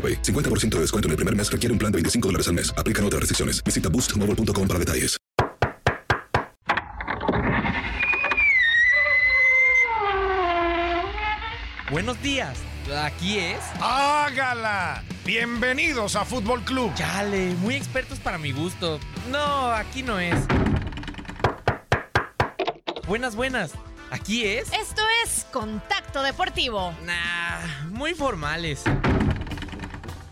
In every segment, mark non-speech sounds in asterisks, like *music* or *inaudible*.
AroPay. 50% de descuento en el primer mes requiere un plan de 25 dólares al mes. Aplican otras restricciones. Visita boostmobile.com para detalles. Buenos días. Aquí es. ¡Hágala! Bienvenidos a Fútbol Club. Chale, muy expertos para mi gusto. No, aquí no es. Buenas, buenas. ¿Aquí es? Esto es Contacto Deportivo. Nah, muy formales.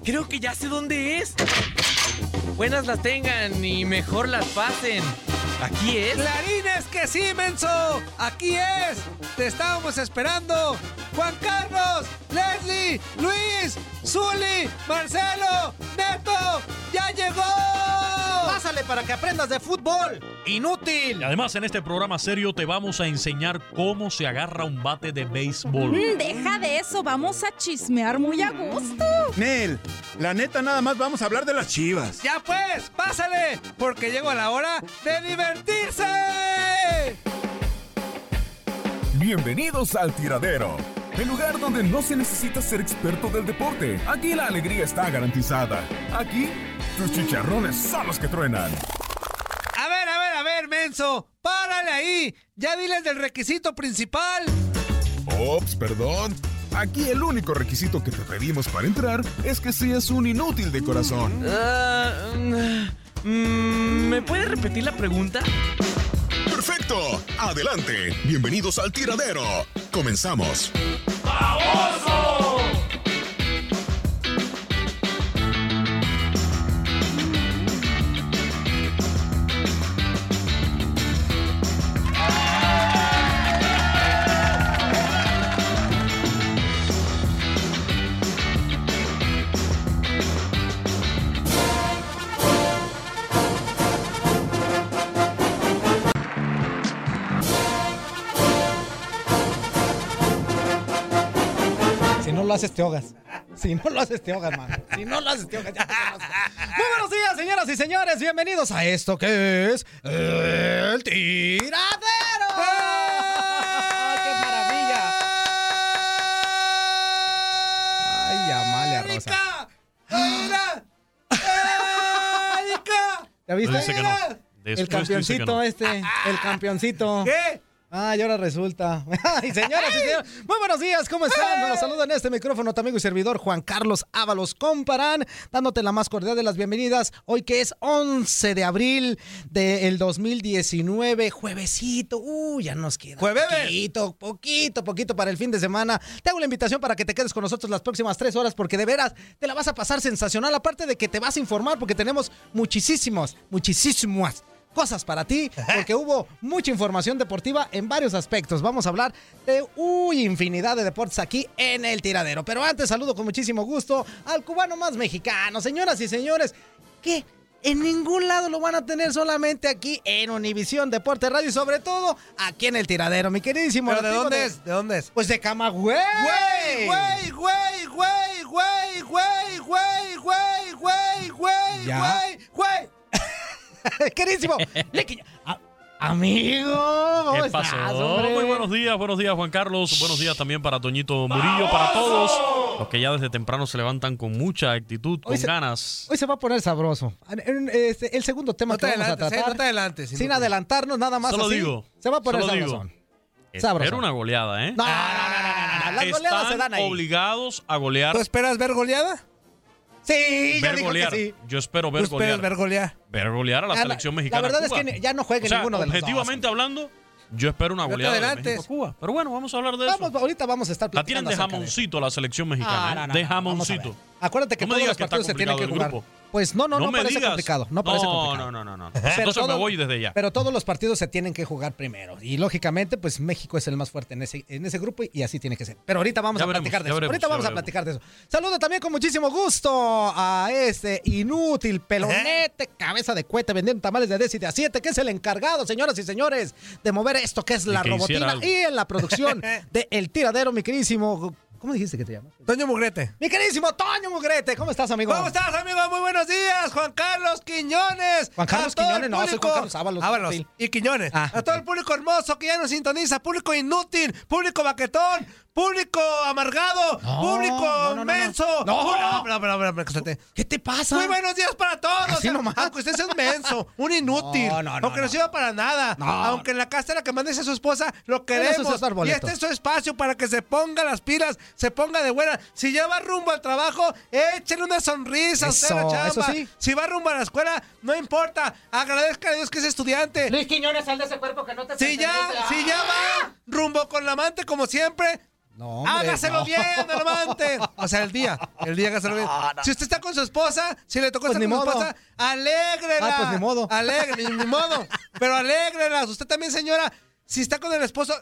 Creo que ya sé dónde es. Buenas las tengan y mejor las pasen. ¿Aquí es? ¡Clarines que sí, menso! ¡Aquí es! ¡Te estábamos esperando! ¡Juan Carlos! ¡Leslie! ¡Luis! ¡Zuli! ¡Marcelo! ¡Neto! ¡Ya llegó! ¡Pásale para que aprendas de fútbol! ¡Inútil! Y además en este programa serio te vamos a enseñar cómo se agarra un bate de béisbol. Mm, deja de eso, vamos a chismear muy a gusto. Nel, la neta nada más vamos a hablar de las chivas. ¡Ya pues! ¡Pásale! Porque llegó la hora de divertirse. Bienvenidos al tiradero. El lugar donde no se necesita ser experto del deporte. Aquí la alegría está garantizada. Aquí, tus chicharrones son los que truenan. A ver, a ver, a ver, menso. Párale ahí. Ya diles del requisito principal. Ops, perdón. Aquí el único requisito que te pedimos para entrar es que seas un inútil de corazón. Mm, ¿Me puede repetir la pregunta? ¡Perfecto! ¡Adelante! Bienvenidos al tiradero. Comenzamos. Lo haces, te ahogas. Si no lo haces, te ahogas, man. Si no lo haces, te ahogas. ya. Muy buenos días, señoras y señores. Bienvenidos a esto que es el tiradero. ¡Qué maravilla! Ay, Amalia Rosa. ¡Erika! ¿Ya viste? Dice que no. El Después dice que campeoncito no. este, el campeoncito. ¿Qué? Ah, y ahora resulta. *laughs* Ay, señoras y señores, muy buenos días, ¿cómo están? Nos saluda en este micrófono tu amigo y servidor Juan Carlos Ábalos Comparán, dándote la más cordial de las bienvenidas. Hoy que es 11 de abril del 2019, juevesito. Uh, ya nos queda poquito, poquito, poquito para el fin de semana. Te hago la invitación para que te quedes con nosotros las próximas tres horas porque de veras te la vas a pasar sensacional. Aparte de que te vas a informar porque tenemos muchísimos, muchísimas cosas para ti, porque hubo mucha información deportiva en varios aspectos. Vamos a hablar de uy, infinidad de deportes aquí en el tiradero. Pero antes saludo con muchísimo gusto al cubano más mexicano. Señoras y señores, que en ningún lado lo van a tener solamente aquí en Univisión Deporte Radio y sobre todo aquí en el tiradero, mi queridísimo. ¿Pero de dónde es? ¿De dónde es? Pues de Camagüey. Güey, güey, güey, güey, güey, güey, güey, güey, güey, güey, güey, güey. *laughs* A- Amigo, ¿cómo ¿Qué estás, pasó? hombre? Muy buenos días, buenos días Juan Carlos, buenos días también para Toñito Murillo, para todos los que ya desde temprano se levantan con mucha actitud, con Hoy se- ganas. Hoy se va a poner sabroso. Este, el segundo tema No que te vamos a adelantes, tratar. eh, no te adelantes. sin adelantarnos, nada más Solo así, digo, Se va a poner. Sabroso. Espero una goleada, ¿eh? No, no, no, no, no, no, Las goleadas se Están dan ahí. obligados a golear. ¿Tú esperas ver goleada? Sí, ver golear. que sí. Yo espero ¿Tú ver golear. ver golear? Ver golear a la Ah, la- selección la mexicana. verdad es que ya no juegue O sea, ninguno de los dos. Objetivamente hablando, yo espero una goleada de. México Cuba. Pero bueno, vamos a hablar de Vamos, eso. ahorita vamos a estar La tienen platicando de acerca de jamoncito la selección mexicana, Ah, ¿eh? no, no, de jamoncito. Acuérdate que No todos los partidos se tienen que jugar. grupo. Pues no, no, no, me parece digas. complicado. No parece no, complicado. no, no, no, no. *laughs* Pero Entonces me voy desde ya. Pero todos los partidos se tienen que jugar primero. Y lógicamente, pues México es el más fuerte en ese, en ese grupo y así tiene que ser. Pero ahorita vamos Ya a veremos, platicar de eso. veremos, ahorita vamos a platicar de eso. Saludo también con muchísimo gusto a este inútil pelonete, cabeza de cohete vendiendo tamales de 10 y de a 7, que es el encargado, señoras y señores, de mover esto que es la que robotina y en la producción *laughs* de El Tiradero, mi queridísimo. ¿Cómo dijiste que te llamas? Toño Mugrete. Mi queridísimo Toño Mugrete, ¿cómo estás, amigo? ¿Cómo estás, amigo? Muy buenos días, Juan Carlos Quiñones. Juan Carlos Quiñones, no, soy Juan Carlos Ábalos. Ábalos y Quiñones. Ah, a todo el público hermoso que ya nos sintoniza, público inútil, público baquetón, público amargado, No, público no, no, no, no. menso. No. No, no, no, no, no, cálmate. ¿Qué te pasa? Muy buenos días para todos. Así nomás. Aunque usted sea un menso, un inútil, No, no, no, aunque no, no. sirva para nada, No. aunque en la casa la que mande a su esposa, lo eso queremos. y este es su espacio para que se ponga las pilas, se ponga de buena. Si ya va rumbo al trabajo, échale una sonrisa a usted a la Eso, chamba. eso sí. Si va rumbo a la escuela, no importa. Agradezca a Dios que es estudiante. Luis Quiñones, sal de ese cuerpo que no te Si ya, si ya va rumbo con la amante como siempre, No, hombre, hágaselo no. bien al amante. O sea, el día, el día hágaselo bien. Si usted está con su esposa, si le tocó Pues estar ni con su esposa, alégrela. Ah, pues ni modo. Alegre, ni, modo. Pero alégrela. Usted también, señora, si está con el esposo,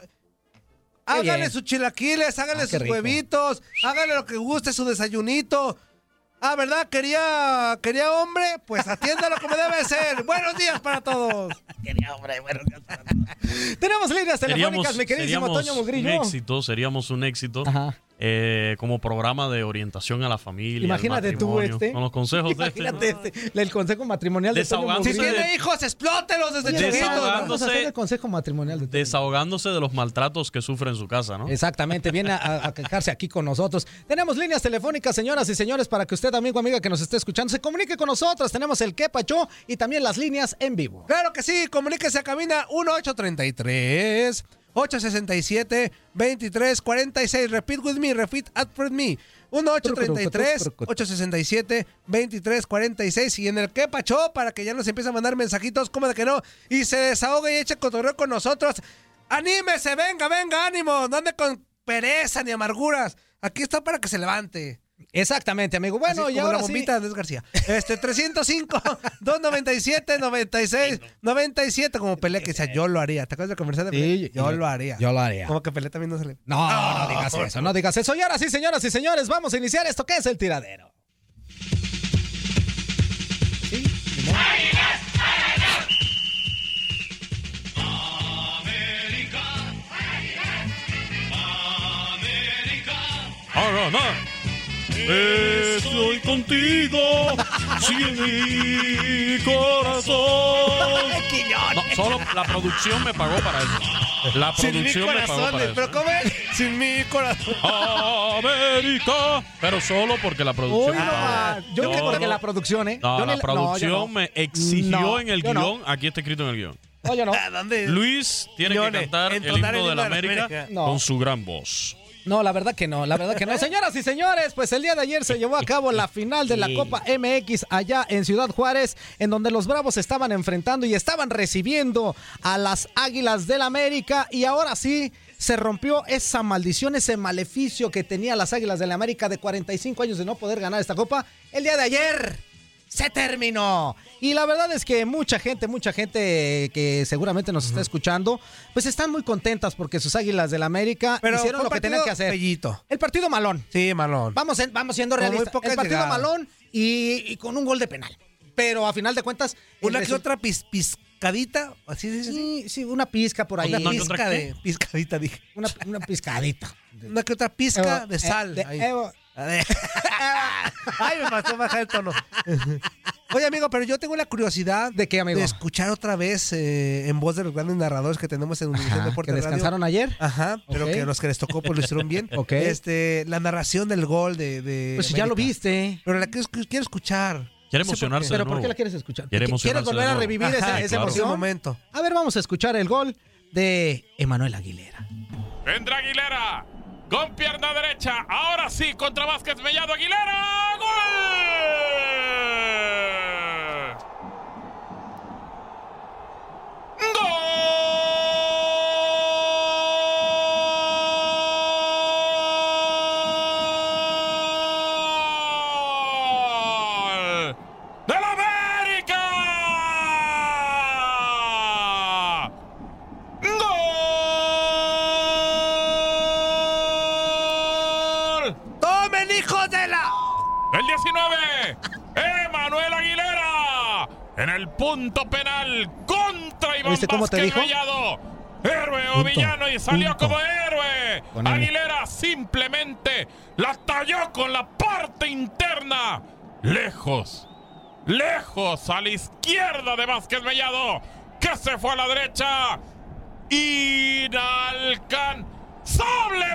hágale bien. sus chilaquiles, hágale Ah, sus huevitos, hágale lo que guste, su desayunito. Ah, ¿verdad? Quería, quería hombre, pues atiéndalo como debe ser. *laughs* Buenos días para todos. Tenemos líneas telefónicas, Seríamos, mi queridísimo seríamos Toño Mugrillo. un éxito, seríamos un éxito Ajá. Eh, como programa de orientación a la familia. Imagínate tú, este. Con los consejos Imagínate de este. este, el consejo matrimonial de Desahogándose Si tiene hijos, explótelos desde Oye. Vamos a hacer el consejo matrimonial de. Desahogándose de los maltratos que sufre en su casa, ¿no? Exactamente, viene a, a quejarse aquí con nosotros. Tenemos líneas telefónicas, señoras y señores, para que usted, amigo, amiga que nos esté escuchando, se comunique con nosotros. Tenemos el que pacho y también las líneas en vivo. Claro que sí, comuníquese a cabina 1833 867 2346. Repeat with me, repeat after me. 1833 867 2346 y en el que pacho para que ya nos empiece a mandar mensajitos como de que no y se desahogue y eche cotorreo con nosotros. Anímese, venga, venga, ánimo, no ande con pereza ni amarguras. Aquí está para que se levante. Exactamente, amigo. Bueno, Así y como ahora la sí. bombita de Andrés García. Este, 305, 297, 96, 97, como *laughs* Pelé que decía, yo lo haría. ¿Te acuerdas del comercial de Pelé? Sí, yo, yo- lo haría. yo lo haría. Como que Pelé también no se le... No, no digas eso, no digas eso. Y ahora sí, señoras y señores, vamos a iniciar esto que es el tiradero. Sí. Ah, no, no. Estoy contigo, sí en mi corazón. *laughs* No, solo la producción me pagó para eso. La Sin mi producción me pagó corazón, para eh, pero eso. ¿cómo es? Sin mi corazón. América. Pero solo porque la producción Uy, me no, pagó. ma, yo No, que porque no. la producción, ¿eh? No, Yo la ni- producción yo no. me exigió No, en el yo guion. no. Aquí está escrito en el guion. Oye, no. Luis tiene que cantar el entonar himno de la himno de la América América. No. con su gran voz. No, la verdad que no, la verdad que no. *laughs* Señoras y señores, pues el día de ayer se llevó a cabo la final de la Copa MX allá en Ciudad Juárez, en donde los Bravos estaban enfrentando y estaban recibiendo a las Águilas del América y ahora sí se rompió esa maldición, ese maleficio que tenía las Águilas del América de 45 años de no poder ganar esta copa. El día de ayer se terminó. Y la verdad es que mucha gente, mucha gente que seguramente nos está escuchando, pues están muy contentas porque sus Águilas del América Pero hicieron lo que tenían que hacer. bellito. El partido malón. Sí, malón. Vamos, en- vamos siendo realistas. El partido llegadas. malón y, y con un gol de penal. Pero a final de cuentas. Una que otra pis- piscadita, así dice. Sí, sí, una pizca por ahí. Una Una, pizca de. Piscadita, dije. una piscadita. *laughs* Una que otra pizca Eh, de eh, sal. de- ahí. eh, Ay, me faltó bajar el tono. Oye, amigo, pero yo tengo la curiosidad ¿De qué, amigo? de escuchar otra vez eh, en voz de los grandes narradores que tenemos en Univisión Ajá, Deportes que Radio. descansaron ayer. Ajá, pero Ok. que los que les tocó pues lo hicieron bien. *laughs* Ok. Este, la narración del gol de, de Pues ya lo América. viste. Pero la quiero, quiero escuchar. Quiere No sé por emocionarse qué. Pero de ¿por qué la quieres escuchar? Quiere ¿Qui- ¿Quieres emocionarse volver de a nuevo. revivir esa, Ajá, esa claro. Ese emoción? momento. A ver, vamos a escuchar el gol de Emanuel Aguilera. Vendrá Aguilera. Con pierna derecha. Ahora sí, contra Vázquez Mellado Aguilera. ¡Gol! ¡Gol! ¡Del América! ¡Gol! ¡Tomen, hijos de la! El 19, Emanuel Aguilera. En el punto penal contra Iván ¿Viste cómo te Vázquez dijo? Mellado. Héroe o Punto, villano y salió punto. como héroe. Aguilera simplemente la talló con la parte interna. Lejos, lejos a la izquierda de Vázquez Mellado. Que se fue a la derecha. Inalcanzable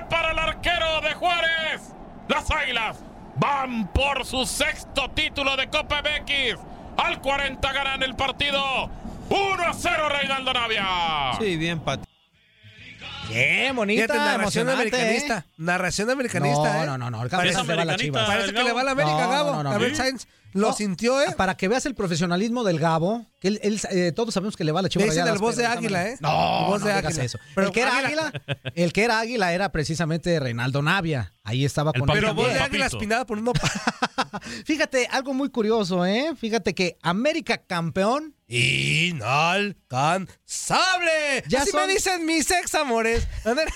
para el arquero de Juárez. Las Águilas van por su sexto título de Copa MX. Al 40 ganan el partido. 1 a 0 Reinaldo Navia. Sí, bien, Pati. Qué bonita, Fíjate, narración emocionante, americanista. ¿eh? Narración americanista, No, ¿eh? no, no, no. El Parece, se va a la Chivas. parece que le va a la América, No, Gabo. no, no, no. Gabriel Sí. Sainz lo No, sintió, ¿eh? Para que veas el profesionalismo del Gabo, que él, él, eh, todos sabemos que le va a la chiva. Dicen el voz de águila, ¿eh? No, El voz no de águila. eso. Pero el que era águila- el que era águila era precisamente Reinaldo Navia. Ahí estaba con Pero voz de águila espinada por uno. *laughs* Fíjate, algo muy curioso, ¿eh? Fíjate que América campeón. ¡Inalcanzable! Ya Así son- me dicen mis ex amores. *laughs*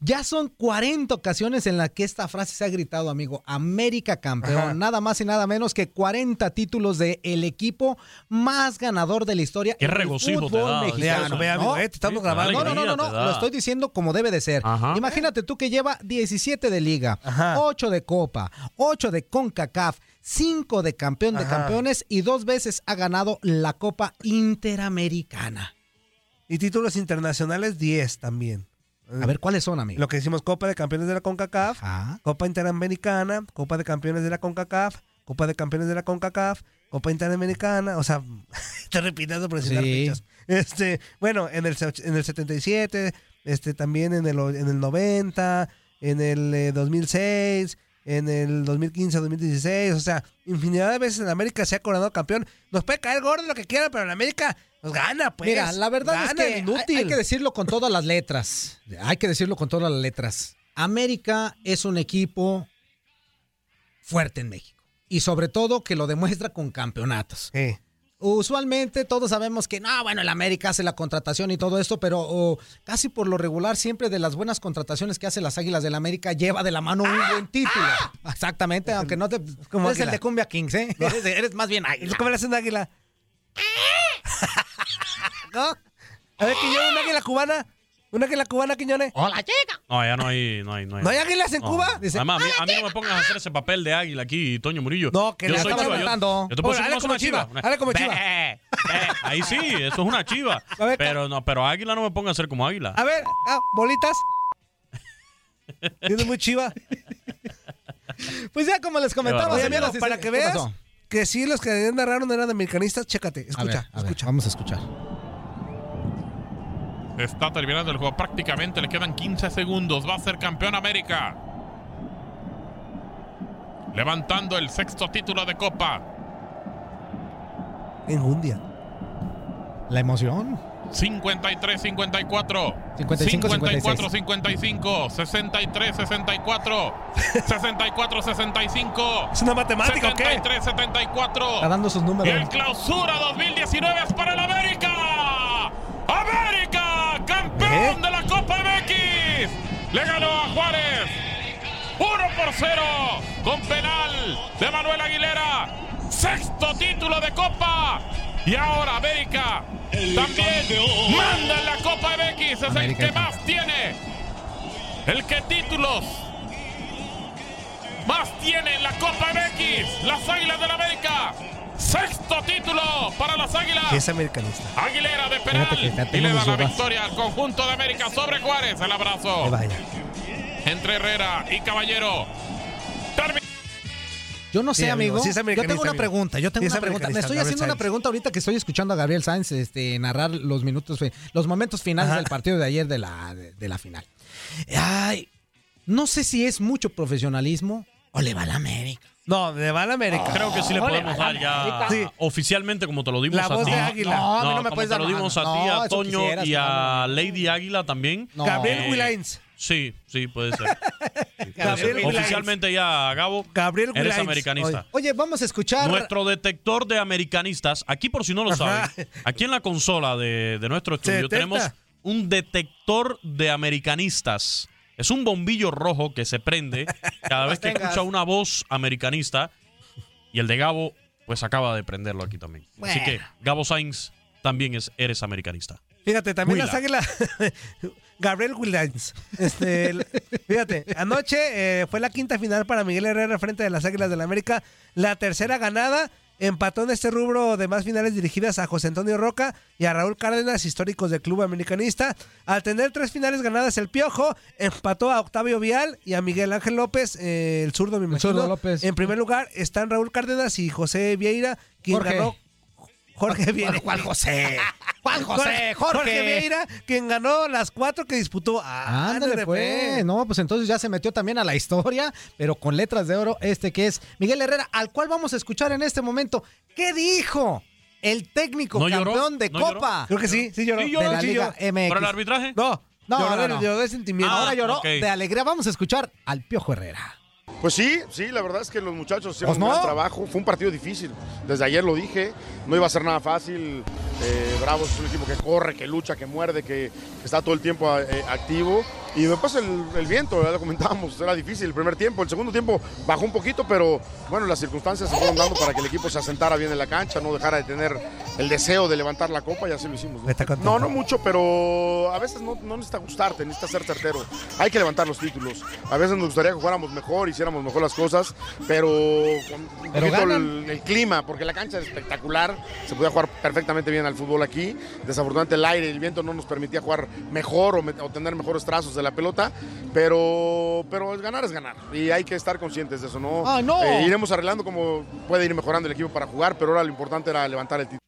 Ya son 40 ocasiones en las que esta frase se ha gritado, amigo. América campeón. Ajá. Nada más y nada menos que 40 títulos del el equipo más ganador de la historia. Qué regocijo te da, mexicano. amigo, ¿no? eh, te estamos Sí, grabando. No, no, no, no, no, lo estoy diciendo como debe de ser. Ajá. Imagínate tú que lleva 17 de liga, Ajá. 8 de copa, 8 de CONCACAF, 5 de campeón de campeones y dos veces ha ganado la Copa Interamericana. Y títulos internacionales, 10 también. A ver, ¿cuáles son, amigo? Lo que decimos Copa de Campeones de la CONCACAF, Ajá. Copa Interamericana, Copa de Campeones de la CONCACAF, Copa de Campeones de la CONCACAF, Copa Interamericana, o sea, *laughs* te repitiendo por decir Sí. Este, bueno, en el, en el 77, este, también en el, en el 90, en el eh, 2006, en el 2015, 2016, o sea, infinidad de veces en América se ha coronado campeón. Nos puede caer gordo lo que quiera, pero en América nos gana, pues. Mira, la verdad es que hay- inútil. Hay, que decirlo con todas las letras. Hay que decirlo con todas las letras. América es un equipo fuerte en México. Y sobre todo que lo demuestra con campeonatos. Sí. Usualmente todos sabemos que no, bueno, el América hace la contratación y todo esto, pero oh, casi por lo regular siempre de las buenas contrataciones que hacen las Águilas del América lleva de la mano un buen título. Exactamente, aunque no te como eres el de Cumbia Kings, ¿eh? *laughs* Eres, eres más bien águila. ¿Cómo le hacen águila? ¿No? A ver, Quiñones, una águila cubana. Una águila cubana, Quiñones. Hola, chica. No, ya no hay, no hay, no hay. ¿No hay águilas en No. Cuba? Dice, Además, a mí, a mí no me pongas a hacer ese papel de águila aquí, Toño Murillo. No, que yo la soy chiva. Yo, matando. yo te puedo Oye, decir como una chiva, chiva. hazle como chiva. Ahí sí, eso es una chiva. *laughs* A ver, Pero no, pero águila no me ponga a hacer como águila. A ver, ah, bolitas. *laughs* Tienes muy chiva. Pues ya como les comentaba, Qué Oye, barbaridad. señoras amigo, y para que ¿qué veas pasó? que sí los que narraron eran americanistas. Chécate, A ver, escucha, a ver, escucha. vamos a escuchar. Está terminando el juego prácticamente, le quedan 15 segundos. Va a ser campeón América. Levantando el sexto título de Copa. En un día. La emoción. 53, 54. 55, 54, 55. 63, 64. 64, 65. ¿Es una matemática o qué? 73, 74. Está dando sus Y números. el clausura 2019 es para el América. América, campeón de la Copa MX. Le ganó a Juárez. 1 por 0 con penal de Manuel Aguilera. Sexto título de Copa. Y ahora América también manda en la Copa MX. Es el que más tiene. El que títulos más tiene en la Copa MX. Las Águilas del América. Sexto título para las Águilas. Es americanista. Aguilera de penal. Fíjate que ya Y le da la victoria al conjunto de América sobre Juárez. El abrazo Que vaya. entre Herrera y Caballero. Yo no sé, Sí, amigo, amigo. sí es yo tengo una amigo. pregunta. Yo tengo Sí una pregunta. Me estoy Gabriel haciendo una pregunta ahorita que estoy escuchando a Gabriel Sainz este, narrar los minutos, fi- los momentos finales Ajá. del partido de ayer de la, de, de la final. Ay, no sé si es mucho profesionalismo o le va a la América. No, le va a la América. Creo que sí le podemos dar ya Sí. oficialmente como te lo dimos La a voz ti. de Águila. No, a mí no me como puedes te dar lo dimos a ti, No, a eso Toño quisieras, y a Lady Águila también. No. Gabriel Eh, Willains. Sí, sí, puede ser. *laughs* Sí, puede Gabriel ser. Oficialmente ya, Gabo, Gabriel eres Willains. americanista. Oye, vamos a escuchar. Nuestro detector de americanistas, aquí por si no lo Ajá. saben, aquí en la consola de, de nuestro Se estudio detecta. tenemos un detector de americanistas. Es un bombillo rojo que se prende cada vez que escucha una voz americanista. Y el de Gabo, pues acaba de prenderlo aquí también. Así que, Gabo Sainz, también es, eres americanista. Fíjate, también las águilas. *laughs* Gabriel Willains. Este, fíjate, anoche eh, fue la quinta final para Miguel Herrera frente de las Águilas del la América. La tercera ganada. Empató en este rubro de más finales dirigidas a José Antonio Roca y a Raúl Cárdenas, históricos del club americanista. Al tener tres finales ganadas, el Piojo empató a Octavio Vial y a Miguel Ángel López, eh, el zurdo, me imagino. López. En primer lugar están Raúl Cárdenas y José Vieira, quien Jorge. ganó. Jorge Vieira. ¿Cuál José? ¿Cuál José? Jorge. Jorge Vieira, quien ganó las cuatro que disputó. Ah, Ándale, pues. No, pues entonces ya se metió también a la historia, pero con letras de oro, este que es Miguel Herrera, al cual vamos a escuchar en este momento. ¿Qué dijo el técnico ¿No lloró? campeón de ¿No lloró? Copa? Creo que sí, sí lloró. Sí lloró, de la sí Liga lloró. MX. ¿Para el arbitraje? No, No, lloró, no, de- no. lloró de sentimiento. Ahora lloró de alegría. Vamos a escuchar al Piojo Herrera. Pues sí, sí, la verdad es que los muchachos hicieron Pues un no. gran trabajo. Fue un partido difícil. Desde ayer lo dije, no iba a ser nada fácil. Eh, Bravos es un equipo que corre, que lucha, que muerde, que, que está todo el tiempo eh, activo. Y después el, el viento, ya lo comentábamos, era difícil el primer tiempo. El segundo tiempo bajó un poquito, pero bueno, las circunstancias se fueron dando para que el equipo se asentara bien en la cancha, no dejara de tener el deseo de levantar la copa y así lo hicimos. ¿no? No, no mucho, pero a veces no, no necesita gustarte, necesita ser certero. Hay que levantar los títulos. A veces nos gustaría que jugáramos mejor, hiciéramos mejor las cosas, pero con Pero el, el clima, porque la cancha es espectacular, se podía jugar perfectamente bien al fútbol aquí. Desafortunadamente el aire y el viento no nos permitía jugar mejor o, o tener mejores trazos de la pelota, pero, pero ganar es ganar y hay que estar conscientes de eso, ¿no? ¡Ah, no! Eh, iremos arreglando cómo puede ir mejorando el equipo para jugar, pero ahora lo importante era levantar el título.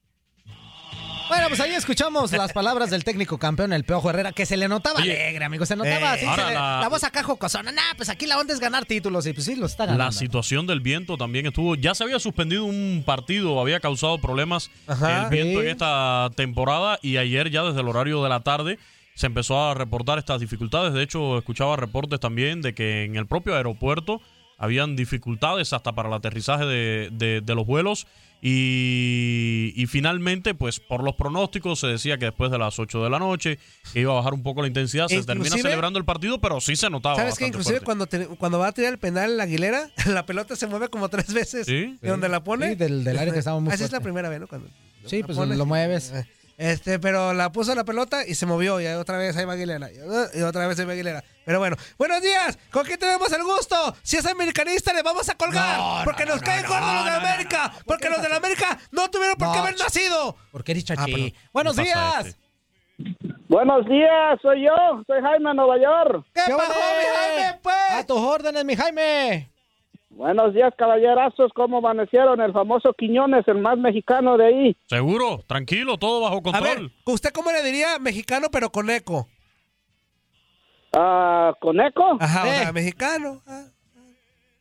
Bueno, pues ahí escuchamos las palabras del técnico campeón, el Piojo Herrera, que se le notaba Oye, alegre, amigo. Se notaba eh, así. se le- la... la- voz acá jocosona. Nah, pues aquí la onda es ganar títulos. Y pues sí, lo está ganando. La situación del viento también estuvo. Ya se había suspendido un partido, había causado problemas Ajá. el viento Sí. en esta temporada y ayer ya desde el horario de la tarde se empezó a reportar estas dificultades. De hecho, escuchaba reportes también de que en el propio aeropuerto habían dificultades hasta para el aterrizaje de, de- de los vuelos y, y finalmente, pues por los pronósticos se decía que después de las 8 de la noche que iba a bajar un poco la intensidad. Se termina Inclusive- celebrando el partido, pero sí se notaba. ¿Sabes qué? bastante Inclusive fuerte. cuando, te- cuando va a tirar el penal la Aguilera, *laughs* la pelota se mueve como tres veces. Sí. De donde la pone. Sí, del- del área que estaba muy Así es la primera vez, ¿no? Cuando Sí, pues pones. lo mueves. Este, pero la puso la pelota y se movió. Y otra vez ahí va Aguilera. Y otra vez ahí va Aguilera. Pero bueno, buenos días. ¿Con quién tenemos el gusto? Si es americanista, le vamos a colgar. No, porque no, nos no, caen no, gordos no, los de no, no, América. no. Porque los de la América no tuvieron por qué haber nacido. Porque eres chachi. Ah, perdón. Buenos ¿Qué pasa, días. este? Buenos días, soy yo, soy Jaime Nueva York. ¿Qué ¿Qué pasó, pasó, mi Jaime? pues? A tus órdenes, mi Jaime. Buenos días, caballerazos. ¿Cómo amanecieron? El famoso Quiñones, el más mexicano de ahí. Seguro, tranquilo, todo bajo A control. ver, ¿usted cómo le diría mexicano pero con eco? Ah, ¿Con eco? Ajá, o Eh. sea, mexicano. ah.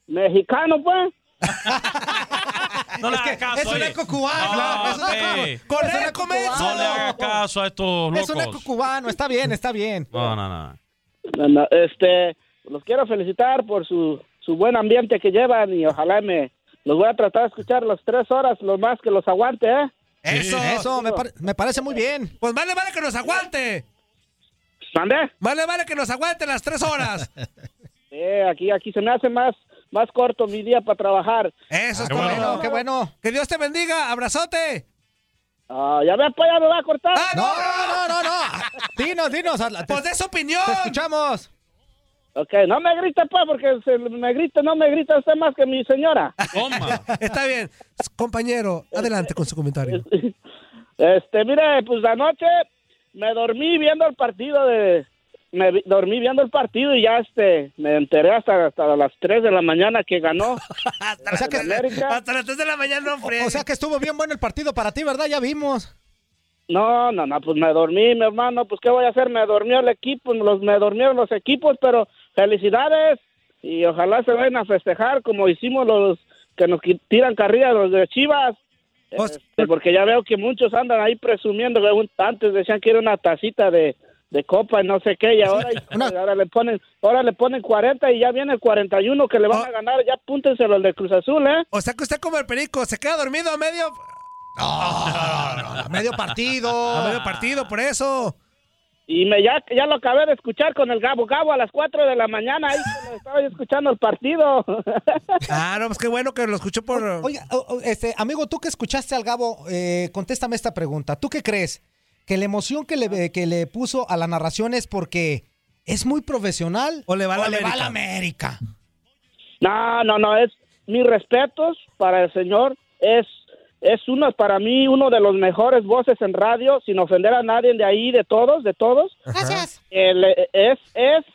Mexicano, pues. *laughs* No le hagas caso. es un eco cubano. No, es un eco-. Con es eco. No le hagas caso a estos Es un eco locos. cubano, está bien, está bien. No, no, no. No, no, Este, los quiero felicitar por su, su buen ambiente que llevan y ojalá me los voy a tratar de escuchar las tres horas, lo más que los aguante, ¿eh? Eso. Eso, me, pare- me parece muy bien. Pues vale, vale que nos aguante. ¿Mande? Vale, vale que nos aguante las tres horas. *laughs* Eh, aquí, aquí se me hace más, más corto mi día para trabajar. Eso es Qué todo. bueno, qué bueno. Que Dios te bendiga. Abrazote. Ah, ya ves, pues ya me va a cortar. Ah, No, no, no, no, no. Dinos, dinos. Pues de su opinión. te escuchamos. Ok, no me grite, pues, porque se me grita, no me grita usted más que mi señora. Toma. *laughs* Está bien. Compañero, adelante con su comentario. *laughs* Este, mire, pues anoche me dormí viendo el partido de... Me vi- dormí viendo el partido y ya este me enteré hasta, hasta las 3 de la mañana que ganó O sea que. Hasta las 3 de la mañana no friegue. o sea que estuvo bien bueno el partido para ti, ¿verdad? Ya vimos. No, no, no, pues me dormí, mi hermano, pues qué voy a hacer, me durmió el equipo, los, me durmieron los equipos, pero felicidades y ojalá se vayan a festejar como hicimos los que nos tiran carrilla los de Chivas. Pues- Este, porque ya veo que muchos andan ahí presumiendo que un- antes decían que era una tacita de, de copa y no sé qué y ahora, *laughs* Una- ahora le ponen ahora le ponen 40 y ya viene el 41 que le van Oh. a ganar, ya apúntenselo al de Cruz Azul, ¿eh? O sea que usted como el perico, se queda dormido a medio, *laughs* A medio partido. *laughs* a medio partido, por eso. Y me ya, ya lo acabé de escuchar con el Gabo Gabo a las 4 de la mañana. Ahí estaba yo escuchando el partido. *laughs* Ah, no, pues qué bueno que lo escuchó por... Oiga, este, amigo, tú que escuchaste al Gabo, eh, contéstame esta pregunta. ¿Tú qué crees? ¿Que la emoción que le, que le puso a la narración es porque es muy profesional O le va a la le va a la América? América? no, no, no. Es mis respetos para el señor. Es, es uno, para mí, uno de los mejores voces en radio, sin ofender a nadie de ahí, de todos, de todos. Gracias. Él, eh, es, es,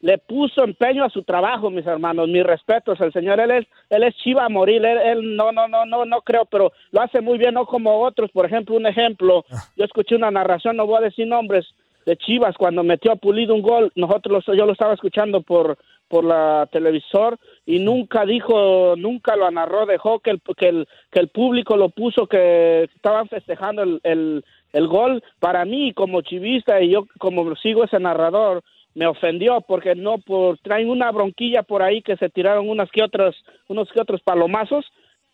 le puso empeño a su trabajo, mis hermanos. Mis respetos. El señor, él es, él es chiva a morir. Él, él no, no, no, no, no creo, pero lo hace muy bien, no como otros. Por ejemplo, un ejemplo. Yo escuché una narración, no voy a decir nombres, de Chivas cuando metió a Pulido un gol. Nosotros, yo lo estaba escuchando por por la televisor y nunca dijo, nunca lo narró, dejó que el, que el, que el público lo puso, que estaban festejando el, el, el gol. Para mí, como chivista, y yo como sigo ese narrador, me ofendió porque no por traen una bronquilla por ahí que se tiraron unas que otras unos que otros palomazos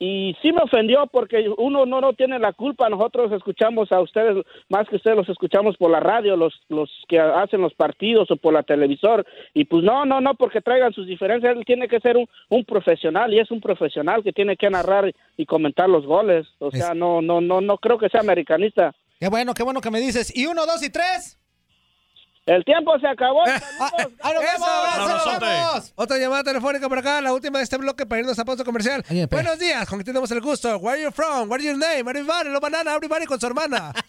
y sí me ofendió porque uno no no tiene la culpa. Nosotros escuchamos a ustedes más que ustedes los escuchamos por la radio los los que hacen los partidos o por la televisor. Y pues no no no porque traigan sus diferencias. Él tiene que ser un, un profesional y es un profesional que tiene que narrar y comentar los goles. O sea no no no no creo que sea americanista. Qué bueno, qué bueno que me dices. ¿Y uno, dos y tres? El tiempo se acabó ¡Ah, *laughs* ah, nos ¡Eso! vemos! abrazote. ¡Nos vemos! Otra llamada telefónica por acá, la última de este bloque para irnos a pausa comercial. Oye, pe- Buenos días, ¿con quién tenemos el gusto? Where are you from? What's your name? Everybody, lo banana, everybody con su hermana. *laughs*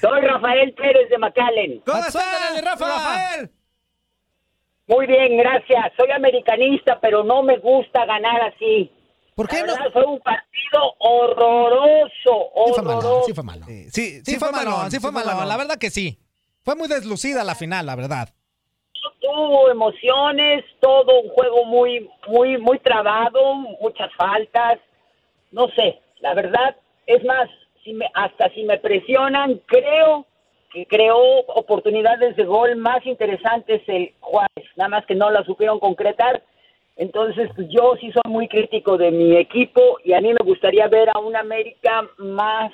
Soy Rafael Pérez de McAllen. ¿Cómo estás, Rafa. Rafael? Muy bien, gracias. Soy americanista, pero no me gusta ganar así. ¿Por qué La no? fue un partido horroroso, Sí fue malo, horroroso. sí fue malo. Sí, sí, Sí fue malo, sí fue malo. malón. La verdad que sí. Fue muy deslucida la final, la verdad. Tuvo emociones, todo un juego muy, muy, muy trabado, muchas faltas. No sé, la verdad, es más, si me, hasta si me presionan, creo que creó oportunidades de gol más interesantes el Juárez, nada más que no la supieron concretar. Entonces, pues, yo sí soy muy crítico de mi equipo y a mí me gustaría ver a un América más,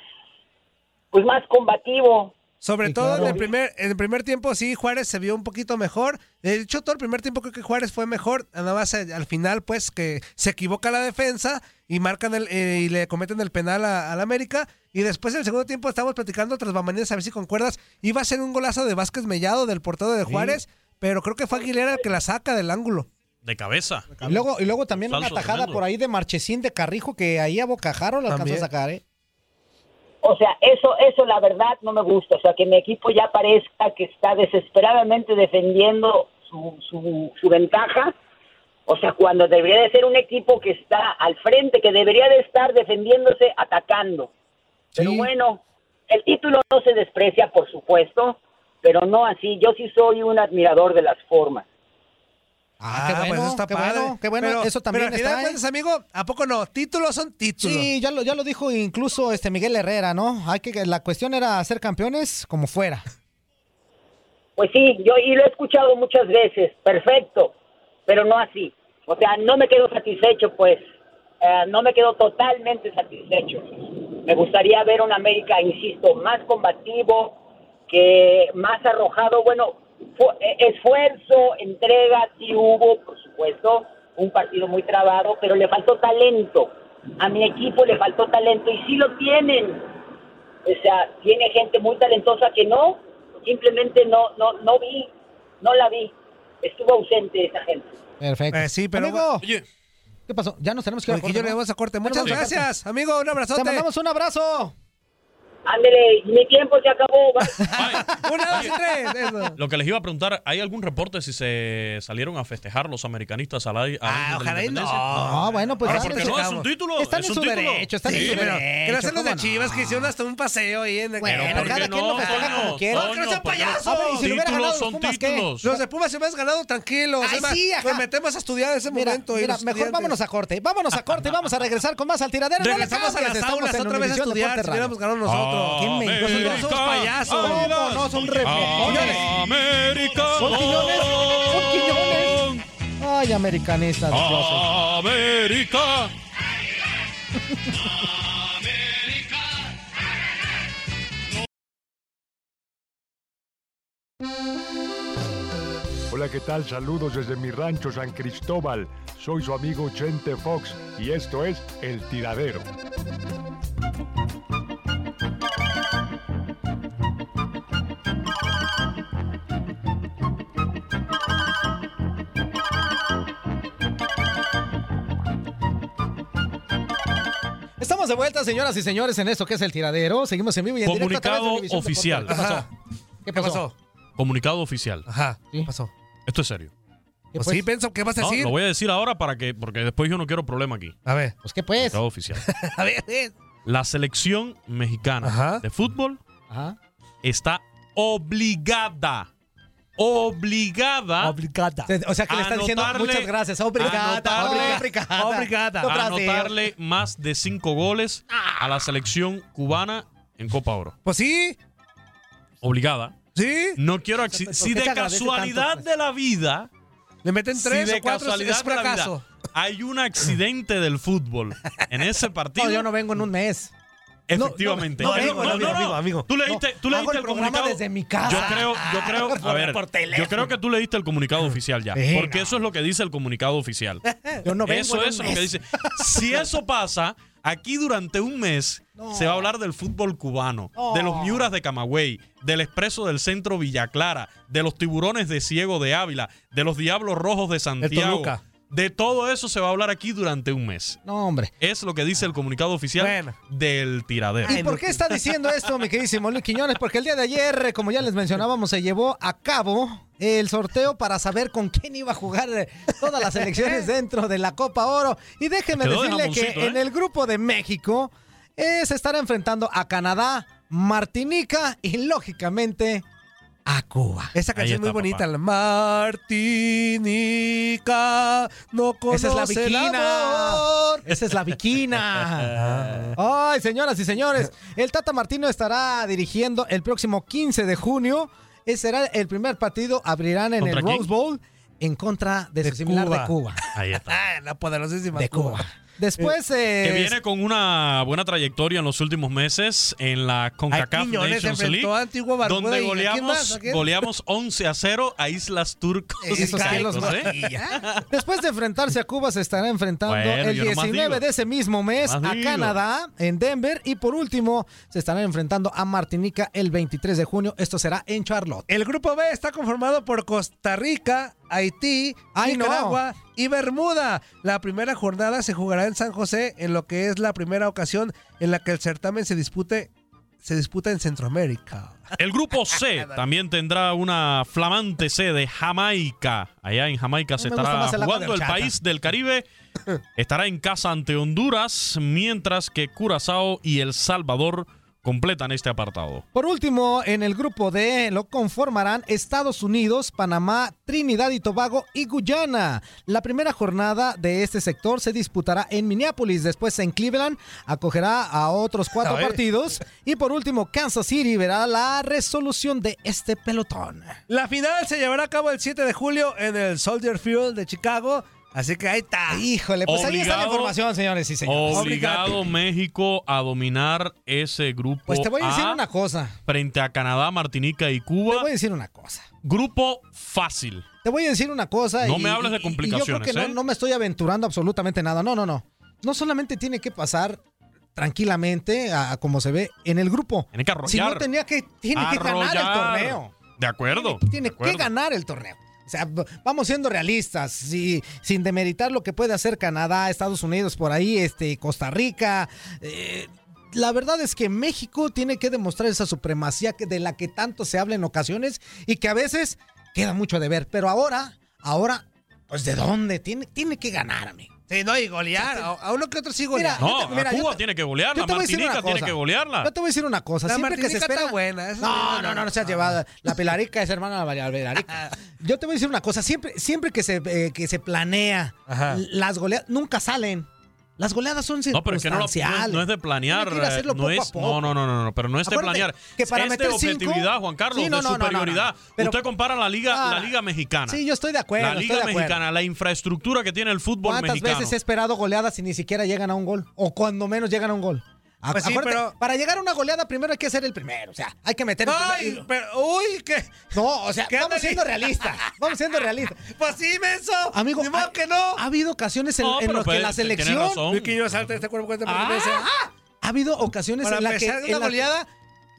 pues más combativo, Sobre Sí, todo en el primer en el primer tiempo sí Juárez se vio un poquito mejor. De hecho todo el primer tiempo creo que Juárez fue mejor. Nada más eh, al final pues que se equivoca la defensa y marcan el eh, y le cometen el penal a- al América y después en el segundo tiempo estamos platicando tras bambalinas a ver si concuerdas iba a ser un golazo de Vázquez Mellado del portero de Juárez, pero creo que fue Aguilera el que la saca del ángulo. De cabeza. Y luego, y luego también una tajada tremendo. por ahí de Marchesín de Carrijo que ahí a Bocajaro lo alcanzó También. a sacar, ¿eh? O sea, eso, eso la verdad no me gusta. O sea, que mi equipo ya parezca que está desesperadamente defendiendo su, su, su ventaja. O sea, cuando debería de ser un equipo que está al frente, que debería de estar defendiéndose, atacando. Pero bueno, el título no se desprecia, por supuesto, pero no así. Yo sí soy un admirador de las formas. Ah, qué pues bueno, eso está qué padre. bueno, qué bueno. Pero- Eso también pero al final está. ¿eh? amigo, ¿a poco no? Títulos son títulos. Sí, ya lo, ya lo dijo incluso este Miguel Herrera, ¿no? Hay que la cuestión era ser campeones como fuera. Pues sí, yo y lo he escuchado muchas veces, perfecto, pero no así. O sea, no me quedo satisfecho, pues, eh, no me quedo totalmente satisfecho. Me gustaría ver un América, insisto, más combativo, que más arrojado. Bueno, esfuerzo, entrega, sí hubo, por supuesto, un partido muy trabado, pero le faltó talento. A mi equipo le faltó talento y sí lo tienen. O sea, tiene gente muy talentosa que no, simplemente no, no, no vi, no la vi. Estuvo ausente esa gente. Perfecto. Eh, sí, pero- Amigo, ¿qué pasó? Ya nos tenemos que ir a Porque yo corte, le vamos a corte. Muchas gracias, amigo. Un abrazote. Te mandamos un abrazo. Ándele, mi tiempo se acabó. *laughs* *laughs* Una, dos y tres. Eso. Lo que les iba a preguntar, ¿hay algún reporte si se salieron a festejar los americanistas al aire? Ah, ojalá y no. Ah, bueno, pues Ahora, dale, ¿por qué no? Es un título. Están es en su título. derecho, están en su derecho. que no los de ¿cómo Chivas que hicieron hasta un paseo ahí en Bueno, en- pero cada quien lo no, festeja como quiere. No, que no sean ¿por qué no? payasos. A ver, y si hubiera ganado los son Pumas, ¿qué? títulos. Los de Pumas se hubieran ganado tranquilos. Sí, ajá. nos metemos a estudiar ese momento. mira, mejor vámonos a corte. Vámonos a corte y vamos a regresar con más al tiradero. No le Regresamos a las aulas otra vez a estudiar. Si hubiéramos ganado nosotros. ¿Quién me dijo? Nosotros no somos payasos. ¿Cómo no? Son reflejones. América. Son quiñones. Son quiñones. Ay, americanistas. América. Hola, ¿qué tal? Saludos desde mi rancho San Cristóbal. Soy su amigo Chente Fox y esto es El Tiradero. De vuelta, señoras y señores, en esto que es el tiradero. Seguimos en vivo y en directo. a Comunicado oficial. ¿Qué pasó? ¿Qué ¿Qué pasó? Comunicado oficial. Ajá. ¿Qué pasó? Esto es serio. ¿Qué Pues pues? sí, pienso, ¿qué vas a No, decir? lo voy a decir ahora para que, porque después yo no quiero problema aquí. A ver. Pues qué pues. Comunicado oficial. *laughs* A ver. La selección mexicana Ajá. de fútbol Ajá. está obligada, obligada, Obligada. O sea que le está diciendo muchas gracias. Obrigada. anotarle- Obrigada. Obrigada. No, a gracias. anotarle más de cinco goles a la selección cubana en Copa Oro. Pues sí. Obligada. Sí. No quiero ¿Por Si qué de casualidad tanto, pues? de la vida, Le meten si tres de o cuatro. casualidad Es de la vida fracaso. hay un accidente del fútbol en ese partido, *laughs* No, yo no vengo en un mes. Efectivamente. no, no, amigo, amigo, amigo, amigo. Tú leíste, tú No, leíste el comunicado. desde mi casa. Yo creo, yo creo, *laughs* a ver, por yo creo que tú leíste el comunicado oficial ya, Sí, porque no. eso es lo que dice el comunicado oficial. *laughs* Yo no vengo eso es lo que dice. Si eso pasa, aquí durante un mes se va a hablar del fútbol cubano, No. de los Miuras de Camagüey, del Expreso del Centro Villa Clara, de los Tiburones de Ciego de Ávila, de los Diablos Rojos de Santiago. Toluca. De todo eso se va a hablar aquí durante un mes. No, hombre. Es lo que dice el comunicado oficial Bueno. del tiradero. ¿Y por qué está diciendo esto, mi queridísimo Luis Quiñones? Porque el día de ayer, como ya les mencionábamos, se llevó a cabo el sorteo para saber con quién iba a jugar todas las elecciones *laughs* dentro de la Copa Oro. Y de decirle que jamoncito, ¿eh? en el grupo de México eh, se estará enfrentando a Canadá, Martinica y, lógicamente, a Cuba. Esa canción es muy bonita. papá. La Martinica no conoce Esa es la el viquina. Esa es la viquina. *laughs* Ay, señoras y señores, el Tata Martino estará dirigiendo el próximo 15 de junio. Ese será el primer partido. Abrirán en el. Rose Bowl en contra de, De su similar Cuba. de Cuba. Ahí está. *laughs* La poderosísima De Cuba. Después eh, Que viene con una buena trayectoria en los últimos meses en la CONCACAF Nations League, a Antigua Barbuda donde goleamos, ¿A goleamos 11 a 0 a Islas Turcos. Caicos, ¿eh? Después de enfrentarse a Cuba, se estará enfrentando Bueno, el yo nomás 19 digo. de ese mismo mes a digo. Canadá, en Denver. Y por último, se estarán enfrentando a Martinica el 23 de junio. Esto será en Charlotte. El grupo B está conformado por Costa Rica, Haití, Ay, no. Nicaragua y Bermuda. La primera jornada se jugará en San José, en lo que es la primera ocasión en la que el certamen se dispute se disputa en Centroamérica. El grupo C *laughs* también tendrá una flamante sede, Jamaica. Allá en Jamaica se estará el jugando el país del Caribe. Estará en casa ante Honduras, mientras que Curazao y El Salvador completan este apartado. Por último, en el grupo D lo conformarán Estados Unidos, Panamá, Trinidad y Tobago y Guyana. La primera jornada de este sector se disputará en Minneapolis, después en Cleveland acogerá a otros cuatro A partidos y por último Kansas City verá la resolución de este pelotón. La final se llevará a cabo el 7 de julio en el Soldier Field de Chicago. Así que ahí está. Híjole, pues ahí está la Obligado- información, señores y señores. Obligado México a dominar ese grupo Pues te voy a decir A una cosa. frente a Canadá, Martinica y Te Cuba. voy a decir una cosa. Grupo fácil. Te voy a decir una cosa. No y- me hables de y complicaciones, yo creo que ¿eh? no, no me estoy aventurando absolutamente nada. No, no, no. No solamente tiene que pasar tranquilamente a, a como se ve en el grupo. Tiene que arrollar. Si no tenía que, tiene que ganar el torneo. De acuerdo. Tiene de acuerdo. que ganar el torneo. O sea, vamos siendo realistas, si- sin demeritar lo que puede hacer Canadá, Estados Unidos por ahí, este, Costa Rica. eh, la verdad es que México tiene que demostrar esa supremacía de la que tanto se habla en ocasiones y que a veces queda mucho de ver. Pero ahora, ahora, pues ¿de dónde? Tiene, tiene que ganar, amigo. Sí, no, y golear. A, a uno que otro sí golear. No, mira, Cuba te- tiene que golear, la Martinica tiene que golearla. Yo te voy a decir una cosa. La siempre que se espera... está buena. No, no, no, no seas llevada. La Pilarica es hermana de la Pilarica. *laughs* Yo te voy a decir una cosa. Siempre, siempre que, se, eh, que se planea, Ajá. las goleadas nunca salen. Las goleadas son No, pero es que no, lo- no no es de planear. Que hacerlo no es, no, no, no, no, pero no es de Acuérdate planear. que para es de meter cinco- objetividad, Juan Carlos, Sí, no, de superioridad. Pero- Usted compara la liga, Ah, la liga mexicana. Sí, yo estoy de acuerdo. la estoy liga de acuerdo. mexicana, la infraestructura que tiene el fútbol ¿Cuántas mexicano. veces he esperado goleadas y ni siquiera llegan a un gol? O cuando menos llegan a un gol. Pues sí, acuérdate, pero- Para llegar a una goleada primero hay que hacer el primero. O sea, hay que meter el Ay, primero. pero, uy, ¿qué? No, o sea, ¿Qué vamos siendo realistas. Vamos siendo realistas. *laughs* Pues sí, menso. Amigo, Ni modo ha- que no. Ha habido ocasiones en, No, en las que la tiene selección. razón. Vicky, yo salta este cuerpo Ah, veces. ha habido ocasiones Para en las que. en una la- goleada,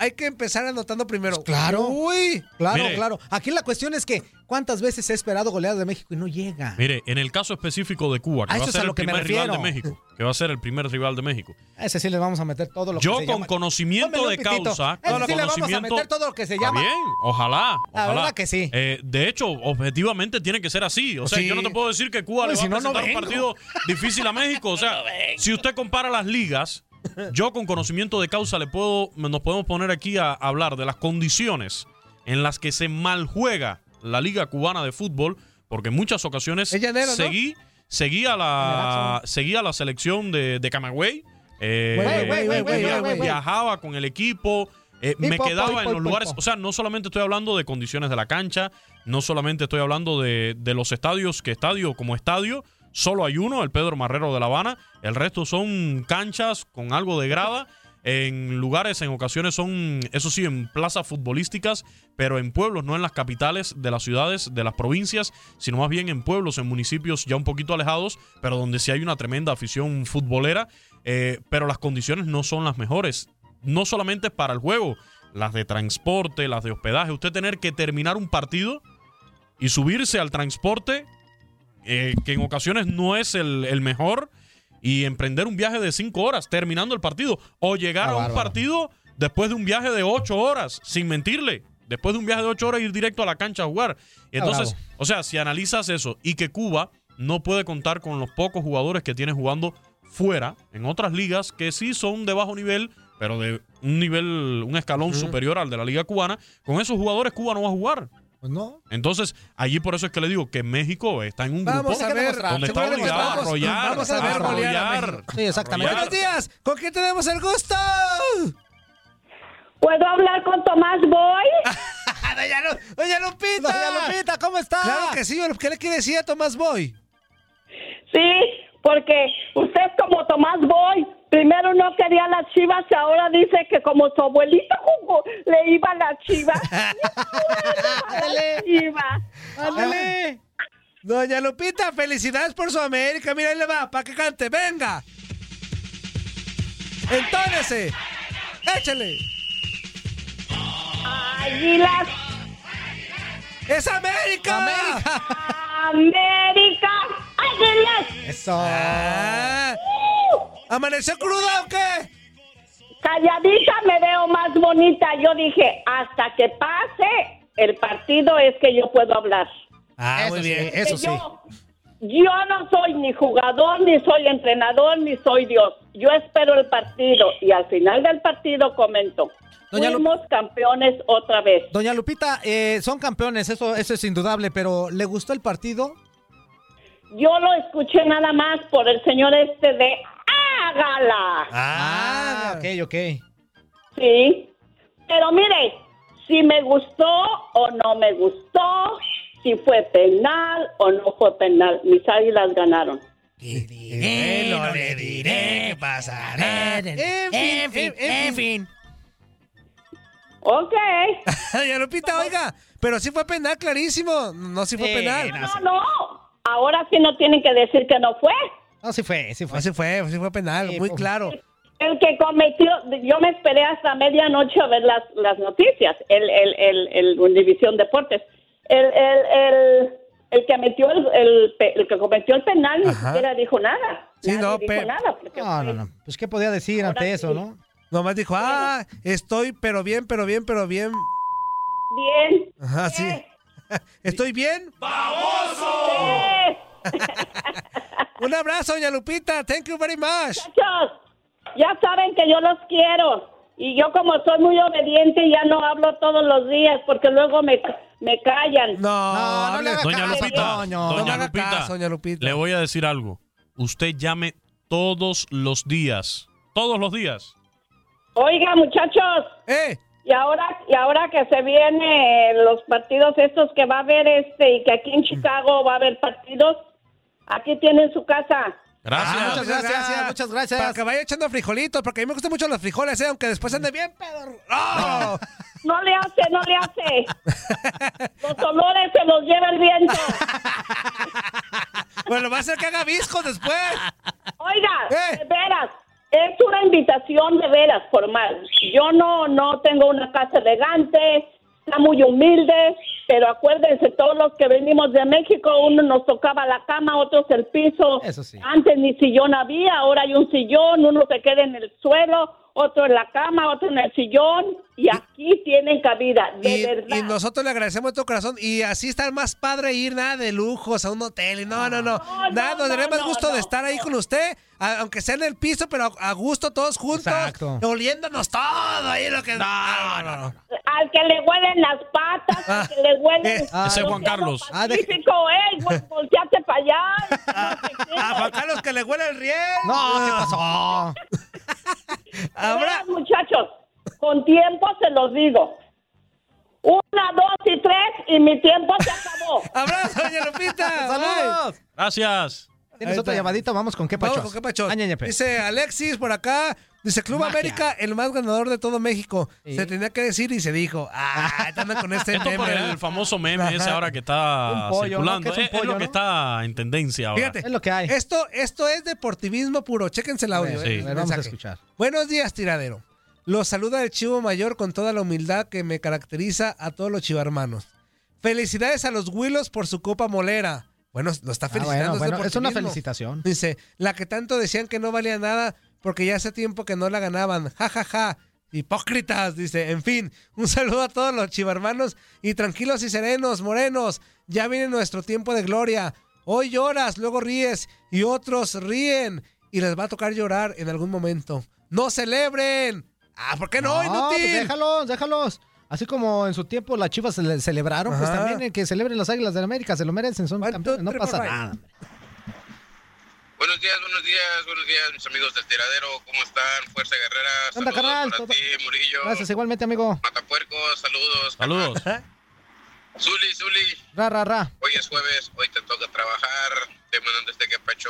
hay que empezar anotando primero. Claro. Uy. Claro, Mire. claro. Aquí la cuestión es que ¿cuántas veces he esperado goleadas de México y no llega? Mire, en el caso específico de Cuba, que A va a ser a el primer rival de. México, que va a ser el primer rival de México. A ese sí le vamos a meter todo lo que Yo se con llama. conocimiento Pónmelo de un pitito. causa, con sí le vamos a conocimiento- meter todo lo que se llama. bien, ojalá. La ojalá. verdad que sí. Eh, de hecho, objetivamente tiene que ser así. O sea, Sí. yo no te puedo decir que Cuba Uy, le va si a no, no presentar un partido difícil a México. O sea, *laughs* si usted compara las ligas, yo con conocimiento de causa le puedo, nos podemos poner aquí a hablar de las condiciones en las que se maljuega la Liga Cubana de Fútbol, porque en muchas ocasiones seguí, seguí a la, seguí a la selección de, de Camagüey. eh, viajaba con el equipo, eh, me quedaba en los lugares, o sea, no solamente estoy hablando de condiciones de la cancha, no solamente estoy hablando de, de los estadios, que estadio como estadio, solo hay uno, el Pedro Marrero de La Habana, el resto son canchas con algo de grada, en lugares, en ocasiones son, eso sí, en plazas futbolísticas, pero en pueblos, no en las capitales de las ciudades, de las provincias, sino más bien en pueblos, en municipios ya un poquito alejados, pero donde sí hay una tremenda afición futbolera, eh, pero las condiciones no son las mejores. No solamente para el juego, las de transporte, las de hospedaje. Usted tener que terminar un partido y subirse al transporte, eh, que en ocasiones no es el, el mejor, y emprender un viaje de cinco horas terminando el partido. O llegar Ah, a un bárbaro. partido después de un viaje de ocho horas, sin mentirle. Después de un viaje de ocho horas ir directo a la cancha a jugar. Ah, entonces, o sea, si analizas eso y que Cuba no puede contar con los pocos jugadores que tiene jugando fuera, en otras ligas que sí son de bajo nivel, pero de un nivel, un escalón superior al de la liga cubana, con esos jugadores Cuba no va a jugar. Pues no. Entonces, allí por eso es que le digo que México está en un Vamos grupo a ver, donde está obligado a demostrar. arrollar, Vamos a ver a a arrollar. Sí, exactamente. Buenos días. ¿Con quién tenemos el gusto? ¿Puedo hablar con Tomás Boy? *laughs* Doña, Lu- Doña Lupita. Doña Lupita, ¿cómo está? Claro que sí. ¿Qué le quiere decir a Tomás Boy? Sí, porque usted es como Tomás Boy. Primero no quería las chivas y ahora dice que como su abuelito jugó, le iba a las chivas. Ándale. Doña Lupita, felicidades por su América. Mira, ahí le va, para que cante. Venga. Entónese. Échale. Águilas. ¡Es América! América. América. Águilas. Eso. Ah. ¿Amaneció cruda o qué? calladita me veo más bonita. Yo dije, hasta que pase el partido es que yo puedo hablar. Ah, muy bien, eso sí. Yo, yo no soy ni jugador, ni soy entrenador, ni soy Dios. Yo espero el partido y al final del partido comento. Doña Fuimos campeones otra vez. Doña Lupita, eh, son campeones, eso, eso es indudable, pero ¿le gustó el partido? Yo lo escuché nada más por el señor este de Hágala. Ah, ok, ok. Sí. Pero mire, si me gustó o no me gustó, si fue penal o no fue penal, mis águilas ganaron. Eh, no le diré qué pasará. En fin, en, en fin. Ok. *laughs* Doña Lupita, oiga, pero sí fue penal, clarísimo. No, sí fue penal. No, no. Ahora sí no tienen que decir que no fue. No, sí fue, sí fue. sí fue, sí fue penal, muy pues. claro. El que cometió, yo me esperé hasta medianoche a ver las, las noticias, el, el, el, el Univisión Deportes. El, el, el, el que metió el, el, que cometió el penal ni siquiera dijo nada. Sí, Nadie no, dijo pe- nada. porque No, no, no. Pues, ¿qué podía decir ante eso, no? Nomás dijo, ah, estoy, pero bien, pero bien, pero bien. Bien. Ajá, sí. *laughs* ¿Estoy bien? *laughs* Un abrazo, doña Lupita. Thank you very much. Muchachos, ya saben que yo los quiero. Y yo como soy muy obediente ya no hablo todos los días porque luego me, me callan. No, no le haga Doña caso, Lupita, doña No haga Lupita, caso, doña Lupita. le voy a decir algo. Usted llame todos los días. Todos los días. Oiga, muchachos. Eh. Y ahora, y ahora que se vienen los partidos estos que va a haber este y que aquí en Chicago va a haber partidos, aquí tienen su casa. Gracias. Ah, Muchas gracias, muchas gracias. Para que vaya echando frijolitos, porque a mí me gustan mucho los frijoles, ¿eh? aunque después ande bien, pero... ¡Oh! No le hace, no le hace. Los olores se los lleva el viento. *laughs* Bueno, va a ser que haga visco después. Oiga, Eh. de veras, es una invitación de veras formal. Yo no, no tengo una casa elegante, está muy humilde, pero acuérdense, todos los que venimos de México, uno nos tocaba la cama, otros el piso. Eso sí. Antes ni sillón había, ahora hay un sillón, uno se queda en el suelo, otro en la cama, otro en el sillón, y aquí tienen cabida, de Y, verdad. y nosotros le agradecemos de todo corazón. Y así está más padre ir nada de lujos a un hotel. Y no, no, no. nada, nos daría más gusto de estar ahí con usted, a- aunque sea en el piso, pero a, a gusto todos juntos. Exacto. Oliéndonos todo ahí lo que. No, no, no. Al que le huelen las patas, al que le huelen... Ah, Ese es Juan Carlos. Ah, de- ey, vol- volteate para allá. *laughs* A Juan Carlos que le huele el riel. No, ¿qué pasó? *laughs* Ahora, muchachos, con tiempo se los digo. Una, dos y tres y mi tiempo se acabó. *laughs* ¡Abrazo, doña Lupita! ¡Saludos! Gracias. ¿Tienes otra llamadita? Vamos con qué Vamos pachos. con qué pachos. Dice Alexis por acá. Dice Club Magia. América, el más ganador de todo México. Sí. Se tenía que decir y se dijo. *laughs* Ah, están con este meme. el famoso meme *laughs* ese Ajá. ahora que está pollo, ¿no? circulando. Que es un Es, es pollo, lo que está en tendencia ahora. Fíjate, Es lo que hay. Esto, esto es deportivismo puro. Chéquense el audio. Ver, eh, sí. a ver, el vamos a escuchar. Buenos días, tiradero. Los saluda el chivo mayor con toda la humildad que me caracteriza a todos los chivarmanos. Felicidades a los Willos por su copa molera. Bueno, lo está Ah, felicitando. bueno, es bueno, es una felicitación. Dice, la que tanto decían que no valía nada porque ya hace tiempo que no la ganaban. Ja, ja, ja. Hipócritas, dice. En fin, un saludo a todos los chivarmanos y tranquilos y serenos, morenos. Ya viene nuestro tiempo de gloria. Hoy lloras, luego ríes y otros ríen y les va a tocar llorar en algún momento. ¡No celebren! Ah, ¿por qué no, pues inútil? déjalos, déjalos. Así como en su tiempo las chivas se le- celebraron, pues Ajá. también el que celebren las águilas de América se lo merecen, son campeones, no pasa nada. Buenos días, buenos días, buenos días, mis amigos del tiradero. ¿Cómo están? Fuerza Guerrera. ¿Qué onda, Saludos carnal? para Todo- ti, Murillo. Gracias, igualmente, amigo. Matapuercos, saludos. Saludos. Zuli, Zuli. Ra, ra, ra. Hoy es jueves, hoy te toca trabajar. Te mandando este capacho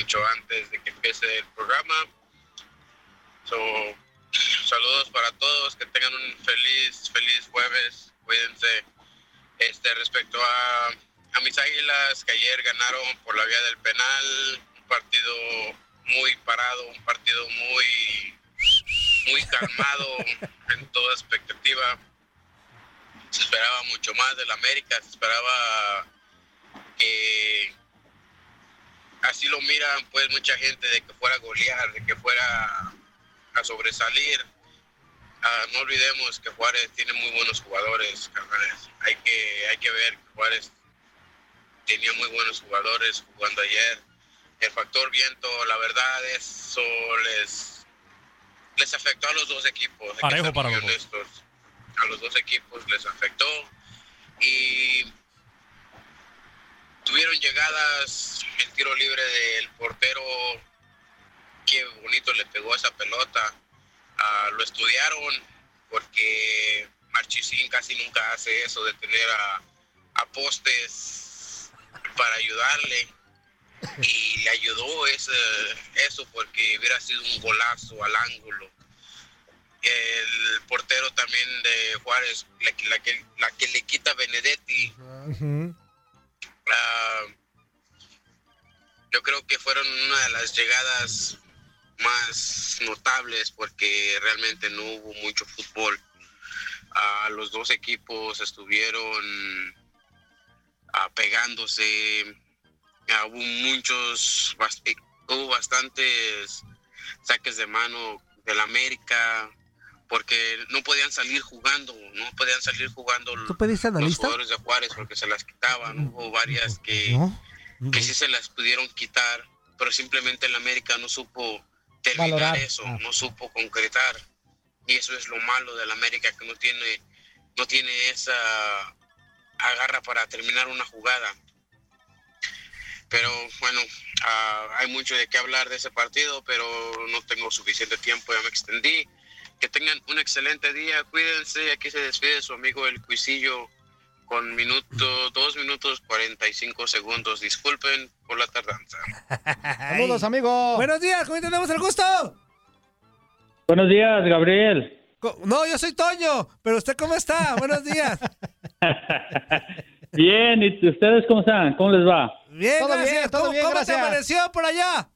mucho antes de que empiece el programa. So, saludos para todos, que tengan un feliz, feliz jueves. Cuídense. Este, respecto a, a mis águilas, que ayer ganaron por la vía del penal, un partido muy parado, un partido muy, muy calmado *laughs* en toda expectativa se esperaba mucho más del América, se esperaba que así lo miran pues mucha gente de que fuera a golear, de que fuera a sobresalir ah, no olvidemos que Juárez tiene muy buenos jugadores, carnales. Hay que, hay que ver que Juárez tenía muy buenos jugadores jugando ayer. El factor viento, la verdad, eso les, les afectó a los dos equipos. Parejo para honestos. A los dos equipos les afectó. Y tuvieron llegadas, el tiro libre del portero, qué bonito le pegó esa pelota. Ah, lo estudiaron porque Marchesín casi nunca hace eso de tener a, a postes para ayudarle. Y le ayudó ese, eso porque hubiera sido un golazo al ángulo. El portero también de Juárez, la, que- la que, la que le quita Benedetti, Ah, yo creo que fueron una de las llegadas más notables porque realmente no hubo mucho fútbol. Los dos equipos estuvieron ah, pegándose. Ah, hubo muchos, bast- eh, hubo bastantes saques de mano del América porque no podían salir jugando, no podían salir jugando ¿Tú pediste los jugadores de Juárez porque se las quitaban. Hubo varias que, que sí se las pudieron quitar, pero simplemente el América no supo terminar Valorar. eso, Ah. no supo concretar. Y eso es lo malo del América, que no tiene, no tiene esa agarra para terminar una jugada. Pero bueno, ah, hay mucho de qué hablar de ese partido, pero no tengo suficiente tiempo, ya me extendí. Que tengan un excelente día, cuídense. Aquí se despide su amigo El Cuisillo con minuto, dos minutos 45 segundos. Disculpen por la tardanza. *laughs* Saludos, amigo. Buenos días, ¿cómo tenemos el gusto? Buenos días, Gabriel. Co- No, yo soy Toño, pero ¿usted cómo está? Buenos días. *laughs* Bien, ¿y ustedes cómo están? ¿Cómo les va? Bien, Todo gracias. bien, todo ¿Cómo, bien, cómo gracias. te amaneció por allá?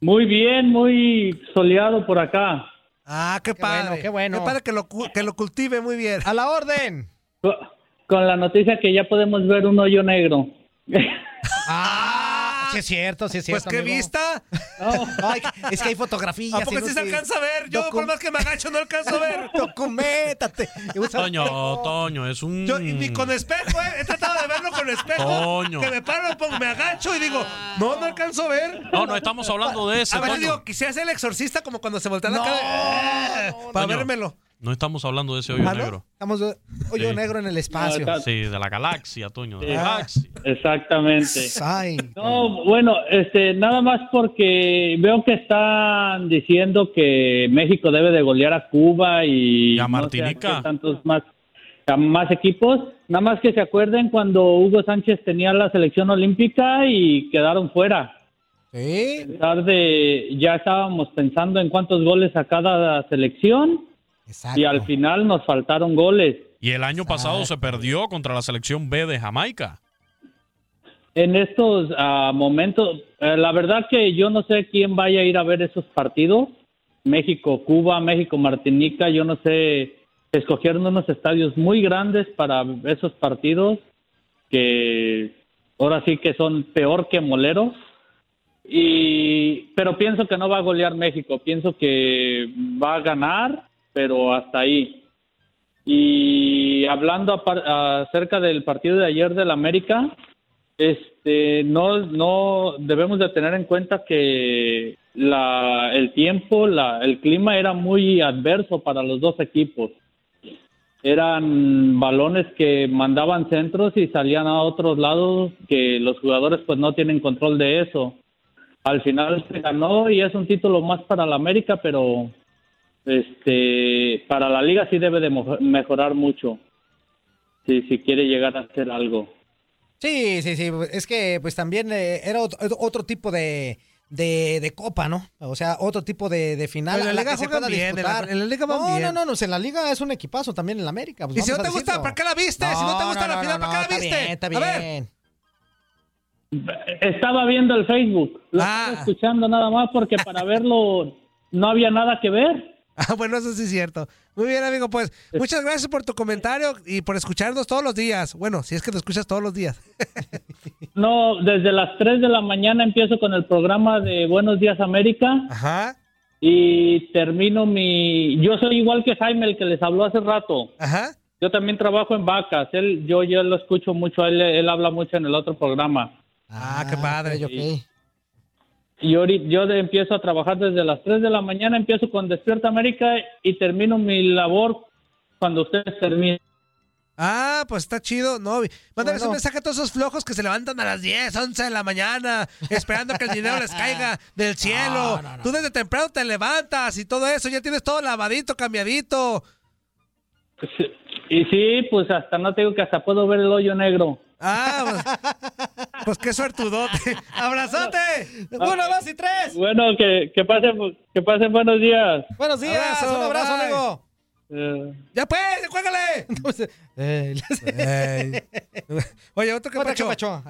Muy bien, muy soleado por acá. Ah, qué, padre. bueno, qué bueno. Qué padre que lo, que lo cultive muy bien. A la orden. Co- Con la noticia que ya podemos ver un hoyo negro. Ah, sí es cierto, sí es Pues cierto. qué amigo. vista. *laughs* Ay, es que hay fotografías. ¿A poco sí se alcanza a ver? Yo, por más que me agacho, no alcanzo a ver. *laughs* Documentate. *laughs* Toño, Toño, es un. Yo, y ni con espejo, ¿eh? He tratado de verlo con espejo. Toño. Que me paro, me pongo- me agacho y digo, no, no alcanzo a ver. No, no estamos hablando de ese, A veces Toño. digo, quisiera ser el exorcista como cuando se voltea la cara. Para vérmelo. No estamos hablando de ese hoyo ¿Ah, no? negro. Estamos de hoyo Sí. negro en el espacio. No, Sí, de la galaxia, Toño. De la galaxia. Exactamente. Ay. No, bueno, este, nada más porque veo que están diciendo que México debe de golear a Cuba y, Y a no sé Martinica. qué tantos más, a más equipos. Nada más que se acuerden cuando Hugo Sánchez tenía la selección olímpica y quedaron fuera. Sí. pesar de ya estábamos pensando en cuántos goles a cada selección Exacto. y al final nos faltaron goles. Y el año pasado se perdió contra la selección B de Jamaica. En estos ah, momentos, eh, la verdad que yo no sé quién vaya a ir a ver esos partidos. México, Cuba, México, Martinica, yo no sé. Escogieron unos estadios muy grandes para esos partidos que ahora sí que son peor que moleros. Y, pero pienso que no va a golear México. Pienso que va a ganar, pero hasta ahí. Y hablando acerca del partido de ayer del América, este, no, no debemos de tener en cuenta que la, el tiempo, la, el clima era muy adverso para los dos equipos. Eran balones que mandaban centros y salían a otros lados que los jugadores pues no tienen control de eso. Al final se ganó y es un título más para la América, pero este para la liga sí debe de mejorar mucho si, si quiere llegar a hacer algo. Sí, sí, sí. Es que pues también eh, era otro, otro tipo de, de, de copa, ¿no? O sea, otro tipo de, de final. En la la liga se pueda bien, en la- disputar. en la liga van no, bien. No, no, no, en la liga es un equipazo también en la América. pues Y si no te gusta. ¿para qué la viste? si no te gusta la final, ¿para qué la está viste? bien, está A ver. bien. Estaba viendo el Facebook, lo Ah. estaba escuchando nada más porque para *laughs* verlo no había nada que ver. *laughs* Ah, bueno, eso sí es cierto. Muy bien, amigo, pues muchas gracias por tu comentario y por escucharnos todos los días. Bueno, si es que lo escuchas todos los días. *laughs* No, desde las 3 de la mañana empiezo con el programa de Buenos Días América Ajá. y termino mi... Yo soy igual que Jaime, el que les habló hace rato. Ajá. Yo también trabajo en vacas. Él, yo, yo lo escucho mucho, él, él habla mucho en el otro programa. Ah, qué padre. Y ahorita yo de- empiezo a trabajar desde las 3 de la mañana, empiezo con Despierta América y termino mi labor cuando ustedes terminen. Ah, pues está chido. No, mándales Bueno. un mensaje a todos esos flojos que se levantan a las 10, 11 de la mañana, esperando que el dinero les caiga del cielo. Tú desde temprano te levantas y todo eso, ya tienes todo lavadito, cambiadito. Y sí, pues hasta no tengo que hasta puedo ver el hoyo negro. Ah, pues, *laughs* pues qué suertudote. *laughs* ¡Abrazote! ¡Uno, dos y tres! Bueno, que, que pasen que pasen buenos días. Buenos días, un abrazo, bye. amigo. Eh, ¡Ya pues, cuélgale! *laughs* Oye, otro que Otro pacho.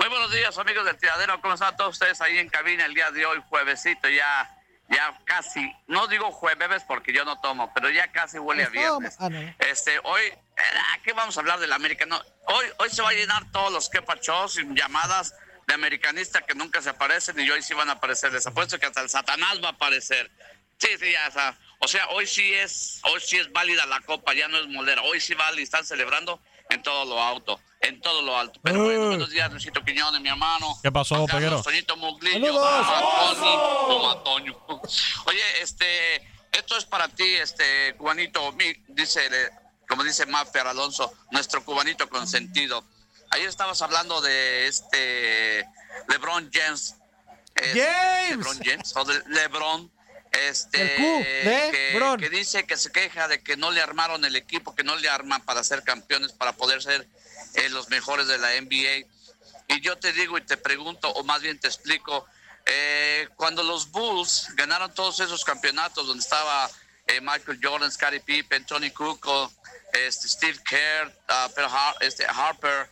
Muy buenos días, amigos del Tiradero. ¿Cómo están todos ustedes ahí en cabina el día de hoy, juevesito? Ya, ya casi, no digo jueves porque yo no tomo, pero ya casi huele a viernes. Ah. Este, hoy, ¿qué vamos a hablar del América? No, hoy, hoy se va a llenar todos los quepachos y llamadas de americanistas que nunca se aparecen y hoy sí van a aparecer. Les apuesto que hasta el Satanás va a aparecer. Sí, sí, ya está. O sea, hoy sí es, hoy sí es válida la copa, ya no es molera. Hoy sí vale están celebrando en todo lo alto, en todo lo alto. Pero bueno, buenos días, Luisito Quiñones, mi hermano. ¿Qué pasó, Peguero? Toñito Muglillo. Toma Toño. *laughs* Oye, este, esto es para ti, este, cubanito, mi- dice, como dice Maffer Alonso, nuestro cubanito consentido. Ayer estabas hablando de este LeBron James. Eh, James. LeBron James, o de LeBron. Este, El Q, de que, Bron. que dice que se queja de que no le armaron el equipo, que no le arman para ser campeones, para poder ser eh, los mejores de la NBA. Y yo te digo y te pregunto, o más bien te explico, eh, cuando los Bulls ganaron todos esos campeonatos donde estaba eh, Michael Jordan, Scottie Pippen, Tony Kukoc, este, Steve Kerr, Har- este, Harper,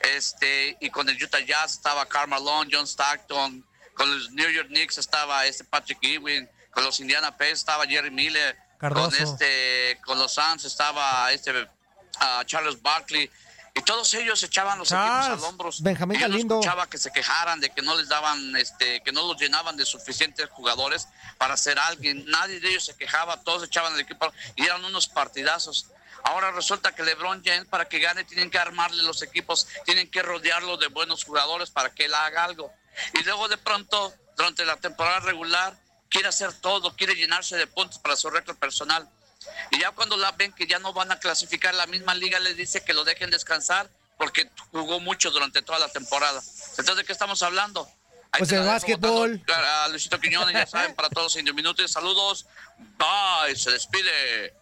este, y con el Utah Jazz estaba Karl Malone, John Stockton, con los New York Knicks estaba este Patrick Ewing, con los Indiana Pacers estaba Jerry Miller, con Cardoso. este, con los Suns estaba este ah, Charles Barkley, y todos ellos echaban los Charles, equipos al hombro. Benjamín yo Galindo. escuchaba que se quejaran de que no les daban, este, que no los llenaban de suficientes jugadores para ser alguien. Nadie de ellos se quejaba, todos echaban el equipo y eran unos partidazos. Ahora resulta que LeBron James para que gane tienen que armarle los equipos, tienen que rodearlo de buenos jugadores para que él haga algo. Y luego de pronto, durante la temporada regular, quiere hacer todo, quiere llenarse de puntos para su récord personal. Y ya cuando la ven que ya no van a clasificar, la misma liga les dice que lo dejen descansar porque jugó mucho durante toda la temporada. Entonces, ¿de qué estamos hablando? Ahí Pues el básquetbol. A Luisito Quiñones, ya saben, para todos los indios Saludos. Bye. Se despide.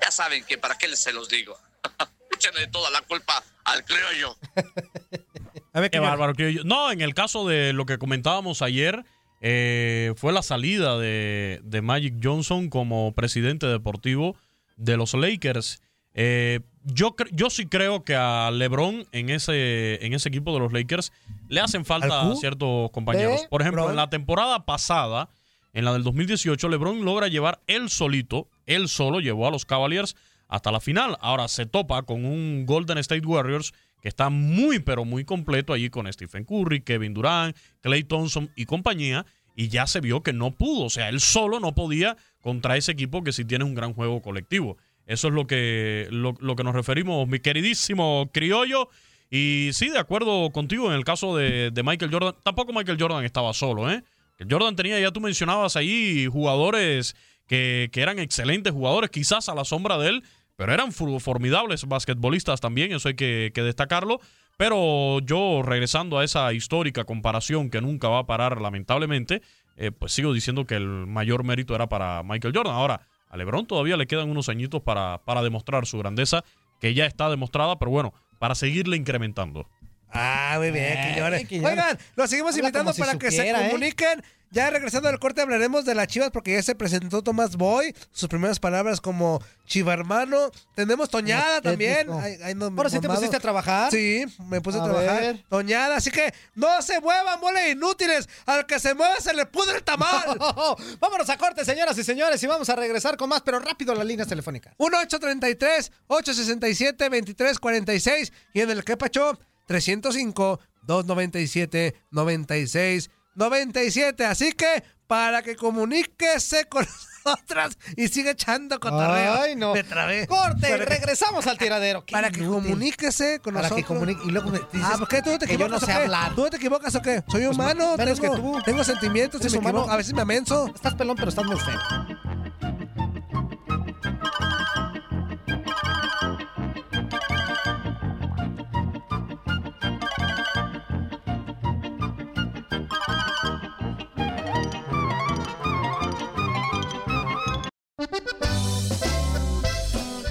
Ya saben que para qué les se los digo. *laughs* Échenle toda la culpa al criollo. *laughs* Qué bárbaro. que yo- No, en el caso de lo que comentábamos ayer, eh, fue la salida de, de Magic Johnson como presidente deportivo de los Lakers. Eh, yo, yo sí creo que a LeBron en ese, en ese equipo de los Lakers le hacen falta ¿Al Q? ciertos compañeros. ¿Eh, Por ejemplo, en la temporada pasada, en la del 2018, LeBron logra llevar él solito, él solo llevó a los Cavaliers hasta la final. Ahora se topa con un Golden State Warriors que está muy, pero muy completo allí con Stephen Curry, Kevin Durant, Clay Thompson y compañía. Y ya se vio que no pudo. O sea, él solo no podía contra ese equipo que sí tiene un gran juego colectivo. Eso es lo que, lo, lo que nos referimos, mi queridísimo criollo. Y sí, de acuerdo contigo en el caso de, de Michael Jordan. Tampoco Michael Jordan estaba solo, ¿eh? Jordan tenía, ya tú mencionabas ahí, jugadores que, que eran excelentes jugadores, quizás a la sombra de él, pero eran formidables basquetbolistas también, eso hay que, que destacarlo. Pero yo, regresando a esa histórica comparación que nunca va a parar, lamentablemente, eh, pues sigo diciendo que el mayor mérito era para Michael Jordan. Ahora, a LeBron todavía le quedan unos añitos para, para demostrar su grandeza, que ya está demostrada, pero bueno, para seguirle incrementando. Ah, muy bien, Eh, Quiñones. Quiñones. Oigan, los seguimos Habla invitando si para que se ¿eh? comuniquen. Ya regresando del corte hablaremos de las chivas porque ya se presentó Tomás Boy. Sus primeras palabras como chiva hermano. Tenemos Toñada también. Ahí- ahí nos Ahora sí te pusiste a trabajar. Sí, me puse a, A trabajar. ver. Toñada, así que no se muevan, mole inútiles. Al que se mueva se le pudre el tamal. *laughs* Vámonos a corte, señoras y señores, y vamos a regresar con más, pero rápido las líneas telefónicas. 1-833-867-2346 y en el que pacho 305-297-96 97. Así que para que comuníquese con *laughs* nosotras y siga echando cotorreo. Ay, no. Me trabé. Corte, regresamos al tiradero. Qué Para que comuníquese con Para que nosotros. comunique- y luego me dices ah, ¿por qué tú no te que yo equivocas no sé o qué? hablar. ¿Tú te equivocas o qué? Soy Pues humano, menos tengo, que tú. tengo sentimientos y me humano. equivoco. A veces me amenso. Estás pelón, pero estás muy feo.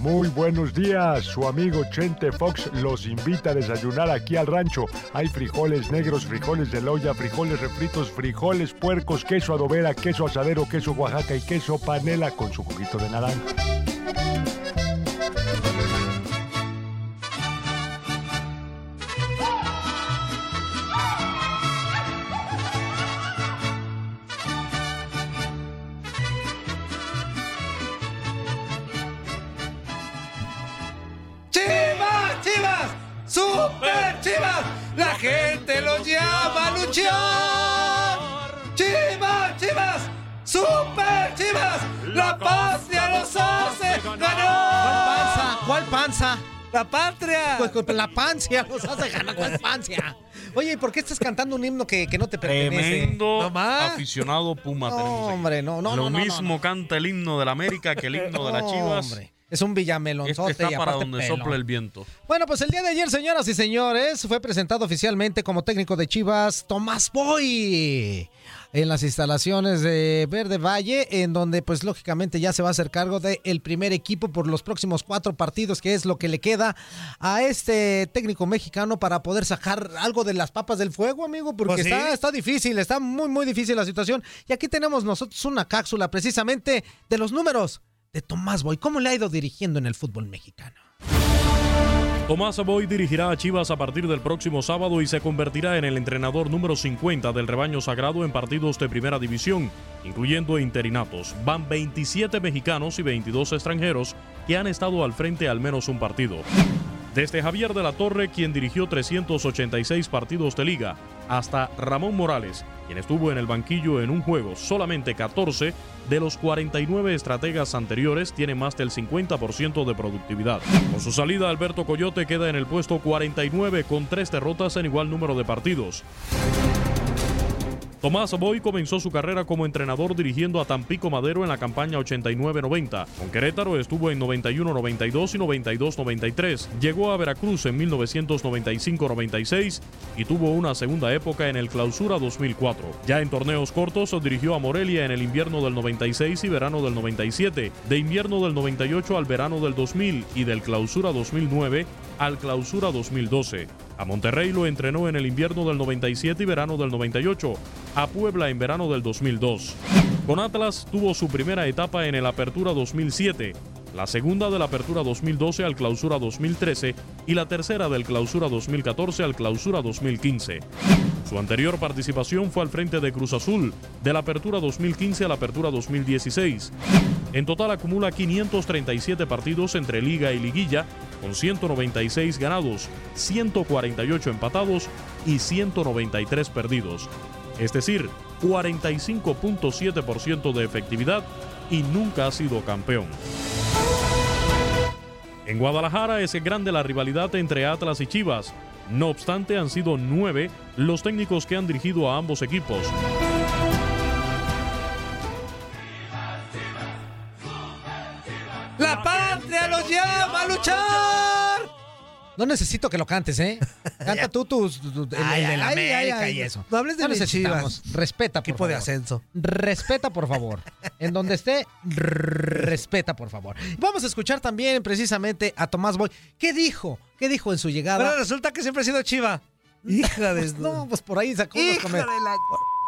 Muy buenos días, su amigo Chente Fox los invita a desayunar aquí al rancho. Hay frijoles negros, frijoles de loya, frijoles refritos, frijoles puercos, queso adobera, queso asadero, queso Oaxaca y queso panela con su juguito de naranja. Chivas! La gente los llama a luchar. ¡Chivas, chivas! ¡Super chivas! ¡La patria los hace ¿Cuál ganar! panza? ¿Cuál panza? ¡La patria! Pues con la pancia los hace ganar. ¿Cuál pancia? Oye, ¿y por qué estás cantando un himno que, que no te pertenece? Tremendo aficionado Puma. No, hombre, no, no, Lo no, no, mismo canta el himno de la América que el himno de las No, Chivas. hombre. Es un villamelonzote está y para donde sopla el viento. Bueno, pues el día de ayer, señoras y señores, fue presentado oficialmente como técnico de Chivas Tomás Boy en las instalaciones de Verde Valle, en donde pues lógicamente ya se va a hacer cargo del primer equipo por los próximos cuatro partidos, que es lo que le queda a este técnico mexicano para poder sacar algo de las papas del fuego, amigo, porque Pues sí. está, está difícil, está muy, muy difícil la situación. Y aquí tenemos nosotros una cápsula precisamente de los números de Tomás Boy. ¿Cómo le ha ido dirigiendo en el fútbol mexicano? Tomás Boy dirigirá a Chivas a partir del próximo sábado y se convertirá en el entrenador número 50 del rebaño sagrado en partidos de primera división, incluyendo interinatos. Van 27 mexicanos y 22 extranjeros que han estado al frente al menos un partido. Desde Javier de la Torre, quien dirigió 386 partidos de liga, hasta Ramón Morales, quien estuvo en el banquillo en un juego, solamente 14 de los 49 estrategas anteriores tiene más del 50% de productividad. Con su salida, Alberto Coyote queda en el puesto 49 con tres derrotas en igual número de partidos. Tomás Boy comenzó su carrera como entrenador dirigiendo a Tampico Madero en la campaña 89-90. Con Querétaro estuvo en 91-92 y 92-93. Llegó a Veracruz en 1995-96 y tuvo una segunda época en el Clausura 2004. Ya en torneos cortos dirigió a Morelia en el invierno del 96 y verano del 97, de invierno del 98 al verano del 2000 y del Clausura 2009 al Clausura 2012. A Monterrey lo entrenó en el invierno del 97 y verano del 98. A Puebla en verano del 2002. Con Atlas tuvo su primera etapa en el Apertura 2007, la segunda de la Apertura 2012 al Clausura 2013 y la tercera del Clausura 2014 al Clausura 2015. Su anterior participación fue al frente de Cruz Azul, de Apertura 2015 a Apertura 2016. En total acumula 537 partidos entre Liga y Liguilla, con 196 ganados, 148 empatados y 193 perdidos. Es decir, 45.7% de efectividad y nunca ha sido campeón. En Guadalajara es grande la rivalidad entre Atlas y Chivas. No obstante, han sido nueve los técnicos que han dirigido a ambos equipos. ¡La patria los llama a luchar! No necesito que lo cantes, ¿eh? Canta tú tus... tu- tu- el, Ay, el de la ay, América ay, y eso. No hables de mis necesitamos. Chivas. Respeta, por Equipo de favor. ascenso. Respeta, por favor. En donde esté, respeta, por favor. Vamos a escuchar también precisamente a Tomás Boy. ¿Qué dijo? ¿Qué dijo en su llegada? Pero resulta que siempre ha sido chiva. Hija de... *laughs* No, pues por ahí sacó unos comentarios. de la...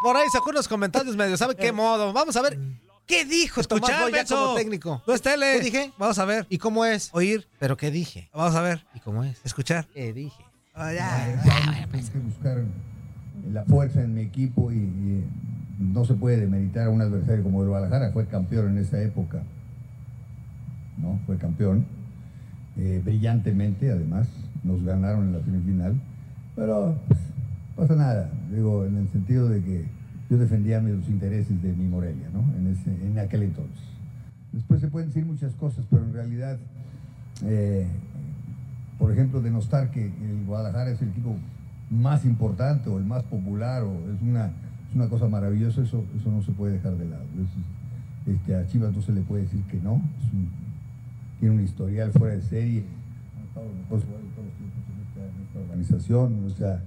Por ahí sacó unos comentarios medio, ¿sabe qué modo? Vamos a ver. ¿Qué dijo Tomás Escuchar, Boy ya Benzo. como técnico? No es tele. ¿Qué dije? Vamos a ver. ¿Y cómo es? Oír. ¿Pero qué dije? Vamos a ver. ¿Y cómo es? Escuchar. ¿Qué dije? Ah, ya. Tengo que buscar la fuerza en mi equipo y, y no se puede demeritar a un adversario como el Guadalajara, fue campeón en esa época, ¿no? Fue campeón, eh, brillantemente además, nos ganaron en la semifinal, pero pues, pasa nada, digo, en el sentido de que yo defendía los intereses de mi Morelia, ¿no? En, ese, en aquel entonces. Después se pueden decir muchas cosas, pero en realidad, eh, por ejemplo, denostar que el Guadalajara es el equipo más importante o el más popular o es una, es una cosa maravillosa, eso, eso no se puede dejar de lado. Es- este, a Chivas no se le puede decir que no, tiene un historial fuera de serie, organización, o sea,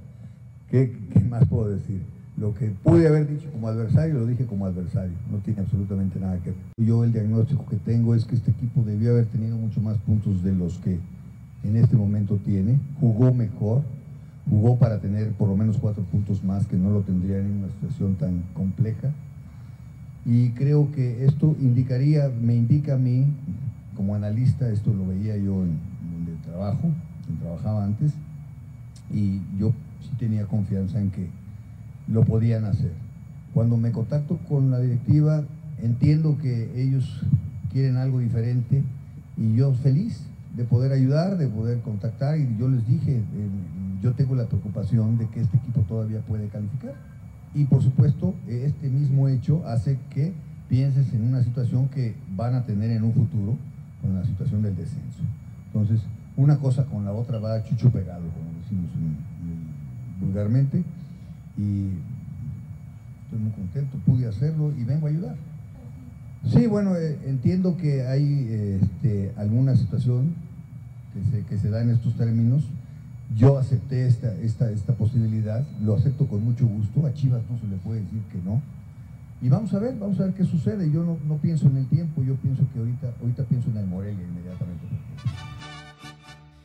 ¿qué, qué más puedo decir? Lo que pude haber dicho como adversario, lo dije como adversario, no tiene absolutamente nada que ver. Yo el diagnóstico que tengo es que este equipo debió haber tenido mucho más puntos de los que en este momento tiene, jugó mejor, jugó para tener por lo menos cuatro puntos más que no lo tendrían en una situación tan compleja. Y creo que esto indicaría, me indica a mí, como analista, esto lo veía yo en donde trabajo, trabajaba antes, y yo sí tenía confianza en que lo podían hacer. Cuando me contacto con la directiva, entiendo que ellos quieren algo diferente y yo feliz de poder ayudar, de poder contactar y yo les dije, eh, yo tengo la preocupación de que este equipo todavía puede calificar. Y por supuesto, este mismo hecho hace que pienses en una situación que van a tener en un futuro con la situación del descenso. Entonces, una cosa con la otra va chucho pegado, como decimos en- en- vulgarmente, y estoy muy contento, pude hacerlo y vengo a ayudar. Sí, bueno, eh, entiendo que hay este, alguna situación que se, que se da en estos términos. Yo acepté esta, esta, esta posibilidad, lo acepto con mucho gusto, a Chivas no se le puede decir que no. Y vamos a ver, vamos a ver qué sucede. Yo no, no pienso en el tiempo, yo pienso que ahorita, ahorita pienso en el Morelia inmediatamente.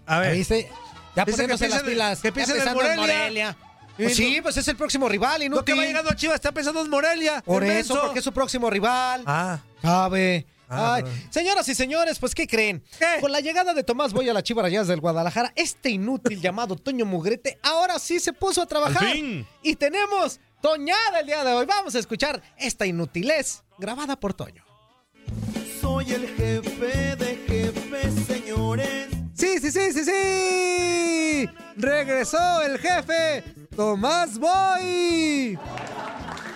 A ver. ¿Viste? Ya poniéndose las pilas. que ya piensa en el pensando en Morelia. Pues sí, pues es el próximo rival, Lo que inútil. va llegando a Chivas está pensando en Morelia. Por eso, porque es su próximo rival. Ah. Sabe. Ah, Ay, señoras y señores, pues ¿qué creen? Con la llegada de Tomás Boy a la Chivas Rayadas del Guadalajara, este inútil *laughs* llamado Toño Mugrete ahora sí se puso a trabajar. Al fin. Y tenemos Toñada el día de hoy. Vamos a escuchar esta inutilez grabada por Toño. Soy el jefe de jefes, señores. Sí, sí, sí, sí, sí. Regresó el jefe, Tomás Boy.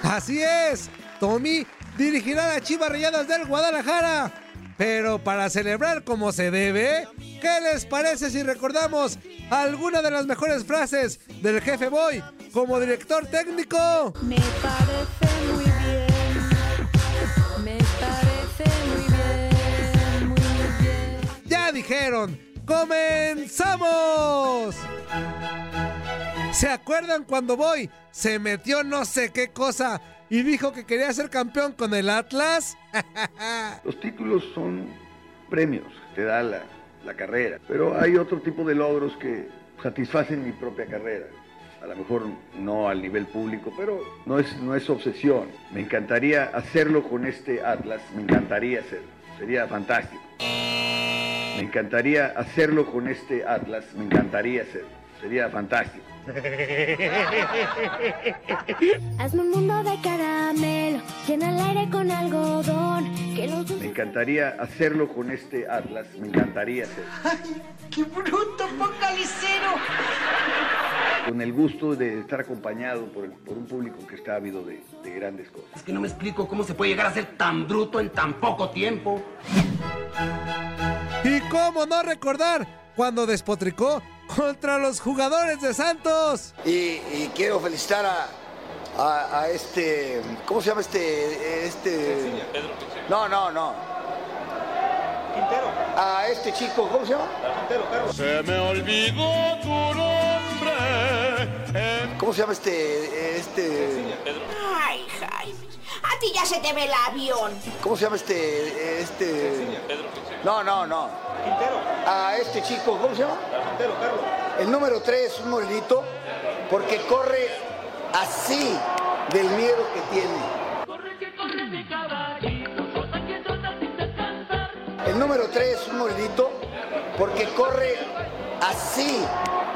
Así es, Tommy dirigirá las Chivas Rayadas del Guadalajara. Pero para celebrar como se debe, ¿qué les parece si recordamos alguna de las mejores frases del jefe Boy como director técnico? Me parece muy bien. Me parece muy bien, muy bien. Ya dijeron, ¡comenzamos! ¿Se acuerdan cuando Boy se metió no sé qué cosa y dijo que quería ser campeón con el Atlas? *laughs* Los títulos son premios te da la, la carrera, pero hay otro tipo de logros que satisfacen mi propia carrera. A lo mejor no al nivel público, pero no es, no es obsesión. Me encantaría hacerlo con este Atlas, me encantaría hacerlo, sería fantástico. Me encantaría hacerlo con este Atlas, me encantaría hacerlo, sería fantástico. Hazme un mundo de caramelo, llena el aire con algodón, que los Me encantaría hacerlo con este Atlas, me encantaría hacerlo. ¡Ay, qué bruto, focalicero! con el gusto de estar acompañado por, el- por un público que está ávido de, de grandes cosas. Es que no me explico cómo se puede llegar a ser tan bruto en tan poco tiempo. ¿Y cómo no recordar cuando despotricó contra los jugadores de Santos? Y, y quiero felicitar a, a, a este, ¿cómo se llama este? este No, no, no. Quintero. A este chico, ¿cómo se llama? Quintero, Se me olvidó tu nombre. ¿Cómo se llama este, este? Ay, Jaime, a ti ya se te ve el avión. ¿Cómo se llama este, este? No, no, no. Quintero. A este chico, ¿cómo se llama? Quintero, Carlos. El número 3, un morenito, porque corre así del miedo que tiene. El número 3, un morenito, porque corre así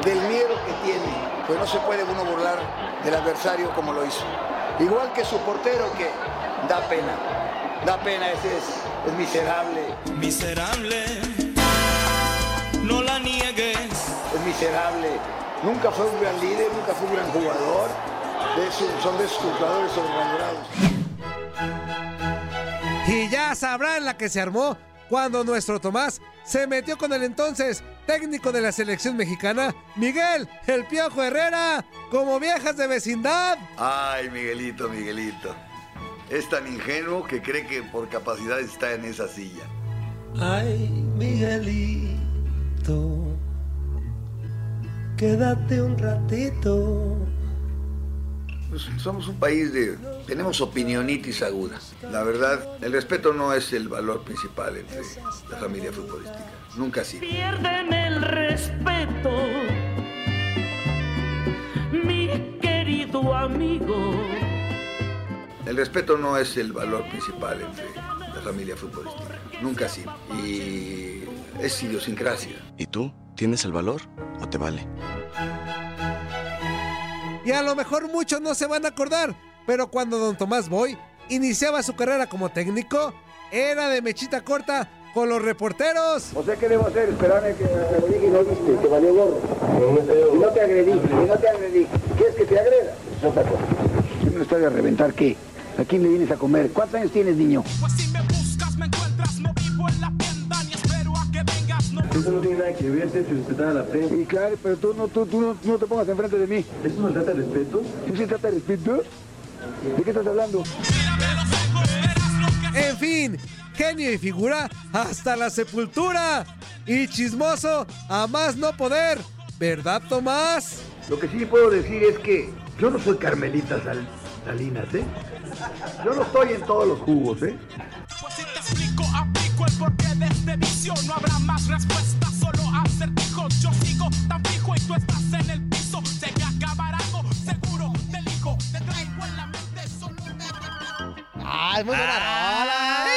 del miedo que tiene. Pues no se puede uno burlar del adversario como lo hizo. Igual que su portero que da pena. Da pena, ese es, es miserable. Miserable, no la niegues. Es miserable. Nunca fue un gran líder, nunca fue un gran jugador. de esos- son de esos jugadores sobrevalorados. Y ya sabrán la que se armó cuando nuestro Tomás se metió con el entonces técnico de la selección mexicana, Miguel El Piojo Herrera, como viejas de vecindad. Ay, Miguelito, Miguelito. Es tan ingenuo que cree que por capacidad está en esa silla. Ay, Miguelito, quédate un ratito. Pues somos un país de... Tenemos opinionitis aguda. La verdad, el respeto no es el valor principal entre la familia futbolística. Nunca ha sido. Pierden el respeto, mi querido amigo. El respeto no es el valor principal entre la familia futbolística. Nunca ha sido. Y es idiosincrasia. ¿Y tú? ¿Tienes el valor o te vale? Y a lo mejor muchos no se van a acordar, pero cuando don Tomás Boy iniciaba su carrera como técnico, era de mechita corta con los reporteros. O sea, ¿qué debo hacer? Esperarme que me lo dije y no viste, que valió gorro. Y no te agredí, y no te agredí. ¿Quieres que te agreda? Es otra cosa. ¿Qué me estás a reventar qué? ¿A quién le vienes a comer? ¿Cuántos años tienes, niño? Eso no tiene nada que ver, que respetar a la prensa. Y claro, pero tú no, tú, tú no, no te pongas enfrente de mí. ¿Eso no trata de respeto? ¿Eso se trata de respeto? ¿De qué estás hablando? En fin, genio y figura hasta la sepultura. Y chismoso a más no poder. ¿Verdad, Tomás? Lo que sí puedo decir es que yo no soy Carmelita Sal- Salinas, ¿eh? Yo no estoy en todos los jugos, ¿eh? explico, aplico el porqué de este vicio. No habrá más respuestas, solo acertijos. Yo sigo tan fijo y tú estás en el piso. Sé que acabará algo seguro del hijo. Te traigo en la mente solo ¡Ay, muy buena rola!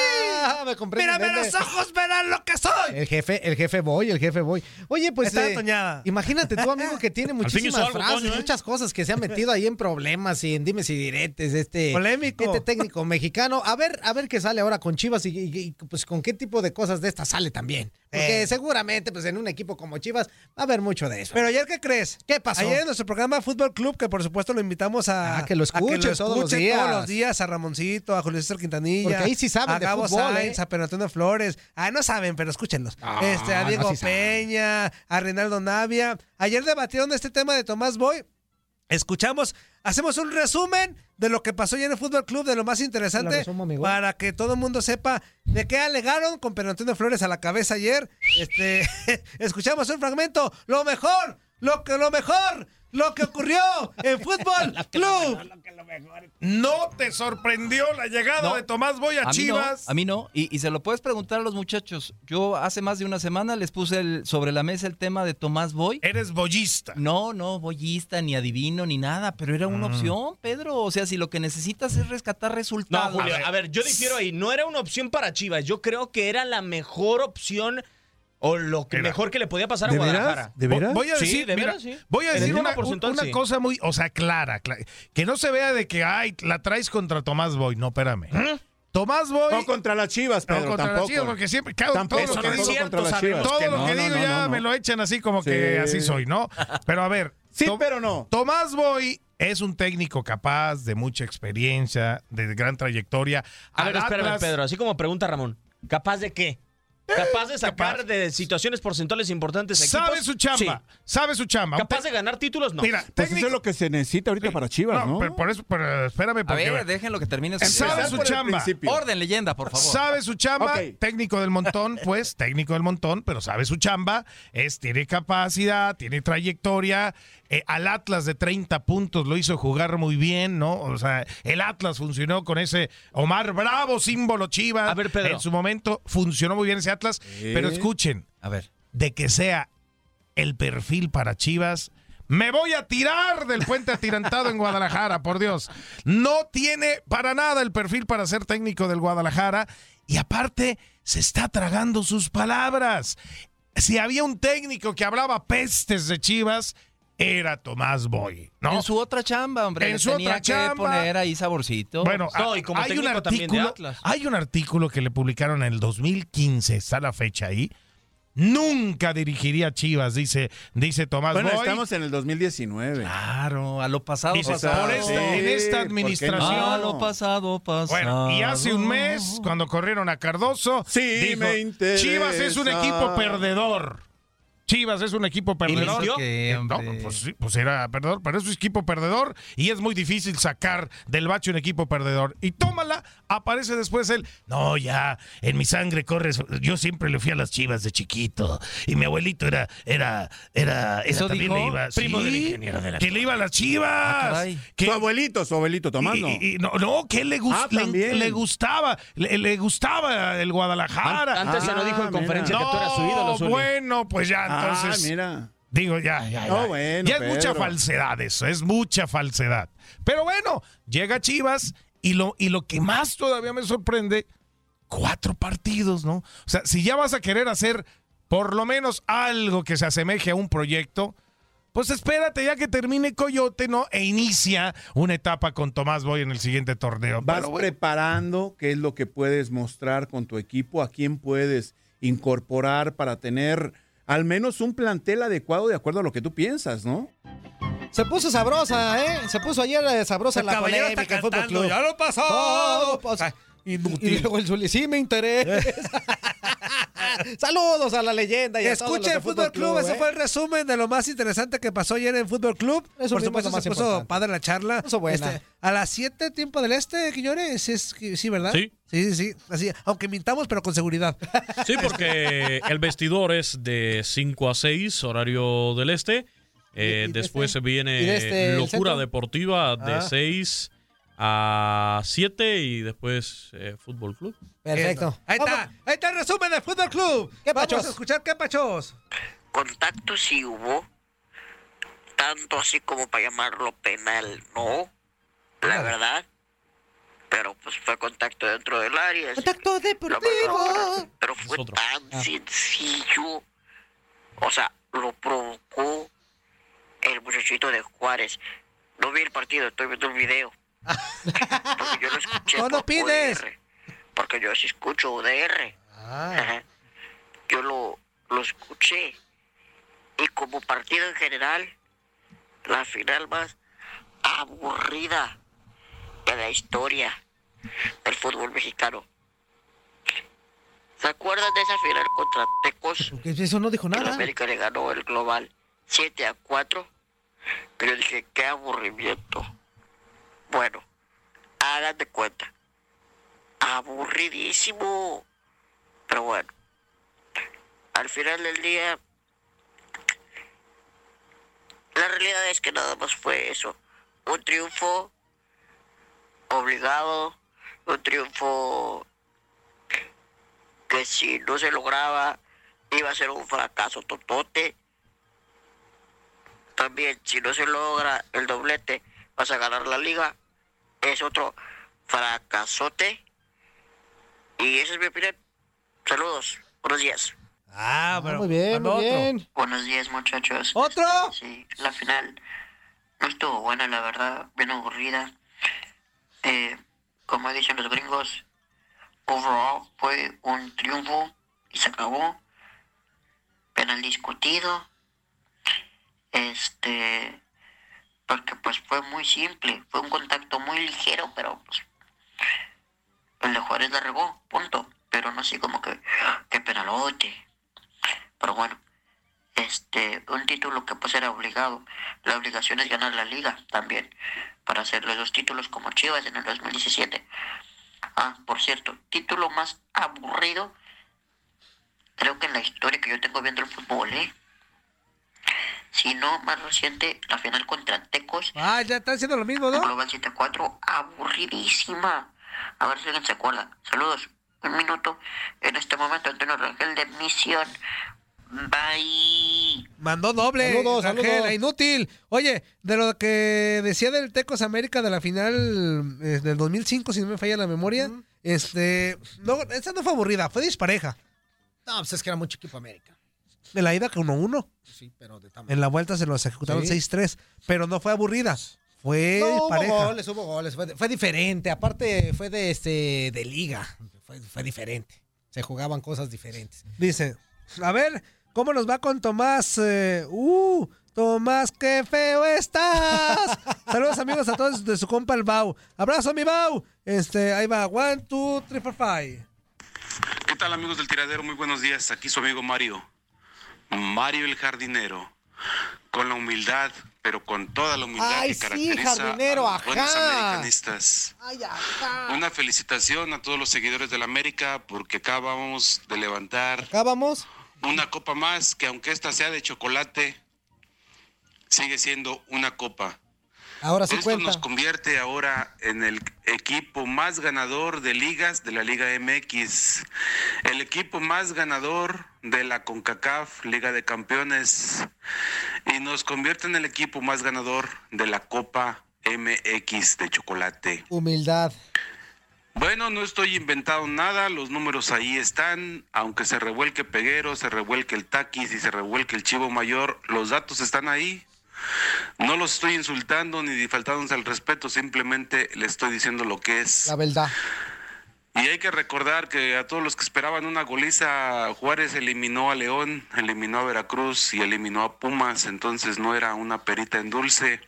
*laughs* Me compré ¡Mírame los ojos, verán lo que soy! El jefe, el jefe voy, el jefe voy. Oye, pues. Está eh. Imagínate tú, amigo, que tiene *laughs* muchísimas algo, frases, ¿eh? muchas cosas que se ha metido ahí en problemas y en dimes y diretes. Este, Polémico. Este técnico mexicano. A ver, a ver qué sale ahora con Chivas y, y- y, pues con qué tipo de cosas de estas sale también. Porque Eh. seguramente, pues en un equipo como Chivas va a haber mucho de eso. Pero ayer, ¿qué crees? ¿Qué pasó? Ayer en nuestro programa Fútbol Club, que por supuesto lo invitamos a, Ah, que lo escuche todos los días. todos los días, a Ramoncito, a Julio César Quintanilla. Porque ahí sí saben a de Gabo fútbol, Sainz, ¿eh? a Pedro Antonio Flores. Ah, no saben, pero escúchenlos. este, a no, Diego sí. Peña, a Reinaldo Navia. Ayer debatieron este tema de Tomás Boy. Escuchamos, hacemos un resumen de lo que pasó ayer en el Fútbol Club, de lo más interesante, resumo, para que todo el mundo sepa de qué alegaron con Pedro Antonio Flores a la cabeza ayer. Este, *laughs* escuchamos un fragmento, lo mejor, lo que lo mejor, lo que ocurrió en Fútbol *laughs* Club. ¿No te sorprendió la llegada No, de Tomás Boy a, mí no, Chivas? a mí no. Y, y se lo puedes preguntar a los muchachos. Yo hace más de una semana les puse el- sobre la mesa el tema de Tomás Boy. Eres boyista. No, no, boyista, ni adivino, ni nada, pero era una Mm. opción, Pedro. O sea, si lo que necesitas es rescatar No, resultados. Julio, a ver, yo difiero ahí. No era una opción para Chivas. Yo creo que era la mejor opción o lo que mejor que le podía pasar a ¿De veras? Guadalajara. ¿De veras? Voy a Sí, decir, de mira, veras, sí. voy a En el decir una, porcentual, una sí. cosa muy, o sea, clara, clara. Que no se vea de que, ay, la traes contra Tomás Boy. No, espérame. Tomás Boy. No contra las Chivas, No, Pedro, contra las tampoco. Chivas, porque siempre, claro, Tampoco, todo lo que tampoco digo, contra las sabemos Chivas. todo lo No, que no, digo no, ya no, me no. lo echan así como que Sí. así soy, ¿no? Pero a ver. Sí, To- pero no. Tomás Boy es un técnico capaz, de mucha experiencia, de gran trayectoria. A ver, espérame, Atlas- Pedro. Así como pregunta Ramón. ¿Capaz de qué? ¿Capaz de sacar de situaciones porcentuales importantes equipos? Sabe su chamba, Sí. sabe su chamba. ¿Capaz de ganar títulos? No. Mira, Pues eso es lo que se necesita ahorita para Chivas, ¿no? pero por eso, pero espérame, A porque ver, déjenlo que termine su sabe su chamba. Orden, leyenda, por favor. Sabe su chamba, técnico del montón, pues, técnico del montón, pero sabe su chamba, es, tiene capacidad, tiene trayectoria. Eh, al Atlas de 30 puntos lo hizo jugar muy bien, ¿no? O sea, el Atlas funcionó con ese Omar Bravo, símbolo Chivas. A ver, Pedro. En su momento funcionó muy bien ese Atlas, pero escuchen, A ver. de que sea el perfil para Chivas. Me voy a tirar del puente atirantado en Guadalajara, por Dios. No tiene para nada el perfil para ser técnico del Guadalajara y aparte se está tragando sus palabras. Si había un técnico que hablaba pestes de Chivas, era Tomás Boy, ¿no? En su otra chamba, hombre. En le su tenía otra que chamba. poner ahí saborcito. Bueno, No, y como hay un artículo, Atlas. hay un artículo que le publicaron en el 2015, está la fecha ahí, nunca dirigiría a Chivas, dice, dice Tomás Bueno, Boy. estamos en el 2019. Claro, a lo pasado, Dice, pasado. por esta- en esta administración. A lo pasado, pasado. Bueno, y hace un mes, cuando corrieron a Cardoso, dijo, me interesa. Chivas es un equipo perdedor. Chivas es un equipo perdedor. Eh, no, pues, sí, pues era perdedor, pero es un equipo perdedor y es muy difícil sacar del bache un equipo perdedor. Y tómala, aparece después él. No, ya, en mi sangre corre. eso". Yo siempre le fui a las Chivas de chiquito y mi abuelito era, era, era, era ¿Eso también dijo? le iba, Primo sí, del ingeniero de la que le iba a las Chivas. Ah, que, Su abuelito, su abuelito, Tomás, ¿no? y- y- no, no, que le, gus- Ah, le- también. le gustaba, le, le gustaba el Guadalajara. An- antes se lo dijo en Ah, conferencia mira. que tú eras su ídolo, No, Zuli. bueno, pues ya Ah, entonces. mira. Digo, ya, ya, ya. Bueno, ya es mucha falsedad eso, es mucha falsedad. Pero bueno, llega Chivas y lo, y lo que más todavía me sorprende, cuatro partidos, ¿no? O sea, si ya vas a querer hacer por lo menos algo que se asemeje a un proyecto, pues espérate ya que termine Coyote, ¿no? E inicia una etapa con Tomás Boy en el siguiente torneo. Vas bueno, preparando qué es lo que puedes mostrar con tu equipo, a quién puedes incorporar para tener al menos un plantel adecuado de acuerdo a lo que tú piensas, ¿no? Se puso sabrosa, ¿eh? Se puso ayer eh, sabrosa El la caballero polémica está en Fútbol cantando, Club. ya lo pasó. Todo pasa. Y luego el Zuli, sí me interesa. *laughs* Saludos a la leyenda y a todos los Escucha de el Fútbol Club, ese ¿eh? fue el resumen de lo más interesante que pasó ayer en Fútbol Club. Eso Por supuesto, más se puso importante. padre la charla. Puso buena. Este, a las 7 tiempo del este, Quiñones, sí, es, sí, ¿verdad? Sí. Sí, sí, sí. Así, aunque mintamos, pero con seguridad. *laughs* Sí, porque el vestidor es de 5 a 6, horario del este. Eh, ¿Y- y de después este? viene ¿Y de este, Locura? Deportiva de Ah. 6 a 7 y después eh, Fútbol Club. Perfecto. Ahí está, ahí está el resumen del Fútbol Club. ¿Qué Vamos pachos? a escuchar qué pachos. Contacto sí hubo, tanto así como para llamarlo penal, no, la verdad. Pero pues fue contacto dentro del área. Contacto deportivo. Pero fue tan sencillo. O sea, lo provocó el muchachito de Juárez. No vi el partido, estoy viendo el video. Porque yo lo escuché. No, por pides. UDR, porque yo sí escucho UDR. Ajá. Yo lo, lo escuché. Y como partido en general, la final más aburrida de la historia del fútbol mexicano. ¿Se acuerdan de esa final contra Tecos? Porque eso no dijo nada. América le ganó el global 7 a 4. Pero dije, qué aburrimiento. Bueno, hagan de cuenta. Aburridísimo. Pero bueno, al final del día, la realidad es que nada más fue eso. Un triunfo obligado, un triunfo que si no se lograba iba a ser un fracaso totote. También si no se logra el doblete vas a ganar la liga. Es otro fracasote. Y esa es mi opinión. Saludos. Buenos días. Ah, pero muy bien, muy otro. bien. Buenos días, muchachos. ¿Otro? Sí, la final no estuvo buena, la verdad, bien aburrida. Eh, como dicen los gringos, overall fue un triunfo y se acabó. Penal discutido. Este, porque pues fue muy simple, fue un contacto muy ligero, pero pues el de Juárez la regó, punto. Pero no así como que, qué penalote. Pero bueno, este, un título que pues era obligado. La obligación es ganar la liga también, para hacer los dos títulos como Chivas en el 2017. Ah, por cierto, título más aburrido, creo que en la historia que yo tengo viendo el fútbol, ¿eh? Si no, más reciente, la final contra Tecos, Ah, ya están haciendo lo mismo, ¿no? Global 7-4, aburridísima. A ver si alguien se acuerda. Saludos. Un minuto. En este momento, Antonio Rangel de Misión. Bye. Mandó doble. Saludos, Ángel, saludos. inútil. Oye, de lo que decía del Tecos América de la final eh, del 2005, si no me falla la memoria, este, no, esa no fue aburrida, fue dispareja. No, pues es que era mucho equipo América. De la ida que 1-1. Sí, pero de tamaño. En la vuelta se los ejecutaron Sí. 6-3, pero no fue aburrida. Fue No, hubo pareja. goles, hubo goles. Fue, fue diferente. Aparte, fue de este de liga. Fue, fue diferente. Se jugaban cosas diferentes. Dice, A ver, ¿cómo nos va con Tomás? Eh, ¡Uh! Tomás, qué feo estás. *laughs* Saludos amigos a todos de su compa el Bau. Abrazo mi Bau. Este, ahí va. One, two, three, four, five. ¿Qué tal amigos del tiradero? Muy buenos días. Aquí su amigo Mario. Mario el jardinero. Con la humildad, pero con toda la humildad Ay, que sí, caracteriza jardinero, a los buenos ajá. americanistas. Ay, ajá. Una felicitación a todos los seguidores del América porque acabamos de levantar Acá vamos. Una copa más que aunque esta sea de chocolate, sigue siendo una copa. Ahora sí Esto cuenta. nos convierte ahora en el equipo más ganador de ligas de la Liga MX, el equipo más ganador de la CONCACAF Liga de Campeones y nos convierte en el equipo más ganador de la Copa MX de chocolate. Humildad. Bueno, no estoy inventando nada, los números ahí están, aunque se revuelque Peguero, se revuelque el Taquis y se revuelque el Chivo Mayor, los datos están ahí. No los estoy insultando ni faltándose al respeto, simplemente le estoy diciendo lo que es. La verdad. Y hay que recordar que a todos los que esperaban una goliza, Juárez eliminó a León, eliminó a Veracruz y eliminó a Pumas, entonces no era una perita en dulce.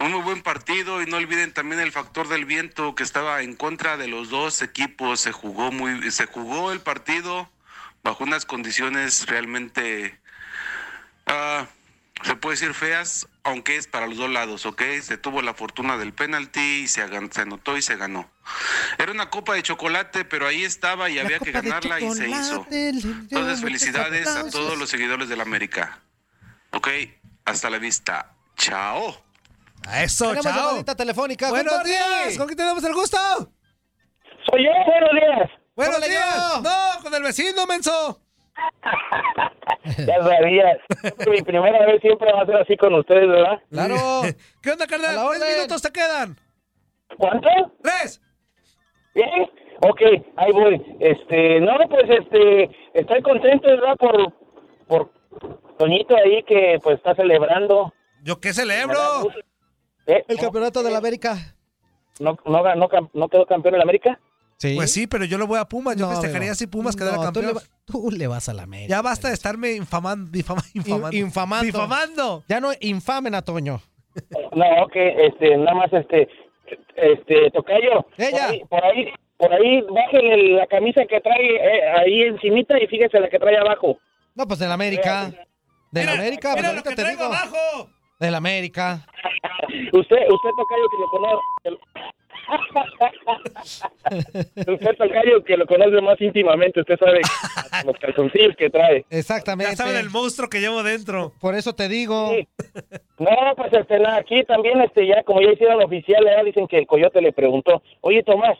Un muy buen partido y no olviden también el factor del viento que estaba en contra de los dos equipos. Se jugó muy, se jugó el partido bajo unas condiciones realmente, ah, se puede decir feas, aunque es para los dos lados, ¿ok? Se tuvo la fortuna del penalti y se, se anotó y se ganó. Era una copa de chocolate, pero ahí estaba y había que ganarla y se hizo. Entonces, felicidades a todos los seguidores del América. Ok, hasta la vista. Chao. A eso, Tenemos chao. llamadita telefónica. Buenos días. ¿Con quién tenemos el gusto? Soy yo, buenos días. Buenos Hola, días. yo. No, con el vecino, menso. *laughs* Ya sabías. Mi primera vez siempre va a ser así con ustedes, ¿verdad? Claro. *laughs* ¿Qué onda, carnal? Tres minutos te quedan. ¿Cuánto? Tres. Bien. Ok, ahí voy. Este, no, pues este, estoy contento, ¿verdad? Por, por Toñito ahí que pues está celebrando. ¿Yo qué celebro? ¿Eh? El campeonato de la América. ¿No, no, quedó campeón en la América? Pues sí, pero yo lo voy a Pumas. Yo No, festejaría si Pumas quedara No, tú campeón. le va- tú le vas a la América. Ya basta de estarme infamando. difama- infamando. infamando. Difamando. Ya no infamen a Toño. No, ok, este, nada más este, este, Tocayo. Ella. Por ahí, por ahí, por ahí, bájale la camisa que trae eh, ahí encimita y fíjese la que trae abajo. No, pues de la América. De la América, pues ahorita te digo. De la América. Usted, usted Tocayo que lo conoce. *laughs* usted Tocayo que lo conoce más íntimamente, usted sabe los calzoncillos que trae. Exactamente. Ya saben el monstruo que llevo dentro. Por eso te digo. No, pues este, nada, aquí también, este, ya como ya hicieron oficial, ya dicen que el coyote le preguntó, oye Tomás,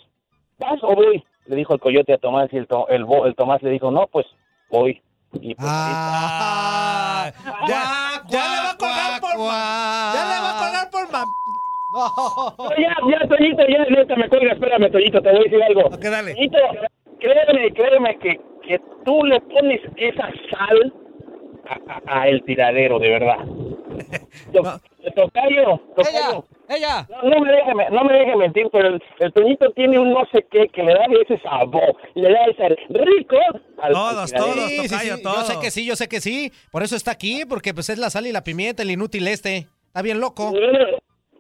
¿vas o voy? Le dijo el coyote a Tomás y el, to- el, bo- el Tomás le dijo, no, pues voy. Y pues, Ah, ya, ya le va a colgar por ma- Ya le va a colgar por mam. No, ya, ya, Toñito, ya, neta, me cuelga, espérame, Toñito, te voy a decir algo. Toñito, créeme, créeme que, que tú le pones esa sal a, a- a el tiradero, de verdad. *laughs* To- Tocayo, tocayo. Ella. No, no me deje, no me deje mentir, pero el, el Toñito tiene un no sé qué que le da ese sabor, le da ese rico al, al tiradero. Sí, sí, sí, Yo sé que sí, yo sé que sí. Por eso está aquí, porque pues es la sal y la pimienta, el inútil este. Está bien loco.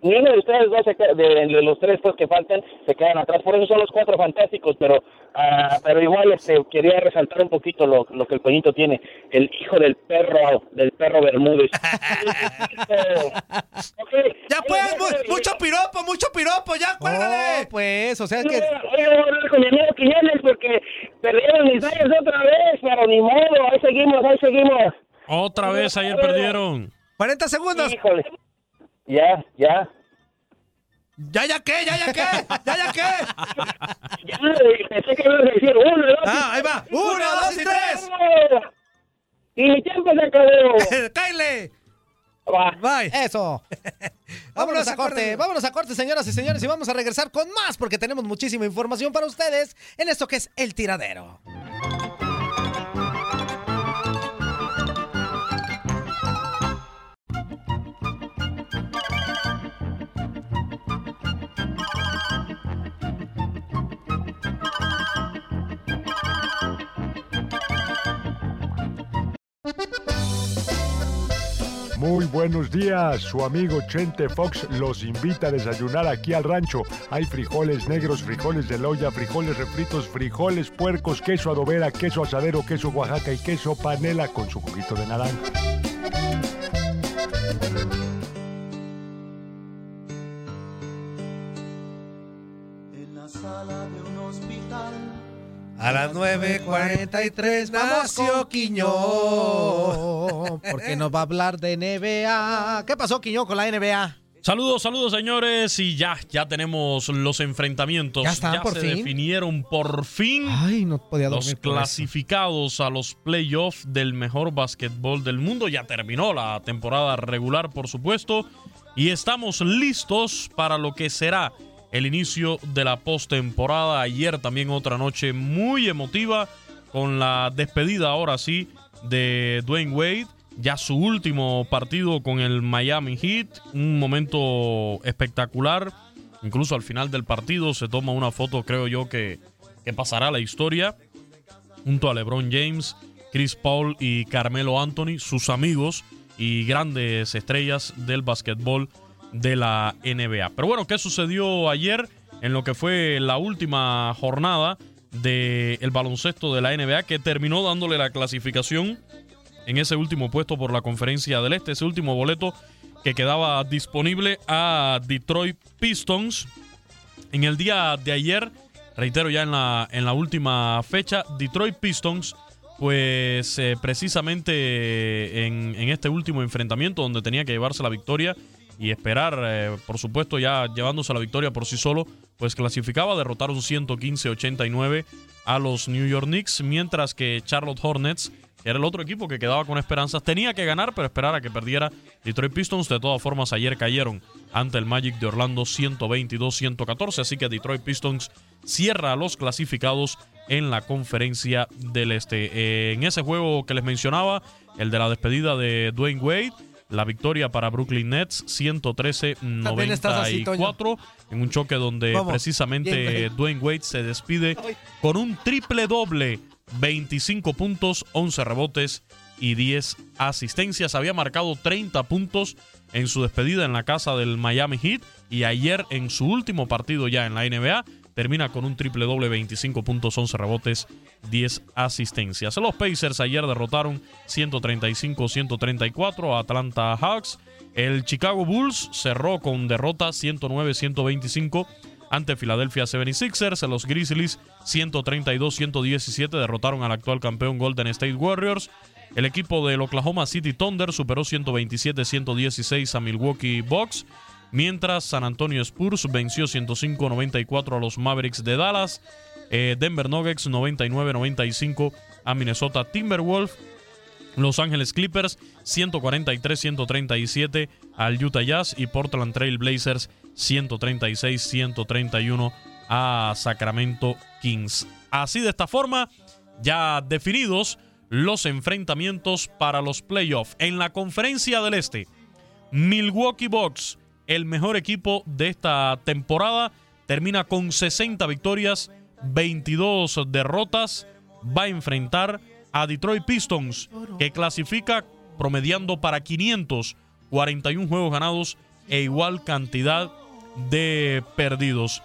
Ni uno de ustedes dos, se queda- de, de los tres pues, que faltan, se quedan atrás. Por eso son los cuatro fantásticos, pero ah, pero igual este, quería resaltar un poquito lo, lo que el Toñito tiene. El hijo del perro, del perro Bermúdez. *laughs* Ya pues, mu- mucho piropo, mucho piropo, ya, cuélgale. pues, o sea que... Oye, voy a hablar con mi amigo Quiñones porque perdieron mis años otra vez, pero ni modo, ahí seguimos, ahí seguimos. Otra vez ayer perdieron. 40 segundos. Híjole. Ya, ya. ¿Ya, ya qué? ¿Ya, ya qué? ¿Ya, ya qué? Ya, eh, pensé que ibas a decir uno, dos. Ah, ahí va. Uno, dos y tres. Y mi tiempo se acabó. ¡Cáile! Va. Bye. Eso. vámonos a corte, vámonos a corte, señoras y señores, y vamos a regresar con más porque tenemos muchísima información para ustedes en esto que es el tiradero. Muy buenos días, su amigo Chente Fox los invita a desayunar aquí al rancho. Hay frijoles negros, frijoles de loya, frijoles refritos, frijoles puercos, queso adobera, queso asadero, queso Oaxaca y queso panela con su juguito de naranja. A las 9.43 nació Quiñón. *laughs* Porque nos va a hablar de NBA. ¿Qué pasó, Quiñón, con la NBA? Saludos, saludos señores y ya, ya tenemos los enfrentamientos. Ya están, por se fin. definieron por fin Ay, no podía los eso. clasificados a los playoffs del mejor básquetbol del mundo. Ya terminó la temporada regular, por supuesto, y estamos listos para lo que será el inicio de la postemporada. Ayer también otra noche muy emotiva con la despedida ahora sí de Dwayne Wade. Ya su último partido con el Miami Heat. Un momento espectacular. Incluso al final del partido se toma una foto, creo yo, que, que pasará la historia. Junto a LeBron James, Chris Paul y Carmelo Anthony, sus amigos y grandes estrellas del básquetbol de la NBA. Pero bueno, ¿qué sucedió ayer en lo que fue la última jornada del baloncesto de la NBA que terminó dándole la clasificación en ese último puesto por la conferencia del Este, ese último boleto que quedaba disponible a Detroit Pistons. En el día de ayer, reitero ya en la, en la última fecha, Detroit Pistons, pues eh, precisamente en, en este último enfrentamiento donde tenía que llevarse la victoria y esperar, eh, por supuesto, ya llevándose la victoria por sí solo, pues clasificaba, derrotaron 115-89 a los New York Knicks, mientras que Charlotte Hornets, era el otro equipo que quedaba con esperanzas, tenía que ganar, pero esperar a que perdiera Detroit Pistons. De todas formas, ayer cayeron ante el Magic de Orlando 122-114, así que Detroit Pistons cierra a los clasificados en la conferencia del Este. Eh, en ese juego que les mencionaba, el de la despedida de Dwayne Wade, la victoria para Brooklyn Nets También estás así, Toño. 113-94 en un choque donde precisamente bien. Dwayne Wade se despide con un triple doble, 25 puntos, 11 rebotes y 10 asistencias. Había marcado 30 puntos en su despedida en la casa del Miami Heat y ayer en su último partido ya en la NBA termina con un triple doble, 25 puntos, 11 rebotes, 10 asistencias. Los Pacers ayer derrotaron 135-134 a Atlanta Hawks. El Chicago Bulls cerró con derrota 109-125 ante Philadelphia 76ers. Los Grizzlies 132-117 derrotaron al actual campeón Golden State Warriors. El equipo del Oklahoma City Thunder superó 127-116 a Milwaukee Bucks. Mientras San Antonio Spurs venció 105-94 a los Mavericks de Dallas. Eh, Denver Nuggets 99-95 a Minnesota Timberwolves. Los Ángeles Clippers 143-137 al Utah Jazz y Portland Trail Blazers 136-131 a Sacramento Kings. Así de esta forma, ya definidos los enfrentamientos para los playoffs. En la conferencia del Este, Milwaukee Bucks, el mejor equipo de esta temporada, termina con 60 victorias, 22 derrotas. Va a enfrentar a Detroit Pistons, que clasifica promediando para 541 juegos ganados e igual cantidad de perdidos.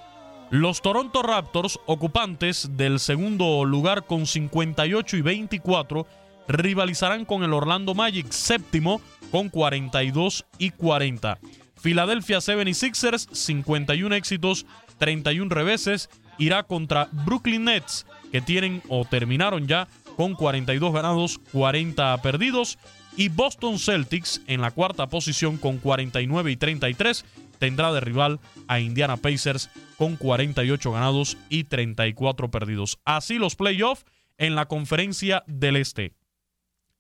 Los Toronto Raptors, ocupantes del segundo lugar con 58 y 24, rivalizarán con el Orlando Magic, séptimo, con 42 y 40. Philadelphia 76ers, 51 éxitos, 31 reveses, irá contra Brooklyn Nets, que tienen o terminaron ya con 42 ganados, 40 perdidos. Y Boston Celtics en la cuarta posición con 49 y 33 tendrá de rival a Indiana Pacers con 48 ganados y 34 perdidos. Así los playoffs en la conferencia del Este.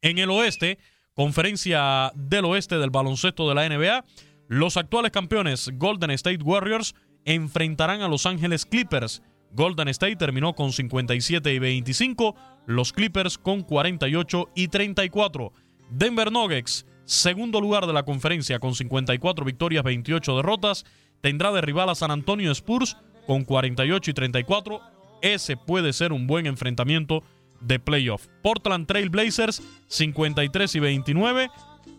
En el Oeste, conferencia del Oeste del baloncesto de la NBA, los actuales campeones Golden State Warriors enfrentarán a Los Ángeles Clippers. Golden State terminó con 57 y 25, los Clippers con 48 y 34. Denver Nuggets, segundo lugar de la conferencia con 54 victorias, 28 derrotas, tendrá de rival a San Antonio Spurs con 48 y 34. Ese puede ser un buen enfrentamiento de playoff. Portland Trail Blazers 53 y 29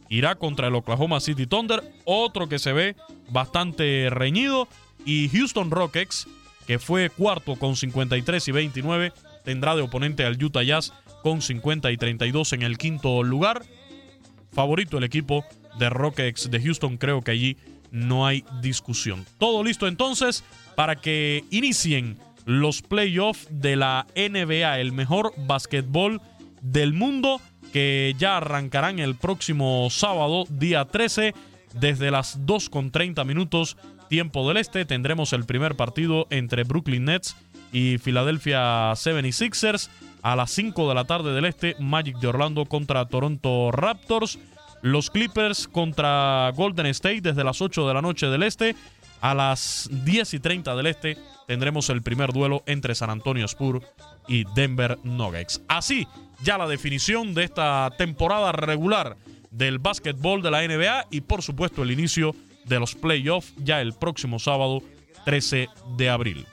irá contra el Oklahoma City Thunder, otro que se ve bastante reñido. Y Houston Rockets, que fue cuarto con 53 y 29, tendrá de oponente al Utah Jazz con 50 y 32 en el quinto lugar. Favorito el equipo de Rockets de Houston, creo que allí no hay discusión. Todo listo entonces para que inicien los playoffs de la NBA, el mejor básquetbol del mundo, que ya arrancarán el próximo sábado, día 13, desde las 2.30 minutos, tiempo del este. Tendremos el primer partido entre Brooklyn Nets y Philadelphia 76ers. A las 5 de la tarde del este, Magic de Orlando contra Toronto Raptors. Los Clippers contra Golden State desde las 8 de la noche del este. A las 10 y 30 del este tendremos el primer duelo entre San Antonio Spurs y Denver Nuggets. Así, ya la definición de esta temporada regular del básquetbol de la NBA y por supuesto el inicio de los playoffs ya el próximo sábado 13 de abril.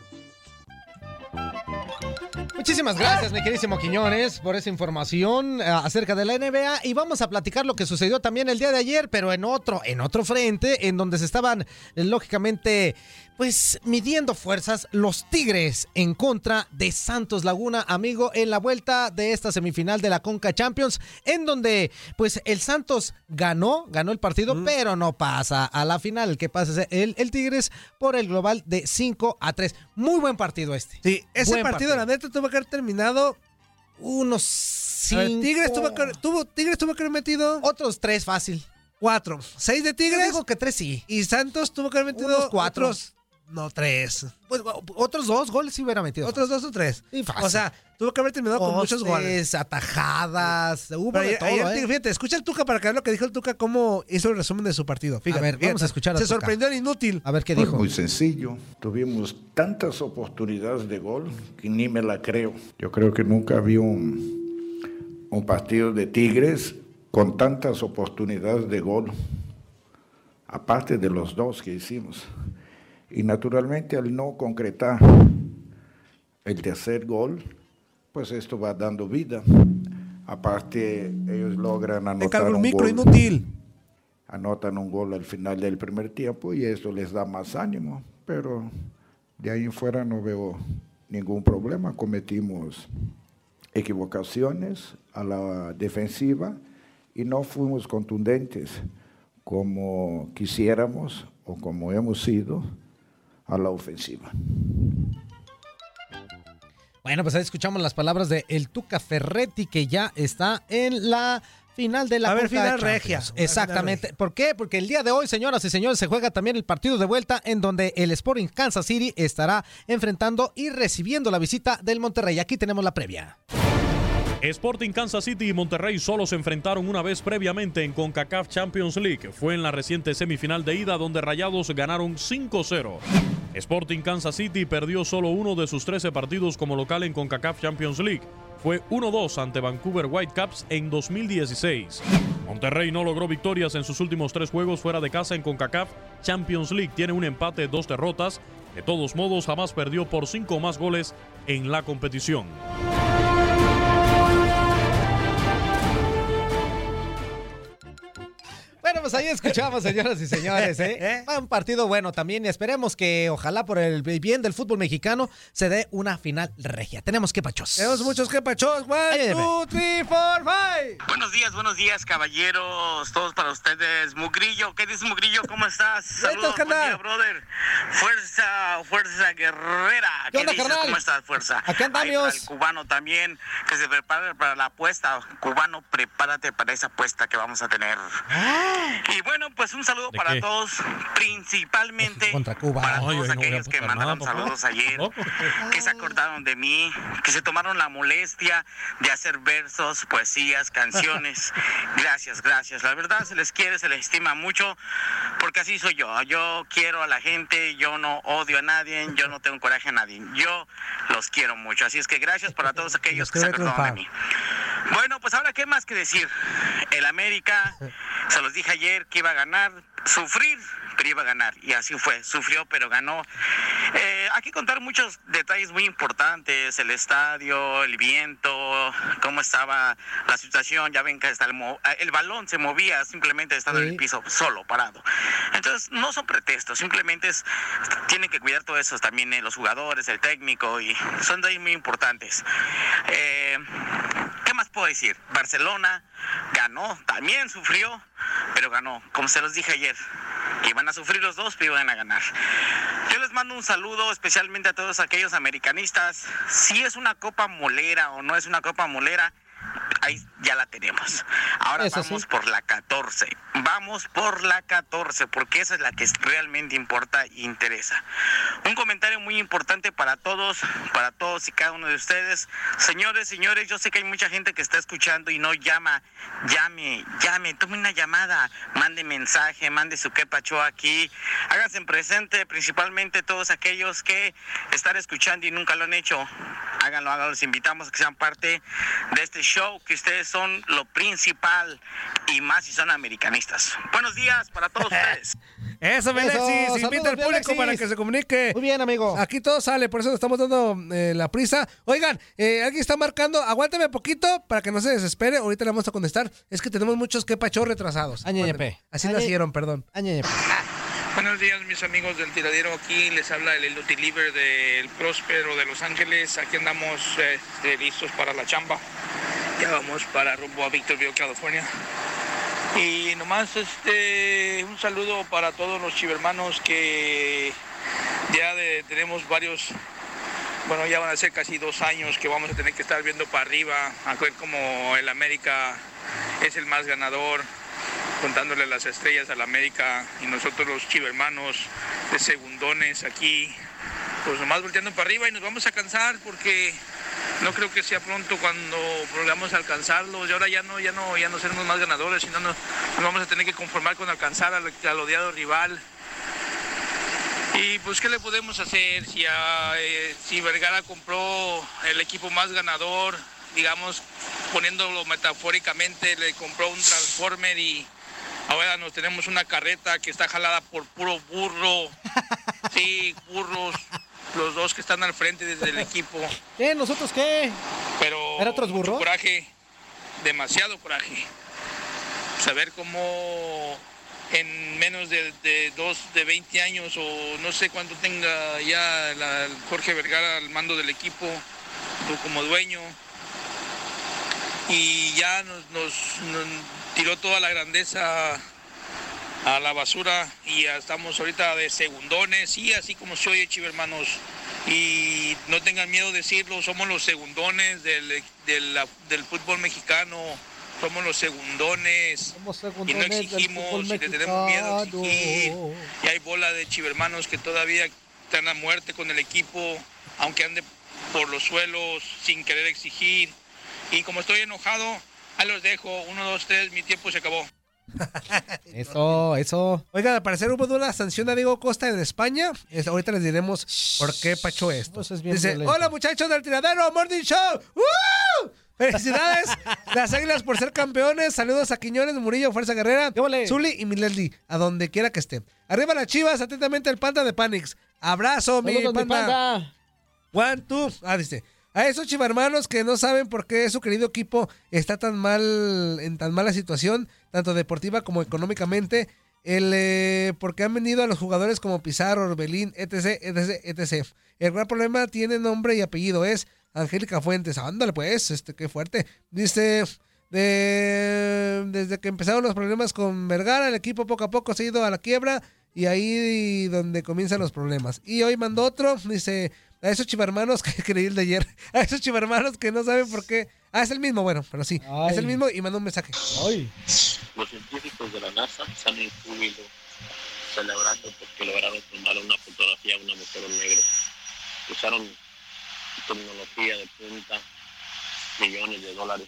Muchísimas gracias, mi queridísimo Quiñones, por esa información eh, acerca de la NBA y vamos a platicar lo que sucedió también el día de ayer, pero en otro, en otro frente, en donde se estaban eh, lógicamente, pues midiendo fuerzas los Tigres en contra de Santos Laguna, amigo, en la vuelta de esta semifinal de la Conca Champions, en donde pues el Santos ganó, ganó el partido, pero no pasa a la final. Que pasa el, el Tigres por el global de 5 a 3. Muy buen partido este. Sí, ese Buen partido, la neta, tuvo que haber terminado. Unos A ver, cinco- Tigres tuvo que, tuvo, Tigres tuvo que haber metido. Otros tres fácil. Cuatro. Seis de Tigres. digo que tres sí. Y Santos tuvo que haber metido Unos cuatro. otros- No, tres. Pues, otros dos goles sí hubiera metido. Otros dos o tres. Sí, fácil. O sea, tuvo que haber terminado con muchos goles. Atajadas, hubo Pero de ayer- todo, ayer, ¿eh? Fíjate, escucha el Tuca para que veas lo que dijo el Tuca, cómo hizo el resumen de su partido. Fíjate, ver, vamos a escuchar a Se Tuca. sorprendió el inútil. A ver qué Fue dijo. muy sencillo. Tuvimos tantas oportunidades de gol que ni me la creo. Yo creo que nunca había un, un partido de Tigres con tantas oportunidades de gol, aparte de los dos que hicimos. Y naturalmente al no concretar el tercer gol, pues esto va dando vida. Aparte, ellos logran anotar un micro, gol inútil. anotan un gol al final del primer tiempo y esto les da más ánimo, pero de ahí en fuera no veo ningún problema. Cometimos equivocaciones a la defensiva y no fuimos contundentes como quisiéramos o como hemos sido a la ofensiva. Bueno, pues ahí escuchamos las palabras de el Tuca Ferretti que ya está en la final de la a Conca final Champions. regia. Exactamente. ¿Por qué? Porque el día de hoy, señoras y señores, se juega también el partido de vuelta en donde el Sporting Kansas City estará enfrentando y recibiendo la visita del Monterrey. Aquí tenemos la previa. Sporting Kansas City y Monterrey solo se enfrentaron una vez previamente en CONCACAF Champions League. Fue en la reciente semifinal de ida donde Rayados ganaron 5-0. Sporting Kansas City perdió solo uno de sus 13 partidos como local en CONCACAF Champions League. Fue 1-2 ante Vancouver Whitecaps en 2016. Monterrey no logró victorias en sus últimos tres juegos fuera de casa en CONCACAF Champions League. Tiene un empate, dos derrotas. De todos modos, jamás perdió por cinco más goles en la competición. Pues ahí escuchamos, señoras y señores. *laughs* ¿eh? Va Un partido bueno también y esperemos que, ojalá por el bien del fútbol mexicano, se dé una final regia. Tenemos que pachos. Tenemos muchos que pachos. One, two, three, four, five. Buenos días, buenos días, caballeros. Todos para ustedes. Mugrillo, ¿qué dices, Mugrillo? ¿Cómo estás? *laughs* Saludos, buen día, brother. Fuerza, fuerza guerrera. ¿Qué ¿Qué, onda, dices? carnal? ¿Cómo estás, fuerza? Aquí andamos. El cubano también, que se prepare para la apuesta. Cubano, prepárate para esa apuesta que vamos a tener. Y bueno, pues un saludo ¿De para qué? todos, principalmente Contra Cuba. para todos ay, no voy a aquellos que mandaron nada, saludos ayer, que se acordaron de mí, que se tomaron la molestia de hacer versos, poesías, canciones. *laughs* Gracias, gracias. La verdad se les quiere, se les estima mucho, porque así soy yo. Yo quiero a la gente, yo no odio a nadie, yo no tengo coraje a nadie. Yo los quiero mucho. Así es que gracias para todos *laughs* aquellos que se acordaron de mí. Bueno, pues ahora qué más que decir. El América, *laughs* se los dije ayer que iba a ganar, sufrir, pero iba a ganar. Y así fue, sufrió, pero ganó. Eh, hay que contar muchos detalles muy importantes, el estadio, el viento, cómo estaba la situación, ya ven que hasta el, mo- el balón se movía simplemente estando en el piso solo, parado. Entonces, no son pretextos, simplemente es, tienen que cuidar todo eso también eh, los jugadores, el técnico, y son de ahí muy importantes. Eh, ¿Qué más puedo decir? Barcelona ganó, también sufrió, pero ganó. Como se los dije ayer, iban a sufrir los dos, pero iban a ganar. Yo les mando un saludo especialmente a todos aquellos americanistas. Si es una copa molera o no es una copa molera, ahí ya la tenemos. Ahora Eso vamos sí. por la 14. Vamos por la 14, porque esa es la que realmente importa e interesa. Un comentario muy importante para todos, para todos y cada uno de ustedes. Señores, señores, yo sé que hay mucha gente que está escuchando y no llama. Llame, llame, tome una llamada, mande mensaje, mande su quepacho aquí. Háganse presente, principalmente todos aquellos que están escuchando y nunca lo han hecho. Háganlo, háganlo. Los invitamos a que sean parte de este show, que ustedes son lo principal y más si son americanistas. Buenos días para todos *laughs* ustedes. Eso, Alexis. Saludos, Invita al público Alexis. para que se comunique. Muy bien, amigo. Aquí todo sale, por eso le estamos dando eh, la prisa. Oigan, eh, alguien está marcando. Aguántame poquito para que no se desespere. Ahorita le vamos a contestar. Es que tenemos muchos que pachó retrasados. Añeñepe. Así Añe- nacieron, perdón. Buenos días, mis amigos del tiradero. Aquí les habla el Eluti Liver del Próspero de Los Ángeles. Aquí andamos este, listos para la chamba. Ya vamos para rumbo a Victorville, California. Y nomás este un saludo para todos los chivermanos que ya tenemos varios, bueno, ya van a ser casi dos años que vamos a tener que estar viendo para arriba, a ver cómo el América es el más ganador, contándole las estrellas al América y nosotros los chivermanos de segundones aquí, pues nomás volteando para arriba y nos vamos a cansar porque no creo que sea pronto cuando logramos alcanzarlos y ahora ya no, ya no, ya no seremos más ganadores, sino nos, vamos a tener que conformar con alcanzar al, odiado rival. Y pues, ¿qué le podemos hacer si, a, eh, si Vergara compró el equipo más ganador, digamos, poniéndolo metafóricamente, le compró un Transformer y ahora nos tenemos una carreta que está jalada por puro burro. *laughs* Sí, burros, los dos que están al frente desde el *laughs* equipo. ¿Qué? ¿Nosotros qué? Pero ¿Era otros burros? coraje, demasiado coraje. Saber cómo en menos de, de dos, de 20 años o no sé cuánto tenga ya la- Jorge Vergara al mando del equipo o como dueño y ya nos, nos- nos tiró toda la grandeza a la basura y ya estamos ahorita de segundones. Y así como se oye chivermanos y no tengan miedo de decirlo somos los segundones del, del, del fútbol mexicano. Somos los segundones. Y no segundones del exigimos fútbol y le tenemos miedo a exigir. Y hay bola de chivermanos que todavía están a muerte con el equipo aunque ande por los suelos sin querer exigir y como estoy enojado ahí los dejo uno dos tres mi tiempo se acabó *laughs* Eso, eso. Oigan, al parecer hubo una sanción a Diego Costa en España. Es- ahorita les diremos por qué pachó esto. bien Dice, violento. hola muchachos del tiradero, Morning Show. ¡Woo! Felicidades, *laughs* las águilas por ser campeones. Saludos a Quiñones, Murillo, Fuerza Guerrera, Zuli y mi Leslie, a donde quiera que esté. Arriba las chivas, atentamente el panda de Panix. Abrazo, mi panda. panda. One, two. Ah, dice. A esos chivarmanos que no saben por qué su querido equipo está tan mal, en tan mala situación, tanto deportiva como económicamente, el, eh, porque han vendido a los jugadores como Pizarro, Orbelín, etc, etc, etc. El gran problema tiene nombre y apellido, es Angélica Fuentes. Ándale pues, este, qué fuerte. Dice, de- desde que empezaron los problemas con Vergara, el equipo poco a poco se ha ido a la quiebra y ahí donde comienzan los problemas. Y hoy mandó otro, dice, a esos chivarmanos que *laughs* creí el de ayer, a esos chivarmanos que no saben por qué. Ah, es el mismo, bueno, pero sí, es el mismo y mandó un mensaje. Los científicos de la NASA están en júbilo celebrando porque lograron tomar una fotografía de una mujer negra. Usaron tecnología de punta, millones de dólares.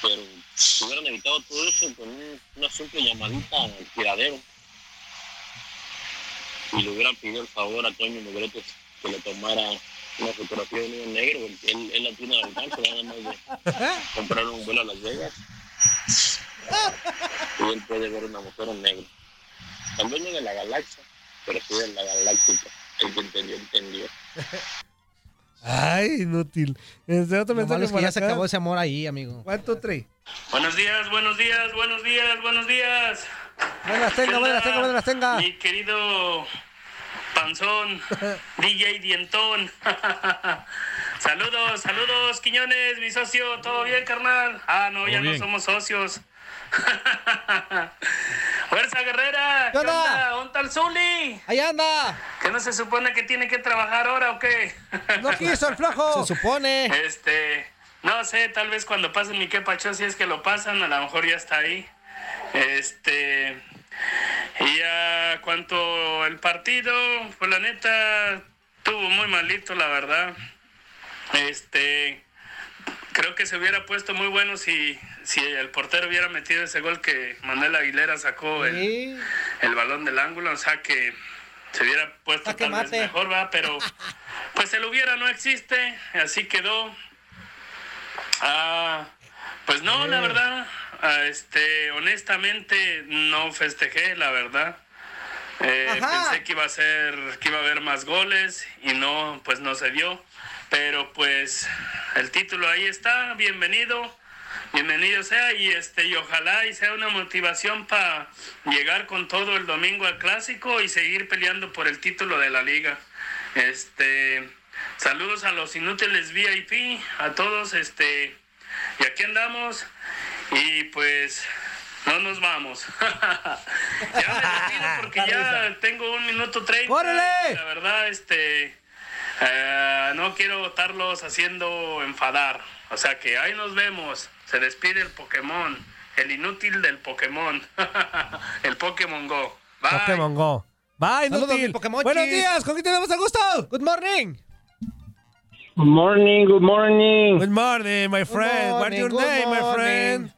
Pero si hubieran evitado todo eso con un- una simple llamadita al tiradero y le hubieran pedido el favor a Toño Negrete que le tomara una fotografía de un niño negro, él, él, la tiene al alcance, nada más de comprar un vuelo a Las Vegas y él puede ver una mujer en negro. El dueño de la galaxia pero sí de la galáctica. El que entendió, entendió. Ay, inútil. Este otro Lo mensaje malo es que ya se acá. acabó ese amor ahí, amigo. ¿Cuánto trae? Buenos días, buenos días, buenos días, buenos días. Buenas tenga, buenas tenga, buenas tenga. Mi querido Panzón, *laughs* DJ Dientón. *laughs* saludos, saludos, Quiñones, mi socio, ¿todo bien, carnal? Ah, no, ya bien. no somos socios. *laughs* Fuerza Guerrera, ¿qué ¿Qué onda? está el Zuli? ¡Ahí anda! ¿Que no se supone que tiene que trabajar ahora o qué? No quiso el flajo. Se supone. Este, no sé, tal vez cuando pasen mi quepacho, si es que lo pasan, a lo mejor ya está ahí. Este, y a cuanto el partido, pues la neta, tuvo muy malito, la verdad. Este, creo que se hubiera puesto muy bueno si, si el portero hubiera metido ese gol que Manuel Aguilera sacó el, el balón del ángulo, o sea que se hubiera puesto tal vez mejor, va, pero pues el hubiera no existe, así quedó. Ah, pues no, la verdad, ah, este, honestamente no festejé, la verdad. Eh, pensé que iba a ser, que iba a haber más goles y no, pues no se dio. Pero pues el título ahí está, bienvenido, bienvenido sea y este y ojalá y sea una motivación para llegar con todo el domingo al clásico y seguir peleando por el título de la liga. Este, saludos a los inútiles VIP, a todos, este, y aquí andamos y pues no nos vamos. *laughs* ya me retiro *laughs* porque ya tengo un minuto treinta. La verdad, este, eh, no quiero estarlos haciendo enfadar. O sea que ahí nos vemos. Se despide el Pokémon, el inútil del Pokémon, *laughs* el Pokémon Go. Bye. Pokémon Go. Bye, Saludos, inútil. mi Pokémonchis. Buenos días, ¿con quién tenemos el gusto? Good morning. Good morning, good morning. Good morning, my friend. What's your name, my friend?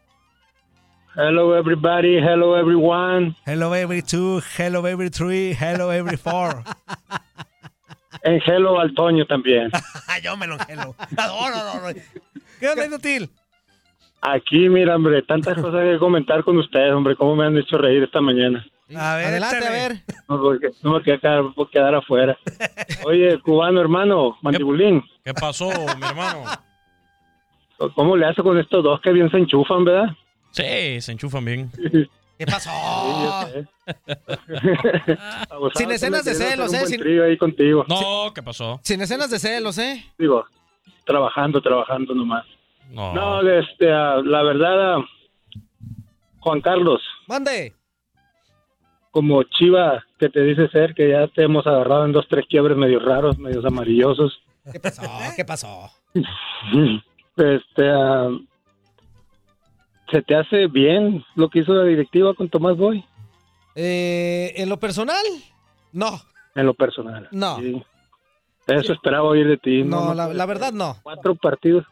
Hello, everybody. Hello, everyone. Hello, every two. Hello, every three. Hello, every four. *laughs* And hello al Toño también. *laughs* Yo me lo hello. No, no, no, no. ¿Qué onda, inútil? Aquí, mira, hombre, tantas cosas que comentar con ustedes, hombre. ¿Cómo me han hecho reír esta mañana? A ver, Adelante, échale. a ver. No, porque, no me quedar, puedo quedar afuera. Oye, cubano, hermano, mandibulín, ¿Qué pasó, mi hermano? ¿cómo le hace con estos dos que bien se enchufan, verdad? Sí, se enchufan bien. *laughs* ¿Qué pasó? Abusado, Sin escenas de celos, ¿eh? Sin- ahí contigo. No, ¿qué pasó? Sin escenas de celos, ¿eh? Digo, trabajando, trabajando nomás. No. No, este, ah, la verdad, ah, Juan Carlos, Mande. como chiva que te dice ser, que ya te hemos agarrado en dos, tres quiebres medio raros, medios amarillosos. ¿Qué pasó? ¿Qué pasó? *laughs* Este, ah, ¿se te hace bien lo que hizo la directiva con Tomás Boy? Eh, en lo personal, no. En lo personal. No. Sí. Eso esperaba oír de ti. No, la, verdad no. Cuatro partidos.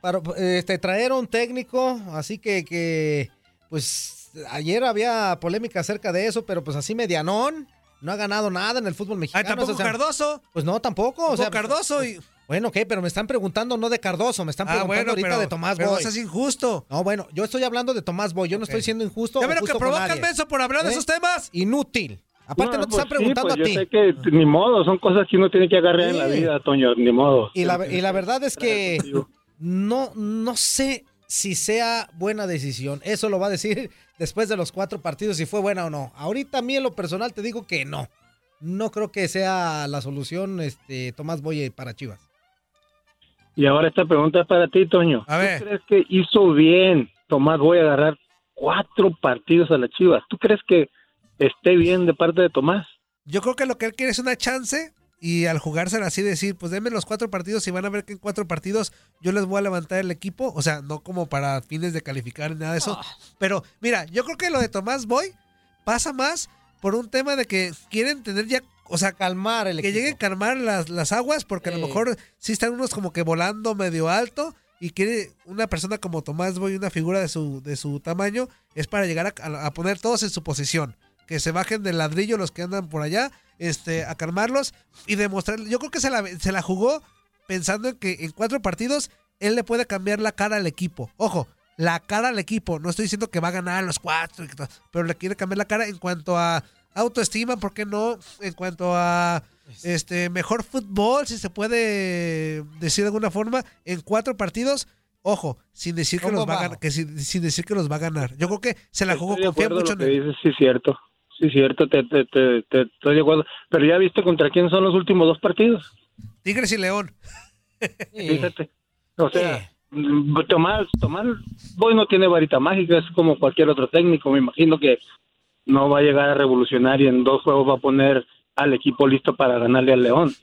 Para, este, traer a un técnico, así que, que, pues, ayer había polémica acerca de eso, pero pues así medianón, no ha ganado nada en el fútbol Ay, mexicano. tampoco o sea, Cardoso. Pues no, tampoco. O Tampoco sea, Cardoso y- Bueno, ok, pero me están preguntando no de Cardoso, me están Ah, preguntando bueno, ahorita pero- de Tomás pero Boy. eso es injusto. No, bueno, yo estoy hablando de Tomás Boy, yo no estoy siendo injusto. Ya o que justo con provoca el nadie. menso por hablar de ¿Eh? esos temas. Inútil. Aparte no, te pues están preguntando sí, a pues ti. Yo sé que ni modo, son cosas que uno tiene que agarrar en la vida, Toño, ni modo. Y la, y la verdad es que no, no sé si sea buena decisión. Eso lo va a decir después de los cuatro partidos si fue buena o no. Ahorita a mí en lo personal te digo que no. No creo que sea la solución este Tomás Boye para Chivas. Y ahora esta pregunta es para ti, Toño. A ver. ¿Tú crees que hizo bien Tomás Boy agarrar cuatro partidos a las Chivas? ¿Tú crees que esté bien de parte de Tomás? Yo creo que lo que él quiere es una chance y al jugársela así decir, pues denme los cuatro partidos y van a ver que en cuatro partidos yo les voy a levantar el equipo. O sea, no como para fines de calificar ni nada de eso. Pero mira, yo creo que lo de Tomás Boy pasa más por un tema de que quieren tener ya, o sea, calmar el que lleguen a calmar las, las aguas porque a lo mejor sí están unos como que volando medio alto y quiere una persona como Tomás Boy, una figura de su, de su tamaño, es para llegar a, a- a poner todos en su posición. Que se bajen del ladrillo los que andan por allá, este, a calmarlos y demostrar. Yo creo que se la, se la jugó pensando en que en cuatro partidos él le puede cambiar la cara al equipo. Ojo, la cara al equipo. No estoy diciendo que va a ganar los cuatro, y que todo, pero le quiere cambiar la cara en cuanto a, autoestima, ¿por qué no? En cuanto a este mejor fútbol, si se puede decir de alguna forma, en cuatro partidos. Ojo, sin decir que ¿Cómo los va a ganar, que sin, sin decir que los va a ganar. Yo creo que se la jugó confía mucho en que él. dices, sí, cierto. Sí, cierto, te, te, te, te- estoy de acuerdo. Pero ya viste contra quién son los últimos dos partidos. Tigres y León. Fíjate. O sea, mm, Tomás, Tomás Boy no tiene varita mágica, es como cualquier otro técnico. Me imagino que no va a llegar a revolucionar y en dos juegos va a poner al equipo listo para ganarle al León.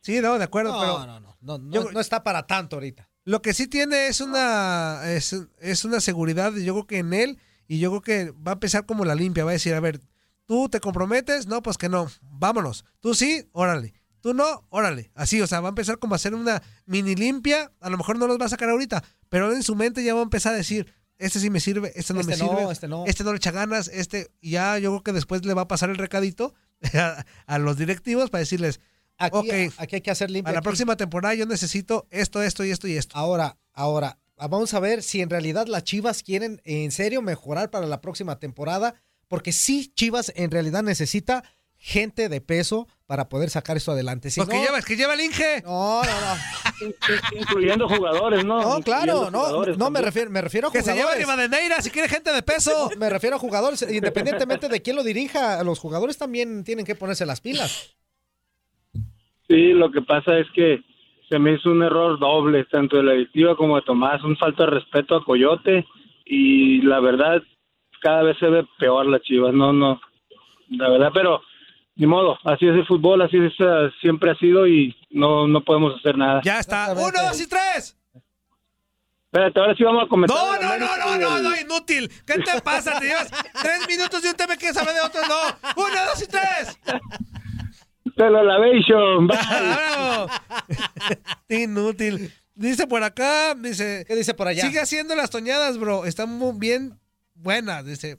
Sí, no, de acuerdo, No, pero no, no, no, no, no está para tanto ahorita. Lo que sí tiene es una es, es una seguridad, yo creo que en él, y yo creo que va a empezar como la limpia, va a decir, a ver, tú te comprometes, no, pues que no, vámonos. Tú sí, órale. Tú no, órale. Así, o sea, va a empezar como a hacer una mini limpia, a lo mejor no los va a sacar ahorita, pero en su mente ya va a empezar a decir, este sí me sirve, este no Este me no, sirve, este no. este no le echa ganas, este, ya yo creo que después le va a pasar el recadito *laughs* a, a los directivos para decirles, Aquí, aquí hay que hacer limpia. a la aquí. próxima temporada yo necesito esto, esto y esto y esto. Ahora, ahora, vamos a ver si en realidad las Chivas quieren en serio mejorar para la próxima temporada, porque sí, Chivas en realidad necesita gente de peso para poder sacar esto adelante. Si Lo que no- lleva, que lleva el Inge. No, no, no. Incluyendo jugadores, ¿no? No, claro, no, no me refiero, me refiero a Que se jugadores. lleva Rivadeneira si quiere gente de peso. Me refiero a jugadores, independientemente de quién lo dirija, los jugadores también tienen que ponerse las pilas. Sí, lo que pasa es que se me hizo un error doble, tanto de la directiva como de Tomás, un falta de respeto a Coyote y la verdad cada vez se ve peor la Chivas, no, no, la verdad, pero ni modo, así es el fútbol, así es, eh, siempre ha sido y no, no podemos hacer nada. Ya está. Uno, dos y tres. Espérate, ahora sí vamos a comentar. No, no, no, no, no, no, inútil. ¿Qué te pasa? Te llevas tres minutos y un tema que sabe de otro. No. Uno, dos y tres. Telolavation, bye. Bravo. Inútil. Dice por acá, dice. ¿Qué dice por allá? Sigue haciendo las toñadas, bro. Están muy bien buenas. Dice.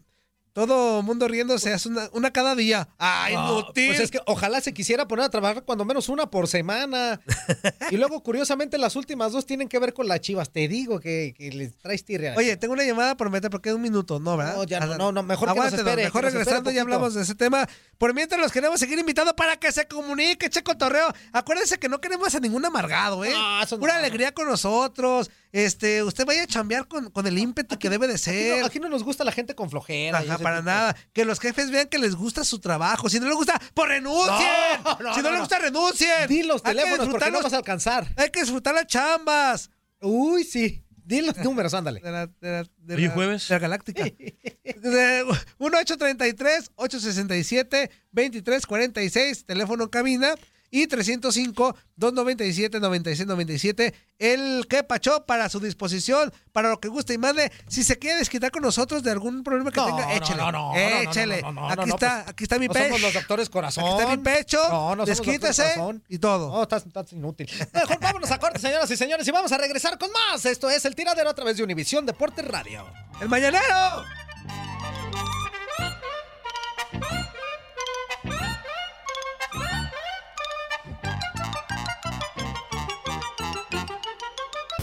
Todo mundo riéndose, hace una, una cada día. Ay, No, inútil. Pues es que ojalá se quisiera poner a trabajar cuando menos una por semana. *laughs* y luego, curiosamente, las últimas dos tienen que ver con las chivas. Te digo que, que les traes tirria. Oye, tengo una llamada por meter porque es un minuto, ¿no, verdad? No, ya no, Ah, no, no, mejor que nos espere, Mejor que nos regresando ya hablamos de ese tema. Por mientras los queremos seguir invitando para que se comunique, che cotorreo. Acuérdense que no queremos a ningún amargado, ¿eh? Pura alegría con nosotros. Este, usted vaya a chambear con, con el ímpetu que debe de Aquí ser. no, aquí no nos gusta la gente con flojera. Ajá, para tipo. nada. Que los jefes vean que les gusta su trabajo. Si no les gusta, pues renuncien. No, no, si no, no, les gusta, renuncien. Di los teléfonos porque no los- vas a alcanzar. Hay que disfrutar las chambas. Uy, sí. Di los números, ándale. De la, de la- de Hoy la- jueves. de la Galáctica. De 1-833-867-2346, teléfono en cabina. Y 305-297-9697. El que pachó para su disposición, para lo que guste y mande. Si se quiere desquitar con nosotros de algún problema que No, tenga, échele. no, no, no, échele. aquí, está, pues, aquí está mi pecho. somos los doctores corazón. Aquí está mi pecho. No, no Desquítese y todo. No, estás, estás inútil. Mejor vámonos a corte, señoras y señores, y vamos a regresar con más. Esto es El Tiradero a través de Univisión Deportes Radio. ¡El Mañanero!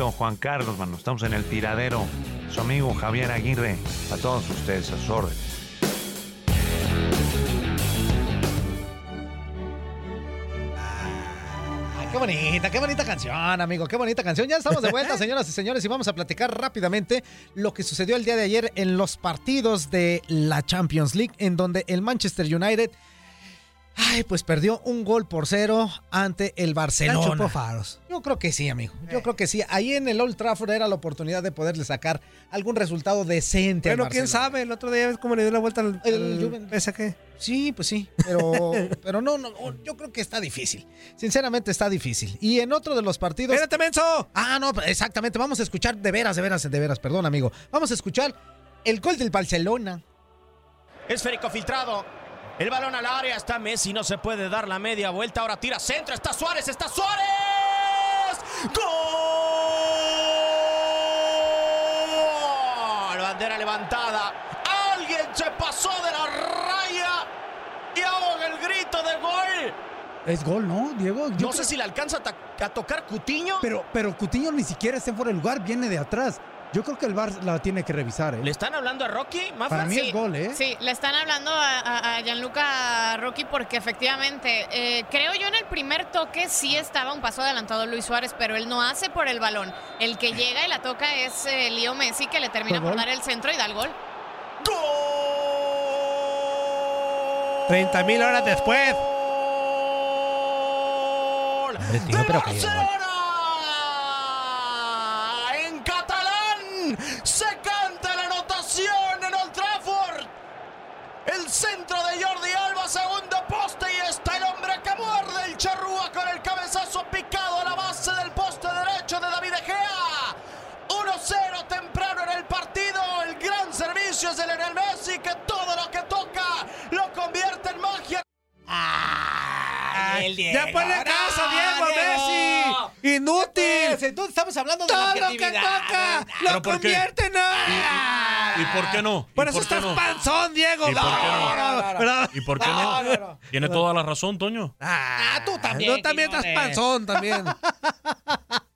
Don Juan Carlos, mano, estamos en el tiradero. Su amigo Javier Aguirre, a todos ustedes, a sus órdenes. Qué bonita, qué bonita canción, amigo, qué bonita canción. Ya estamos de vuelta, *laughs* señoras y señores, y vamos a platicar rápidamente lo que sucedió el día de ayer en los partidos de la Champions League, en donde el Manchester United, ay, pues perdió un gol por cero ante el Barcelona. faros. Yo creo que sí, amigo. Yo creo que sí. Ahí en el Old Trafford era la oportunidad de poderle sacar algún resultado decente. al Bueno, quién sabe, el otro día ves cómo le dio la vuelta al, El al Juventus. PSG. Sí, pues sí, pero, *laughs* pero no, no, yo creo que está difícil. Sinceramente está difícil. Y en otro de los partidos... ¡Espérate, menso! Ah, no, exactamente. Vamos a escuchar de veras, de veras, de veras, perdón, amigo. Vamos a escuchar el gol del Barcelona. Esférico filtrado. El balón al área. Está Messi. No se puede dar la media vuelta. Ahora tira centro. Está Suárez. Está Suárez. ¡Gol! Bandera levantada. Alguien se pasó de la raya. Y ahoga el grito de gol. Es gol, ¿no, Diego? Yo no sé si le alcanza a tocar Cutiño. Pero, pero Cutiño ni siquiera está fuera de lugar, viene de atrás. Yo creo que el VAR la tiene que revisar, ¿eh? ¿Le están hablando a Rocky? Mafa? Para mí Sí, es gol, ¿eh? Sí, le están hablando a, a- a Gianluca Rocky porque efectivamente, eh, creo yo en el primer toque sí estaba un paso adelantado Luis Suárez, pero él no hace por el balón. El que llega y la toca es eh, Leo Messi que le termina ¿Fue por gol? dar el centro y da el gol. 30 mil horas después. Hombre, tío, pero que- En se canta la anotación en Old Trafford. El centro de Jordi Alba, segundo poste y está el hombre que muerde el charrúa con el cabezazo picado a la base del poste derecho de David Egea. 1-0 temprano en el partido. El gran servicio es de Lionel Messi que todo lo que toca lo convierte en magia. Ya ponle caso, Diego, Messi. Inútil. Entonces estamos hablando de Todo la lo que toca ¿Pero lo convierte en ¿Y por qué no? ¿Y Por eso por estás no? panzón, Diego. ¿Y por qué no? No, no, no. ¿Y por qué No, no? no, no. Tiene toda la razón, Toño. Ah, tú también, Tú también estás panzón, también. *laughs*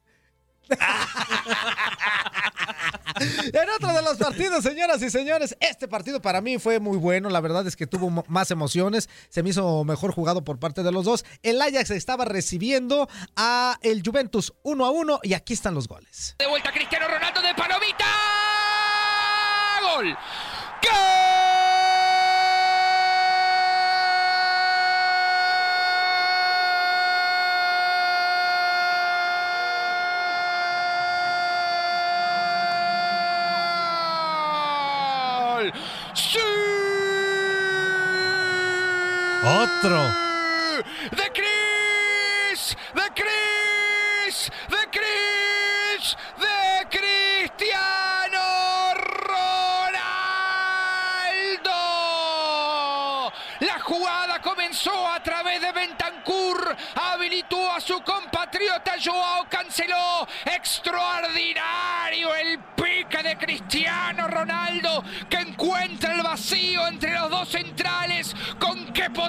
En otro de los partidos, señoras y señores, este partido para mí fue muy bueno. La verdad es que tuvo más emociones. Se me hizo mejor jugado por parte de los dos. El Ajax estaba recibiendo a el Juventus 1 a 1 y aquí están los goles. De vuelta Cristiano Ronaldo de Palomita. Gol. Gol. ¡Sí! Otro. de Chris, de Chris, de Chris, de Cristiano Ronaldo. La jugada comenzó a través de Bentancur, habilitó a su compatriota Joao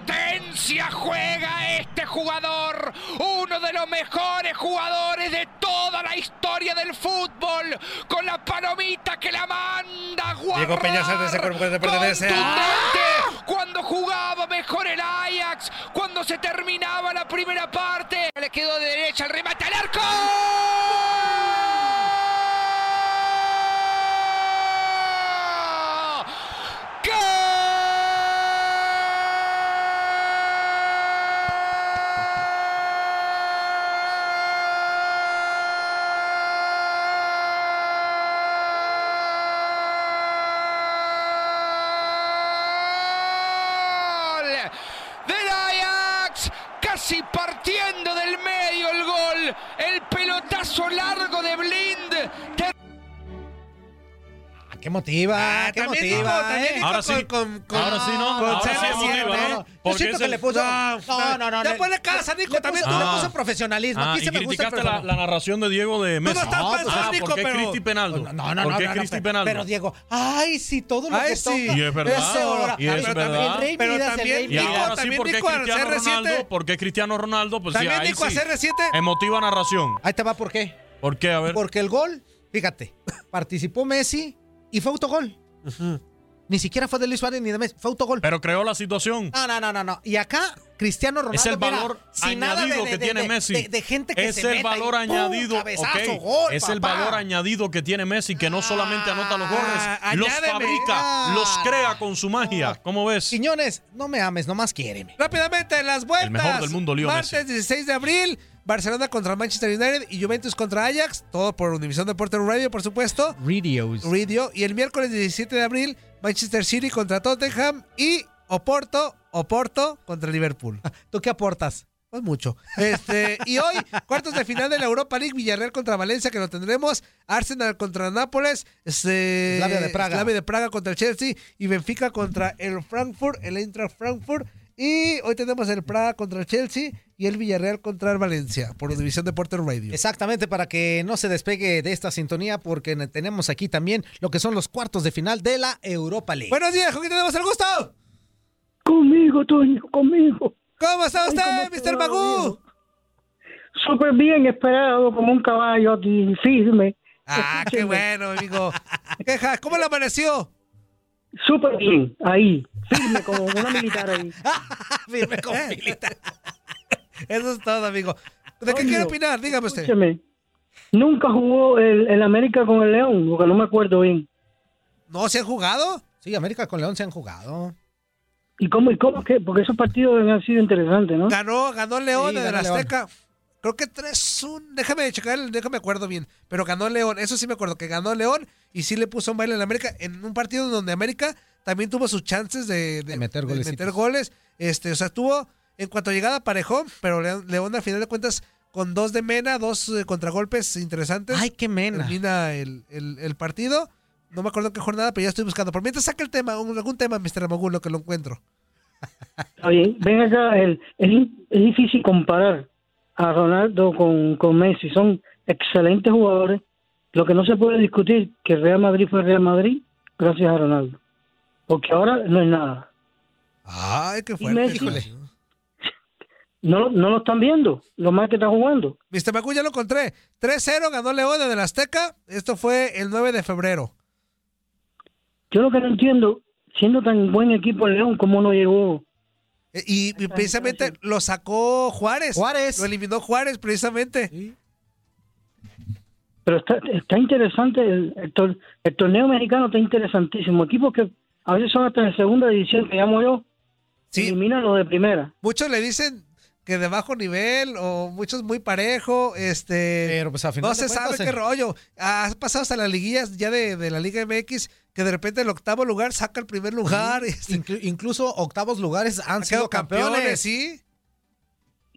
potencia juega este jugador. Uno de los mejores jugadores de toda la historia del fútbol. Con la palomita que la manda a Diego Peña de ese cuerpo pertenece. Contundente, Cuando jugaba mejor el Ajax, cuando se terminaba la primera parte, le quedó de derecha el remate al arco. Gol del Ajax, casi partiendo del medio el gol, el pelotazo largo de Blind. que- ¿Qué motiva? ¿Qué también motiva? dijo, también eh? dijo Ahora sí. con- con- Ahora sí, ¿no? con Ahora sí CR7, emotiva. ¿no? Yo siento que el- le puso. No, No, no, no. Ya le- ponle casa, Nico, también tú. le puso Ah. profesionalismo. Ah, Aquí y se me gusta la, la narración de Diego de Messi. no estás Ah, ah, Nico, ¿por qué pero- Cristi Penaldo? No, no, no. ¿Por qué no, no, Cristi pero- Penaldo? Pero Diego, ay, sí, todo lo Ay, que sí. toca. Y es verdad. Y es pero verdad. también El rey Pero Midas, el también Nico, Midas. ahora sí, también ¿por qué dijo al Cristiano CR7? Ronaldo? ¿Por qué Cristiano Ronaldo? Pues También dijo a sí. CR7. Emotiva narración. Ahí te va, ¿por qué? ¿Por qué? A ver. Porque el gol, fíjate, participó Messi y fue autogol. Ni siquiera fue de Luis Suárez ni de Messi, fue autogol. Pero creó la situación. No, no, no, no, no. Y acá, Cristiano Ronaldo. Es el valor añadido de- que de- tiene de- Messi. De, de gente que es se el meta y valor ¡pum! añadido. cabezazo, gol, es el valor añadido que tiene Messi, que no solamente anota los goles, los añádeme. fabrica, Ah. los crea con su magia. ¿Cómo ves? Quiñones, no me ames, nomás quiéreme. Rápidamente, las vueltas. El mejor del mundo, Leo Martes 16 de abril, Barcelona contra Manchester United y Juventus contra Ajax. Todo por Univisión Deportes Radio, por supuesto. Radios. Radio. Y el miércoles 17 de abril, Manchester City contra Tottenham y Oporto, Oporto contra Liverpool. ¿Tú qué aportas? Pues mucho. Este, y hoy, cuartos de final de la Europa League, Villarreal contra Valencia, que lo tendremos. Arsenal contra Nápoles. Este, Slavia de Praga. Slavia de Praga contra el Chelsea. Y Benfica contra el Frankfurt, el Eintracht Frankfurt. Y hoy tenemos el Praga contra el Chelsea y el Villarreal contra el Valencia, por División Deportes Radio. Exactamente, para que no se despegue de esta sintonía, porque tenemos aquí también lo que son los cuartos de final de la Europa League. Buenos días, ¿con quién tenemos el gusto? Conmigo, Toño, conmigo. ¿Cómo está usted, Ay, ¿cómo Mr. viejo? Súper bien esperado, como un caballo aquí, firme, Ah, qué bueno, amigo. ¿Cómo le amaneció? Súper bien, ahí, firme como una militar ahí. *laughs* firme como *laughs* militar. Eso es todo, amigo. ¿De qué Coño, quiere opinar? Dígame usted. Escúcheme, Nunca jugó el, el América con el León, porque no me acuerdo bien. ¿No se han jugado? Sí, América con León se han jugado. ¿Y cómo, y cómo que? Porque esos partidos han sido interesantes, ¿no? Ganó, ganó León Sí, en el ganó León. Azteca. Creo que 3-1. Déjame checar, déjame acuerdo bien. Pero ganó León. Eso sí me acuerdo, que ganó León y sí le puso un baile en América. En un partido donde América también tuvo sus chances de, de- meter de golecitos. meter goles. Este, o sea, tuvo en cuanto a llegada parejón, pero León, León al final de cuentas con dos de Mena, dos eh, contragolpes interesantes. Ay, qué Mena. Termina el, el- el partido. No me acuerdo en qué jornada, pero ya estoy buscando. Por mientras saca el tema, un- algún tema, Mr. Amagulo, que lo encuentro. Está bien. Ven acá, el, es, difícil comparar a Ronaldo con, con Messi. Son excelentes jugadores. Lo que no se puede discutir que Real Madrid fue Real Madrid gracias a Ronaldo. Porque ahora no es nada. Ay, qué fuerte, Messi? híjole. *laughs* No, lo- no lo están viendo, lo mal que está jugando. Mr. Macu ya lo encontré. 3-0 ganó León en el Azteca. Esto fue el 9 de febrero. Yo lo que no entiendo, siendo tan buen equipo el León, ¿cómo no llegó? Eh, Y, y precisamente lo sacó Juárez. Juárez. Lo eliminó Juárez, precisamente. Pero está, está interesante, el, el tor- el torneo mexicano está interesantísimo. Equipos que a veces son hasta de segunda división, que llamo yo, eliminan los de primera. Muchos le dicen que de bajo nivel o muchos muy parejo. Este, Pero pues a final no se sabe qué eh. rollo. Ha pasado hasta las liguillas ya de, de la Liga MX que de repente el octavo lugar saca el primer lugar. este, *laughs* Inclu- incluso octavos lugares han sido quedado campeones, campeones. sí.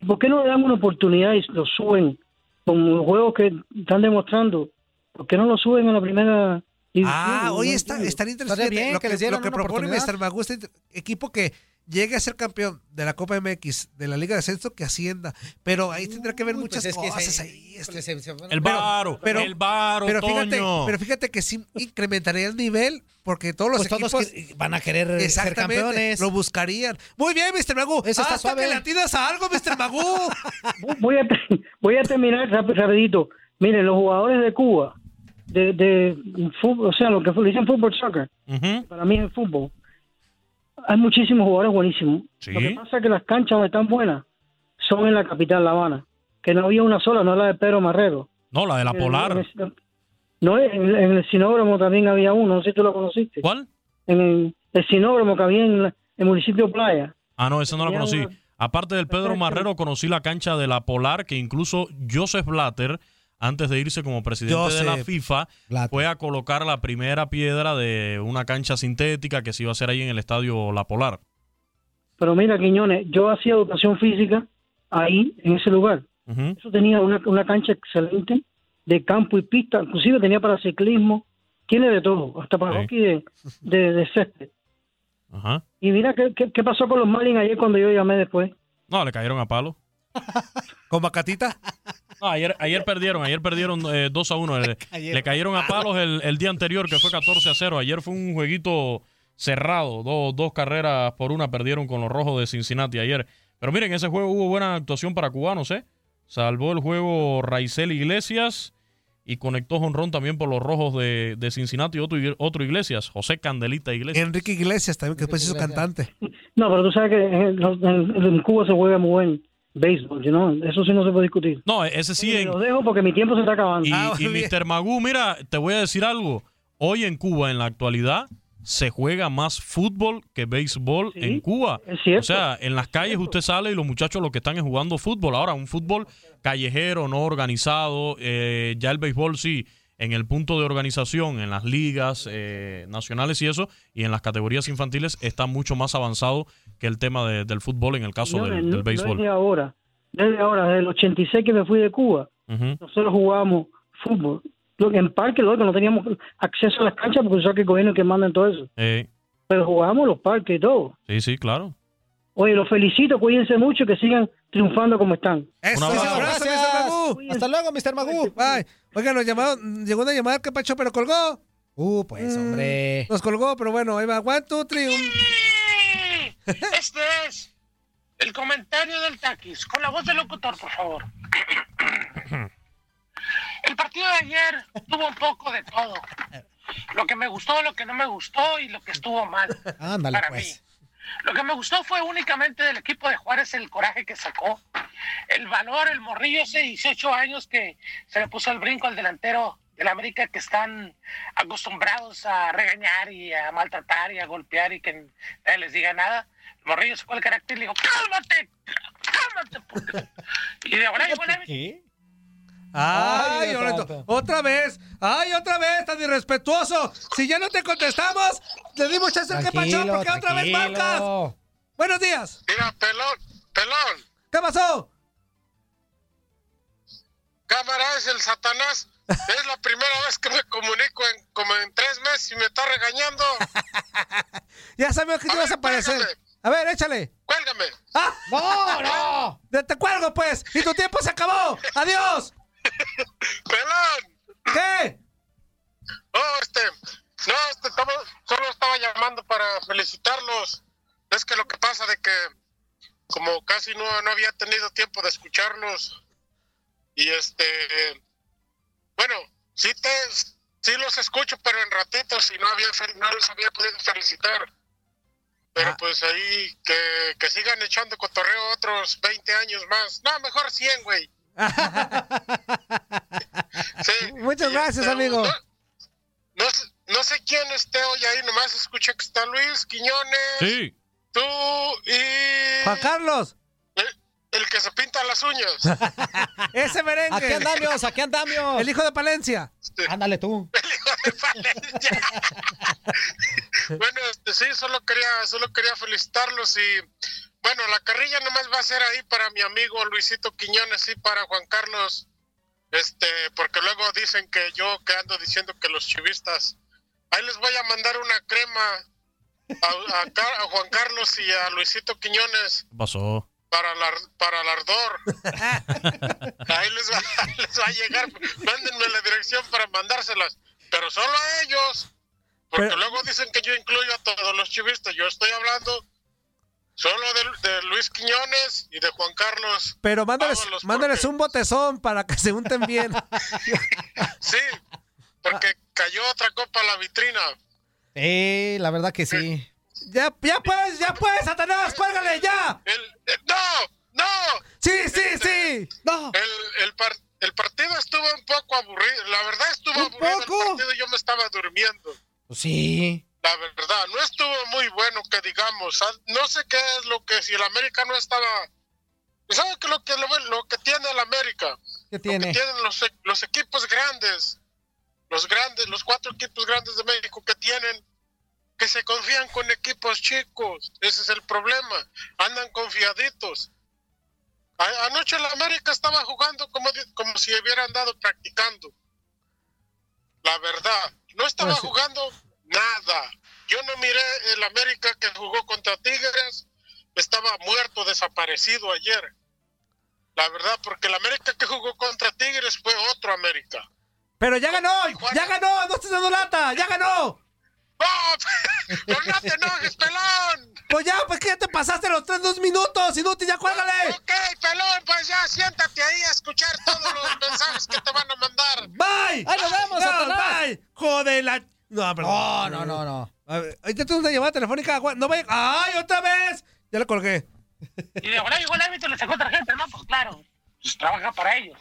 ¿Por qué no le dan una oportunidad y lo suben con los juegos que están demostrando? ¿Por qué no lo suben a la primera Ah, No hoy está, interesante. bien lo que lo propone. Mr. Magu, este equipo que llegue a ser campeón de la Copa MX, de la Liga de Ascenso, que ascienda. Pero ahí tendrá que ver muchas pues es que cosas se- este. El varo, el varo, pero fíjate, Toño. pero fíjate que sí incrementaría el nivel porque todos los Pues todos equipos que- van a querer ser Exactamente, campeones. lo buscarían. Muy bien, Mr. Magú. Eso está Hasta suave. que le atinas a algo, Mr. Magú. *laughs* Voy a, voy a terminar rap- rapidito. Miren, los jugadores de Cuba, de, de fútbol, o sea, lo que le dicen fútbol soccer, para mí es el fútbol. Hay muchísimos jugadores buenísimos. Sí. Lo que pasa es que las canchas donde están buenas son en la capital, La Habana. Que no había una sola, no la de Pedro Marrero. No, la de la En- Polar. en el- no, en, el- en el Sinódromo también había uno, no sé si tú lo conociste. ¿Cuál? En el, el Sinódromo que había en la- el municipio Playa. Ah, no, esa no la conocí. una- Aparte del Pedro Marrero, conocí la cancha de la Polar, que incluso Joseph Blatter, antes de irse como presidente de la FIFA, fue a colocar la primera piedra de una cancha sintética que se iba a hacer ahí en el estadio La Polar. Pero mira, Quiñones, yo hacía educación física ahí, en ese lugar. Eso tenía una, una cancha excelente de campo y pista, inclusive tenía para ciclismo, tiene de todo, hasta para Sí. hockey de, de, de césped. Ajá. Y mira qué, qué, qué pasó con los Marlins ayer cuando yo llamé después. No, le cayeron a palo. ¿Con Macatita? No, ayer, ayer perdieron, ayer perdieron eh, 2 a 1. *laughs* Le, cayeron le cayeron a palos el, el día anterior, que fue 14 a 0. Ayer fue un jueguito cerrado. Dos, dos carreras por una perdieron con los rojos de Cincinnati ayer. Pero miren, ese juego hubo buena actuación para cubanos, ¿eh? Salvó el juego Raizel Iglesias y conectó jonrón también por los rojos de, de Cincinnati otro, otro Iglesias, José Candelita Iglesias. Enrique Iglesias también, que después hizo cantante. No, pero tú sabes que en, en- en Cuba se juega muy buen béisbol, ¿no? Eso sí no se puede discutir. No, ese sí en, Lo dejo porque mi tiempo se está acabando. Y, Ah, y Mr. Magú, mira, te voy a decir algo. Hoy en Cuba, en la actualidad, se juega más fútbol que béisbol en Cuba. es cierto. O sea, en las calles usted sale y los muchachos lo que están es jugando fútbol. Ahora, un fútbol callejero, no organizado. eh, ya el béisbol sí, en el punto de organización, en las ligas eh, nacionales y eso, y en las categorías infantiles, está mucho más avanzado que el tema de- del fútbol en el caso No, del, no- del no béisbol. desde ahora. Desde ahora, desde el 86 que me fui de Cuba, nosotros jugábamos fútbol. Lo que en parque, lo que no teníamos acceso a las canchas porque sabes que el gobierno que manda en todo eso. Eh, Pero jugábamos los parques y todo. sí, sí, claro. Oye, los felicito, cuídense mucho, que sigan triunfando como están. Eso, Un un abrazo. abrazo, Gracias. Mr. Magú. Hasta luego, Mr. Magú. Bye. Oiga, nos llamaron, llegó una llamada al capacho, pero colgó. Uh, pues, hombre. Nos colgó, pero bueno, ahí va. One, two, three. un- *laughs* Este es el comentario del Taquis, con la voz del locutor, por favor. *clears throat* El partido de ayer tuvo un poco de todo. Lo que me gustó, lo que no me gustó y lo que estuvo mal. Ándale, para pues. mí. Lo que me gustó fue únicamente del equipo de Juárez el coraje que sacó, el valor, el morrillo ese 18 años que se le puso el brinco al delantero del América que están acostumbrados a regañar y a maltratar y a golpear y que nadie les diga nada. El morrillo sacó el carácter y le dijo, cálmate, cálmate. porque-". Y de ahora igual ¿Qué? Ay, Ay, Loreto, otra vez. Ay, otra vez, tan irrespetuoso. Si ya no te contestamos, le dimos chance al que pachón Tranquilo, porque otra vez marcas. Buenos días. Mira, pelón, pelón, ¿Qué pasó? cámara es el Satanás. Es la primera vez que me comunico en como en tres meses y me está regañando. *laughs* Ya sabemos que te ibas a aparecer. A ver, échale. Cuélgame. ¡Ah! ¡No, no! *laughs* Te, te cuelgo, pues. Y tu tiempo se acabó. ¡Adiós! *laughs* Pelón. ¿Qué? Oh, este, no, este, estaba- solo estaba llamando para felicitarlos. Es que lo que pasa de que como casi no, no había tenido tiempo de escucharlos y este, bueno, sí te, sí los escucho, pero en ratitos y no había, no los había podido felicitar. Pero pues ahí que, que sigan echando cotorreo otros 20 años más. No, mejor 100, güey. *laughs* Sí. Muchas gracias, amigo. No, sé- no sé quién esté hoy ahí, nomás escuché que está Luis Quiñones, Sí. tú y Juan Carlos. El que se pinta las uñas. *laughs* Ese merengue. Aquí andamos, aquí andamos. El hijo de Palencia. Ándale tú. *laughs* *laughs* bueno, este, sí, solo quería, solo quería felicitarlos y bueno, la carrilla nomás va a ser ahí para mi amigo Luisito Quiñones y para Juan Carlos, este, porque luego dicen que yo que ando diciendo que los chivistas, ahí les voy a mandar una crema a, a Car- a Juan Carlos y a Luisito Quiñones ¿Qué pasó? Para el, ar- para el ardor. *laughs* Ahí les va, *laughs* les va a llegar. Mándenme la dirección para mandárselas. Pero solo a ellos. Porque Pero- luego dicen que yo incluyo a todos los chivistas. Yo estoy hablando solo de, de Luis Quiñones y de Juan Carlos. Pero mándales, mándales un botezón para que se unten bien. *laughs* Sí, porque cayó otra copa a la vitrina. Eh, la verdad que sí. Ya, ya pues, ya pues, Satanás, cuélgale, ya. Eh, ¡No! ¡No! Sí, sí, sí. No. El, el, par- el partido estuvo un poco aburrido. La verdad estuvo ¿Un aburrido poco? el partido. Yo me estaba durmiendo. Pues sí. La verdad, no estuvo muy bueno que digamos. No sé qué es lo que si el América no estaba. ¿Sabe qué lo que lo, lo que tiene el América? ¿Qué tiene? Tienen los, e- los equipos grandes, los grandes, los cuatro equipos grandes de México que tienen, que se confían con equipos chicos. Ese es el problema. Andan confiaditos. Anoche el América estaba jugando como, como si hubiera andado practicando. La verdad, no estaba Pues jugando nada. Yo no miré el América que jugó contra Tigres. Estaba muerto, desaparecido ayer. La verdad, porque el América que jugó contra Tigres fue otro América. Pero ya ganó, ya ganó, no estés dando lata, ya ganó. ¡No! *laughs* ¡Pero no te enojes, pelón! Pues ya, pues que ya te pasaste los tres, dos minutos, inútil, ya cuélgale. Ok, pelón, pues ya siéntate ahí a escuchar todos los mensajes que te van a mandar. Bye. ¡Ahí nos vemos, No, bye. Joder, la... No, perdón. No, no, no, no. A ver, ahí te tengo una llamada telefónica. No vaya... ¡Ay, otra vez! Ya le colgué. Y de volada llegó el árbitro y le sacó tarjeta, ¿no? Pues claro, pues trabaja para ellos.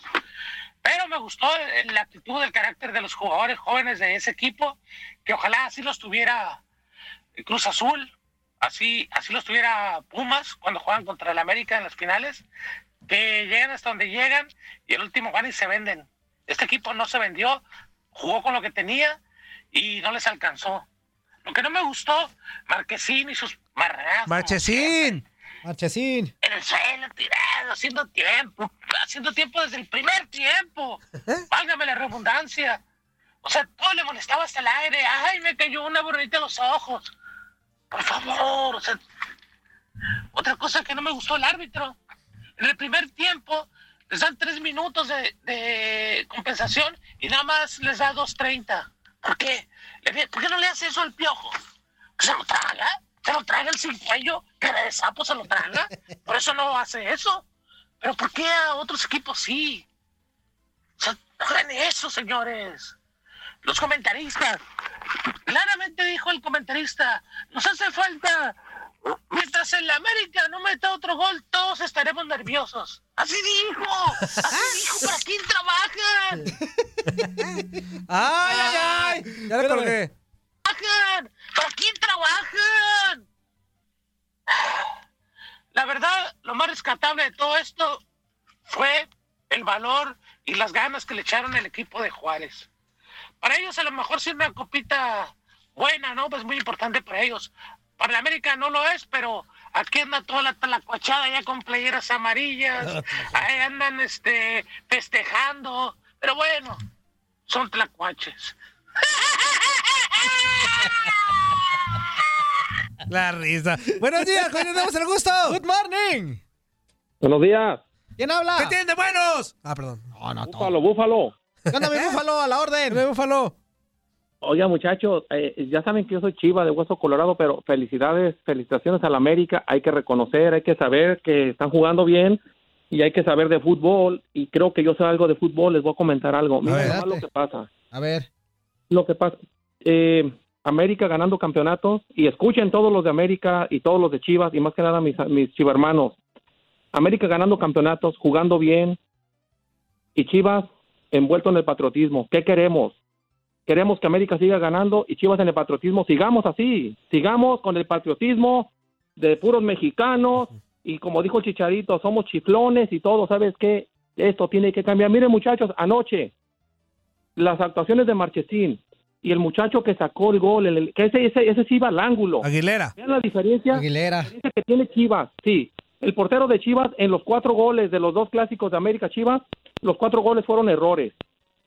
Pero me gustó eh, la actitud, el carácter de los jugadores jóvenes de ese equipo, que ojalá así los tuviera Cruz Azul, así, así los tuviera Pumas cuando juegan contra el América en las finales, que llegan hasta donde llegan y el último van y se venden. Este equipo no se vendió, jugó con lo que tenía y no les alcanzó. Lo que no me gustó, Marquesín y sus marranazos. Marchesín. Marchesín. En el suelo, tirado, haciendo tiempo, haciendo tiempo desde el primer tiempo. Válgame la redundancia. O sea, todo le molestaba hasta el aire. Ay, me cayó una borrita en los ojos. Por favor, o sea. Otra cosa que no me gustó el árbitro. En el primer tiempo les dan tres minutos de, de compensación y nada más les da 2.30. ¿Por qué? ¿Por qué no le hace eso al piojo? ¿Que se lo traga? ¿Se lo traga el cuello? ¿Que de sapo se lo traga? Por eso no hace eso. ¿Pero por qué a otros equipos sí? O sea, hagan eso, señores. los comentaristas. Claramente dijo el comentarista, nos hace falta, mientras en la América no meta otro gol, todos estaremos nerviosos. Así dijo, así dijo, ¿para quién trabajan? *laughs* ¡Ay, ay, ay! Ya le colgué. trabajan? ¿Para quién trabajan? La verdad, lo más rescatable de todo esto fue el valor y las ganas que le echaron el equipo de Juárez. Para ellos a lo mejor sí una copita buena, ¿no? Pues muy importante para ellos. Para la América no lo es, pero aquí anda toda la talacuachada ya con playeras amarillas, ahí andan este festejando, pero bueno, son tlacuaches. *laughs* La risa. Buenos días, ¿con quién tenemos el gusto? Good morning. Buenos días. ¿Quién habla? ¿Qué tienen de buenos? Ah, perdón. No, no, Búfalo, búfalo. ¿Qué onda, mi *laughs* búfalo? A la orden. Mi búfalo. Oiga, muchachos, eh, ya saben que yo soy chiva de Hueso Colorado, pero felicidades, felicitaciones a la América. Hay que reconocer, hay que saber que están jugando bien y hay que saber de fútbol. Y creo que yo sé algo de fútbol, les voy a comentar algo. Mira ver, nomás lo que pasa. A ver. Lo que pasa, eh, América ganando campeonatos y escuchen todos los de América y todos los de Chivas y más que nada mis, mis chivermanos. América ganando campeonatos, jugando bien y Chivas envuelto en el patriotismo. ¿Qué queremos? Queremos que América siga ganando y Chivas en el patriotismo. Sigamos así, sigamos con el patriotismo de puros mexicanos y como dijo el Chicharito, somos chiflones y todo, ¿sabes qué? Esto tiene que cambiar. Miren muchachos, anoche las actuaciones de Marchesín y el muchacho que sacó el gol, el- el- que ese, ese, ese sí iba al ángulo. Aguilera. Vean la diferencia, Aguilera. la diferencia que tiene Chivas, sí. El portero de Chivas en los cuatro goles de los dos clásicos de América Chivas, los cuatro goles fueron errores.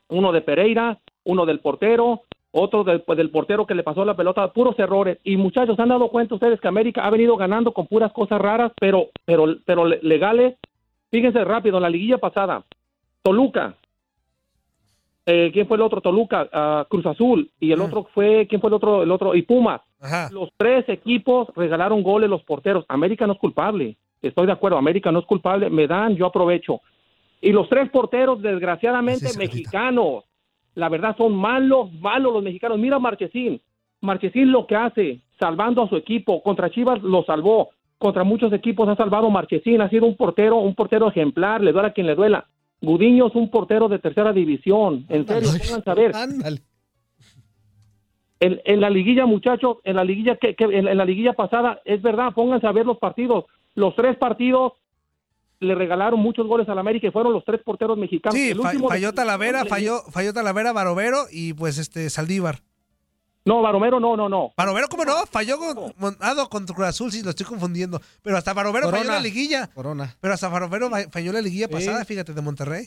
Uno de Pereira, uno del portero, otro del, pues, del portero que le pasó la pelota, puros errores. Y muchachos, ¿se han dado cuenta ustedes que América ha venido ganando con puras cosas raras, pero, pero, pero le- legales? Fíjense rápido, en la liguilla pasada, Toluca, eh, ¿quién fue el otro? Toluca, ah, Cruz Azul, y el otro fue, ¿quién fue el otro? El otro, y Pumas. Los tres equipos regalaron goles los porteros. América no es culpable. Estoy de acuerdo, América no es culpable. Me dan, yo aprovecho. Y los tres porteros, desgraciadamente, mexicanos. La verdad, son malos, malos los mexicanos. Mira Marchesín. Marchesín lo que hace, salvando a su equipo. Contra Chivas lo salvó. Contra muchos equipos ha salvado Marchesín. Ha sido un portero, un portero ejemplar. Le duela a quien le duela. Gudiño es un portero de tercera división. En serio, pónganse a ver. En, en la liguilla, muchachos, en la liguilla que, que- en, en la liguilla pasada, es verdad, pónganse a ver los partidos. Los tres partidos le regalaron muchos goles al América y fueron los tres porteros mexicanos. Sí, El último falló Talavera, falló, falló Talavera, Barovero y pues este Saldívar. No, Baromero no, no, no. Barovero, ¿cómo no? Falló con, con- ah, contra Cruz Azul, sí, lo estoy confundiendo. Pero hasta Barovero falló la liguilla. Corona. Pero hasta Barovero fa- falló la liguilla Sí. pasada, fíjate, de Monterrey.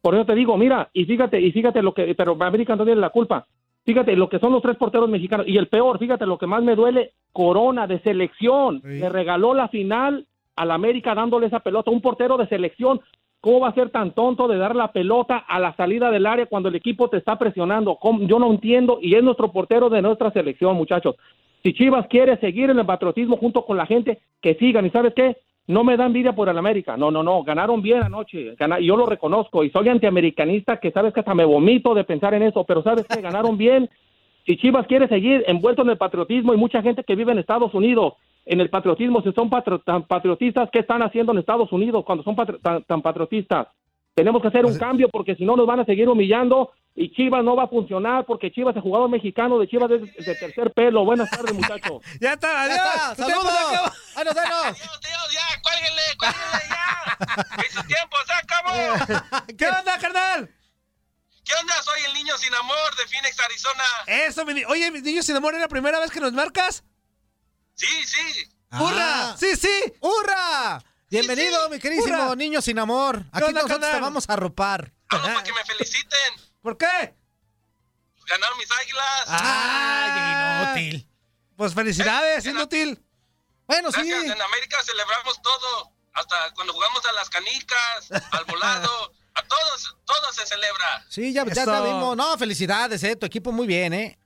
Por eso te digo, mira, y fíjate, y fíjate lo que, pero América no tiene la culpa. Fíjate lo que son los tres porteros mexicanos. Y el peor, fíjate lo que más me duele, Corona de selección. Le regaló la final al América dándole esa pelota. Un portero de selección. ¿Cómo va a ser tan tonto de dar la pelota a la salida del área cuando el equipo te está presionando? Yo no entiendo. Y es nuestro portero de nuestra selección, muchachos. Si Chivas quiere seguir en el patriotismo junto con la gente, que sigan. ¿Y sabes qué? No me da envidia por el América. No, no, no. Ganaron bien anoche. Yo lo reconozco. Y soy antiamericanista, que sabes que hasta me vomito de pensar en eso. Pero sabes que ganaron bien. Si Chivas quiere seguir envuelto en el patriotismo y mucha gente que vive en Estados Unidos, en el patriotismo, si son patro- tan patriotistas, ¿qué están haciendo en Estados Unidos cuando son patri- tan, tan patriotistas? Tenemos que hacer un cambio porque si no nos van a seguir humillando y Chivas no va a funcionar porque Chivas es jugador mexicano de Chivas es de tercer pelo. Buenas tardes, muchachos. *laughs* Ya está, adiós. está, Tu tiempo se saludos. acabó. ¡Vámonos, vámonos! ¡Ese tiempo se acabó! *laughs* ¿Qué onda, carnal? ¿Qué onda? Soy el niño sin amor de Phoenix, Arizona. Eso, mi ni- Oye, mis niños sin amor, ¿es la primera vez que nos marcas? Sí, sí. ¡Hurra! ¡Sí, sí! ¡Hurra! Bienvenido, mi queridísimo ¡Hurra! niño sin amor. Aquí onda, nosotros te vamos a arropar. Para que me feliciten. ¿Por qué? Ganaron mis águilas. ¡Ay, inútil! Pues felicidades, inútil. Bueno, sí. En América celebramos todo. Hasta cuando jugamos a las canicas, al volado. *laughs* A todos, todo se celebra. Sí, ya, ya te Eso. vimos. No, felicidades, eh. Tu equipo muy bien, eh.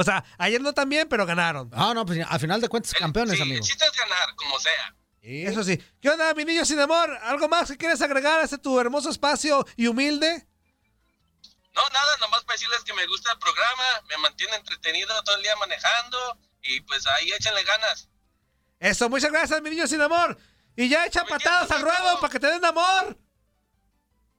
O sea, ayer no tan bien, pero ganaron. No, no, pues al final de cuentas, campeones, Sí, amigo. el chiste es ganar, como sea. Eso sí. ¿Qué onda, mi niño sin amor? ¿Algo más que quieres agregar a este tu hermoso espacio y humilde? No, nada, nomás para decirles que me gusta el programa, me mantiene entretenido todo el día manejando y pues ahí échenle ganas. Eso, muchas gracias, mi niño sin amor. Y ya echa patadas al ruedo para que te den amor.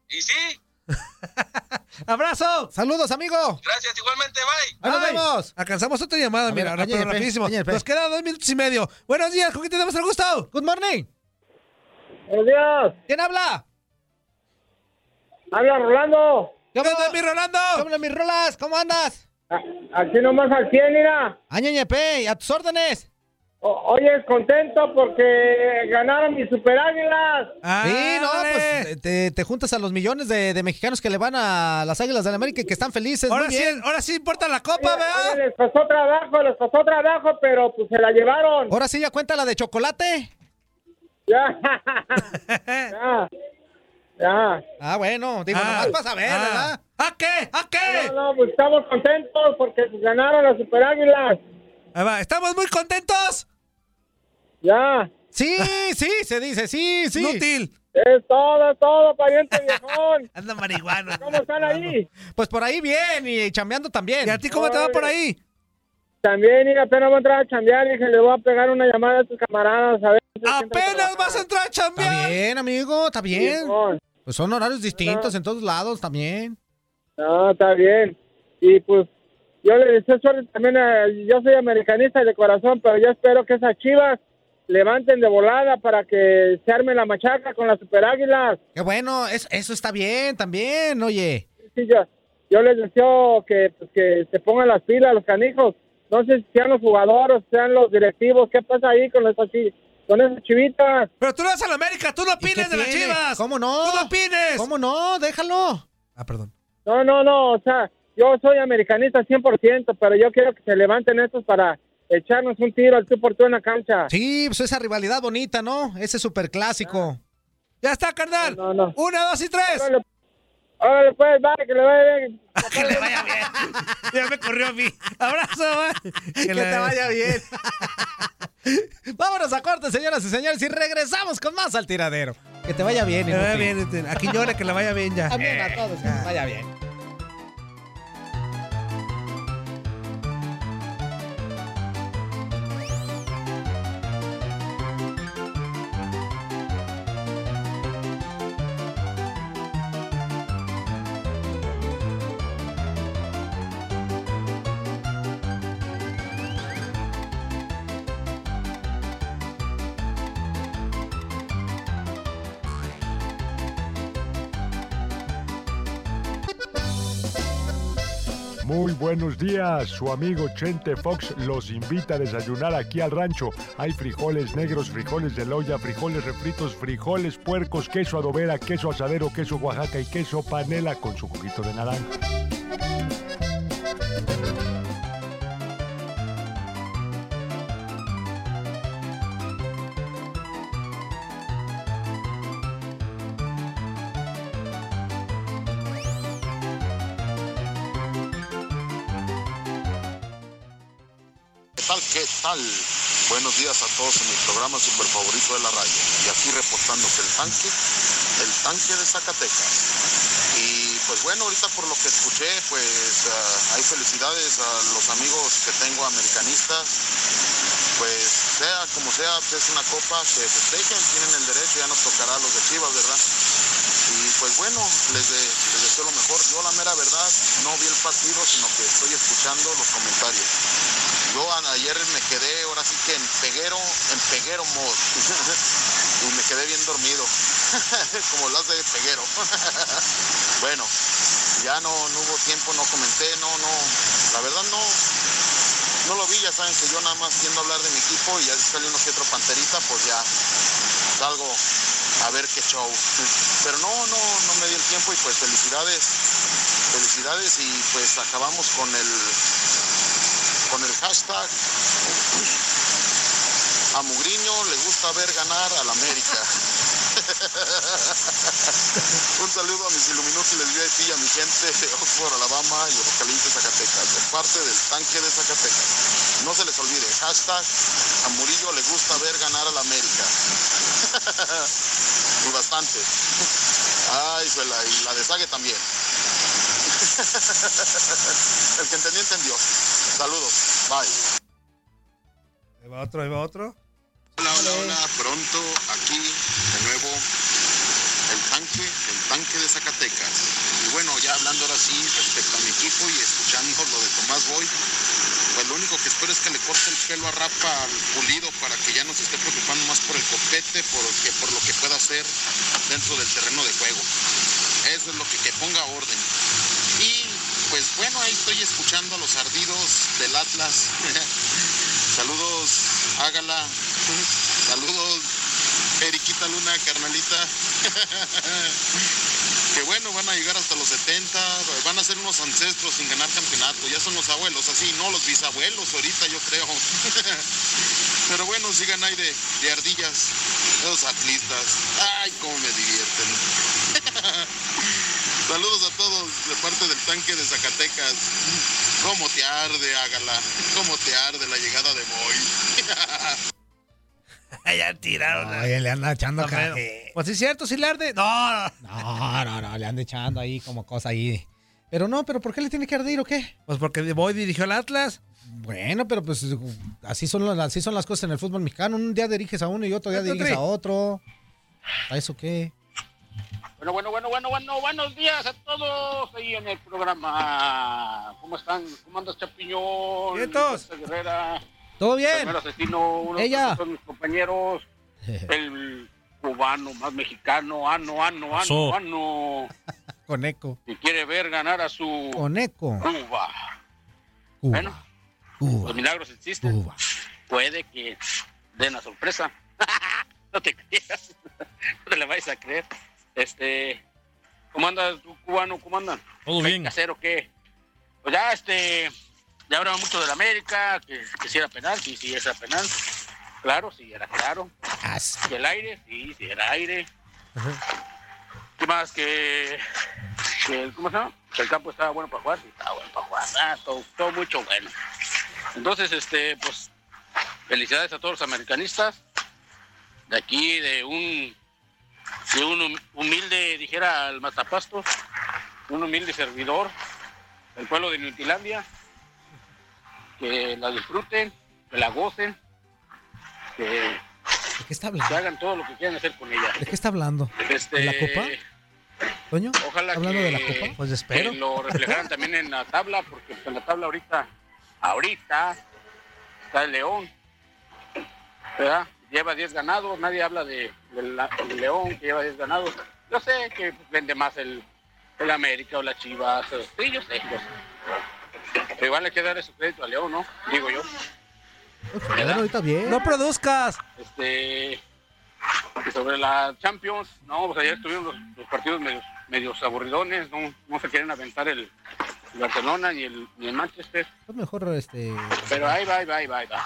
Y sí. *laughs* ¡Abrazo! ¡Saludos, amigo! Gracias, igualmente, bye. Ahí nos vemos. Alcanzamos otra llamada, A mira, ver, rápido, Peña, rapidísimo. Peña, Peña. Nos quedan dos minutos y medio. Buenos días, ¿con quién tenemos el gusto? Good morning. Buenos días. ¿Quién habla? Habla Rolando. ¿Qué onda, mi Rolando? ¿Qué onda, mis rolas? ¿Cómo andas? Aquí nomás al 100, mira. Añeñepe, a tus órdenes. O- Oye, contento porque ganaron mis super águilas. sí, no, pues te, te juntas a los millones de, de mexicanos que le van a las Águilas del América y que están felices. Ahora Muy sí, ahora sí importa la copa, ¿verdad? les costó trabajo, les costó trabajo, pero pues se la llevaron. Ahora sí ya cuenta la de chocolate. Ya. *laughs* ya. Ya. Ah, bueno, digo, nomás para saber, ¿verdad? ¿A qué? ¿A qué? No, no, pues estamos contentos porque pues, ganaron las super águilas. Ahí va, ¿Estamos muy contentos? Ya. Sí, sí, se dice, sí, sí. Inútil. Es todo, es todo, pariente viejón. *laughs* Anda marihuana. ¿Cómo están ahí? Pues por ahí bien y chambeando también. ¿Y a ti cómo te va por ahí? También, mira, apenas voy a entrar a chambear y dije, le voy a pegar una llamada a tus camaradas a ver. si Apenas vas a entrar a Está chambear. bien, amigo, está bien. Pues son horarios distintos en todos lados también. No, está bien. Y pues yo le deseo suerte también a, yo soy americanista de corazón, pero yo espero que esas chivas levanten de volada para que se arme la machaca con las super águilas. Qué bueno, es- eso está bien también, oye. Sí, yo, yo les deseo que, pues, que se pongan las pilas los canijos. No sé si sean los jugadores, sean los directivos. ¿Qué pasa ahí con esas, con esas chivitas? Pero tú no vas a la América, tú no ¿Y qué opines de las chivas. ¿Cómo no? Tú no opines. ¿Cómo no? Déjalo. Ah, perdón. No, no, no, o sea, yo soy americanista 100%, pero yo quiero que se levanten estos para echarnos un tiro al tú por tú en la cancha. Sí, pues esa rivalidad bonita, ¿no? Ese super clásico. Ya está, carnal. No, no. Una, dos y tres. Órale, órale, pues, vale, que le vaya bien. *laughs* que le vaya bien. *laughs* ya me corrió a mí. Abrazo, va. Que, te vaya bien. *laughs* Vámonos a corte, señoras y señores, y regresamos con más al tiradero. Que te vaya bien, Que le vaya bien. Aquí llora que le vaya bien ya. También a todos, que les vaya bien. Buenos días, su amigo Chente Fox los invita a desayunar aquí al rancho. Hay frijoles negros, frijoles de loya, frijoles refritos, frijoles puercos, queso adobera, queso asadero, queso Oaxaca y queso panela con su juguito de naranja. Buenos días a todos en mi programa super favorito de la radio. Y aquí reportándose el tanque, el tanque de Zacatecas. Y pues bueno, ahorita por lo que escuché, pues ah, hay felicidades a los amigos que tengo americanistas. Pues sea como sea, pues, es una copa, que festejen, tienen el derecho, ya nos tocará a los de Chivas, ¿verdad? Y pues bueno, les, les deseo lo mejor. Yo la mera verdad no vi el partido, sino que estoy escuchando los comentarios. Yo ayer me quedé, ahora sí que en peguero, en peguero mod. *laughs* y me quedé bien dormido. *laughs* Como las de peguero. *laughs* bueno, ya no, no hubo tiempo, no comenté, no, no. La verdad no, no lo vi, ya saben que yo nada más tiendo hablar de mi equipo y ya sale uno que otro panterita, pues ya salgo a ver qué show. Pero no, no, no me dio el tiempo y pues felicidades, felicidades y pues acabamos con el con el hashtag a Mugriño le gusta ver ganar al América. *laughs* Un saludo a mis Illuminútiles VIP a mi gente de Oxford, Alabama y Ocaliente, Zacatecas, de parte del tanque de Zacatecas. No se les olvide, hashtag a Murillo le gusta ver ganar al América. *laughs* y bastante. Ay, suela, y la de Sague también. *laughs* El que entendió, entendió. Saludos. Bye. Ahí va otro, ahí va otro. Hola, hola, hola. Pronto aquí de nuevo el tanque, el tanque de Zacatecas. Y bueno, ya hablando ahora sí respecto a mi equipo y escuchando lo de Tomás Boy, pues lo único que espero es que le corte el pelo a Rafa al pulido para que ya no se esté preocupando más por el copete, por, que, por lo que pueda hacer dentro del terreno de juego. Eso es lo que, que ponga orden. Pues bueno, ahí estoy escuchando a los ardidos del Atlas. *laughs* Saludos, hágala. Saludos, Eriquita Luna, carnalita. *laughs* que bueno, van a llegar hasta los 70, van a ser unos ancestros sin ganar campeonato. Ya son los abuelos, así, no los bisabuelos ahorita, yo creo. *laughs* Pero bueno, sigan ahí de, de ardillas, esos atlistas. Ay, cómo me divierten. Saludos a todos de parte del tanque de Zacatecas. ¿Cómo te arde, hágala? ¿Cómo te arde la llegada de Boy? *laughs* ya tiraron. Oye, le anda echando café. Pues sí, es cierto, sí le arde. No, no. No, no, no, le anda echando ahí como cosa ahí. Pero no, pero ¿por qué le tiene que arder o qué? Pues porque Boy dirigió al Atlas. Bueno, pero pues así son, las- así son las cosas en el fútbol mexicano. Un día diriges a uno y otro día diriges a otro. ¿A eso qué? Bueno, bueno, bueno, bueno, bueno, buenos días a todos ahí en el programa. ¿Cómo están? ¿Cómo andas, Chapiñón? Vientos. José Guerrera. ¿Todo bien? Primer asesino, uno Ella. mis compañeros. *laughs* El cubano más mexicano, ano, ano, ano, ano. *laughs* Con eco. Que quiere ver ganar a su Con eco. Cuba. Cuba. Bueno, los milagros existen. Puede que den la sorpresa. *laughs* no te creas. no te la vayas a creer. Este, ¿cómo andas tú, cubano? ¿Cómo andan? Todo bien. casero qué? Pues ya, este, ya hablaban mucho del América, que, que si era penal, sí, sí, era penal. Claro, sí, era claro. ¿Y el aire? Sí, sí, era aire. ¿Qué más? Que, que, ¿cómo se llama? Que el campo estaba bueno para jugar, sí, estaba bueno para jugar. Ah, todo, todo mucho bueno. Entonces, este, pues, felicidades a todos los americanistas. De aquí, de un, de un hum- humilde, dijera el Matapasto, un humilde servidor del pueblo de Nutilandia. Que la disfruten, que la gocen, que, ¿De qué está que hablando? hagan todo lo que quieran hacer con ella. ¿De qué está hablando? Este, ¿De la copa? ¿Toño? Ojalá ¿Hablando que, de la copa? Pues espero. que lo reflejaran también en la tabla, porque en la tabla ahorita, ahorita está el León, ¿verdad? Lleva 10 ganados, nadie habla de, del la- León que lleva 10 ganados. Yo sé que vende más el, el América o la Chivas, sí, yo sé, yo sé. Pero igual hay que dar ese crédito al León, ¿no? Digo yo. Bueno, ahorita bien. No produzcas. Este, sobre la Champions, no, pues ayer estuvieron los, los partidos medios, medios aburridones, no, no se quieren aventar el, el Barcelona ni el, ni el Manchester, Es mejor este. pero ahí va, ahí va, ahí va, ahí va.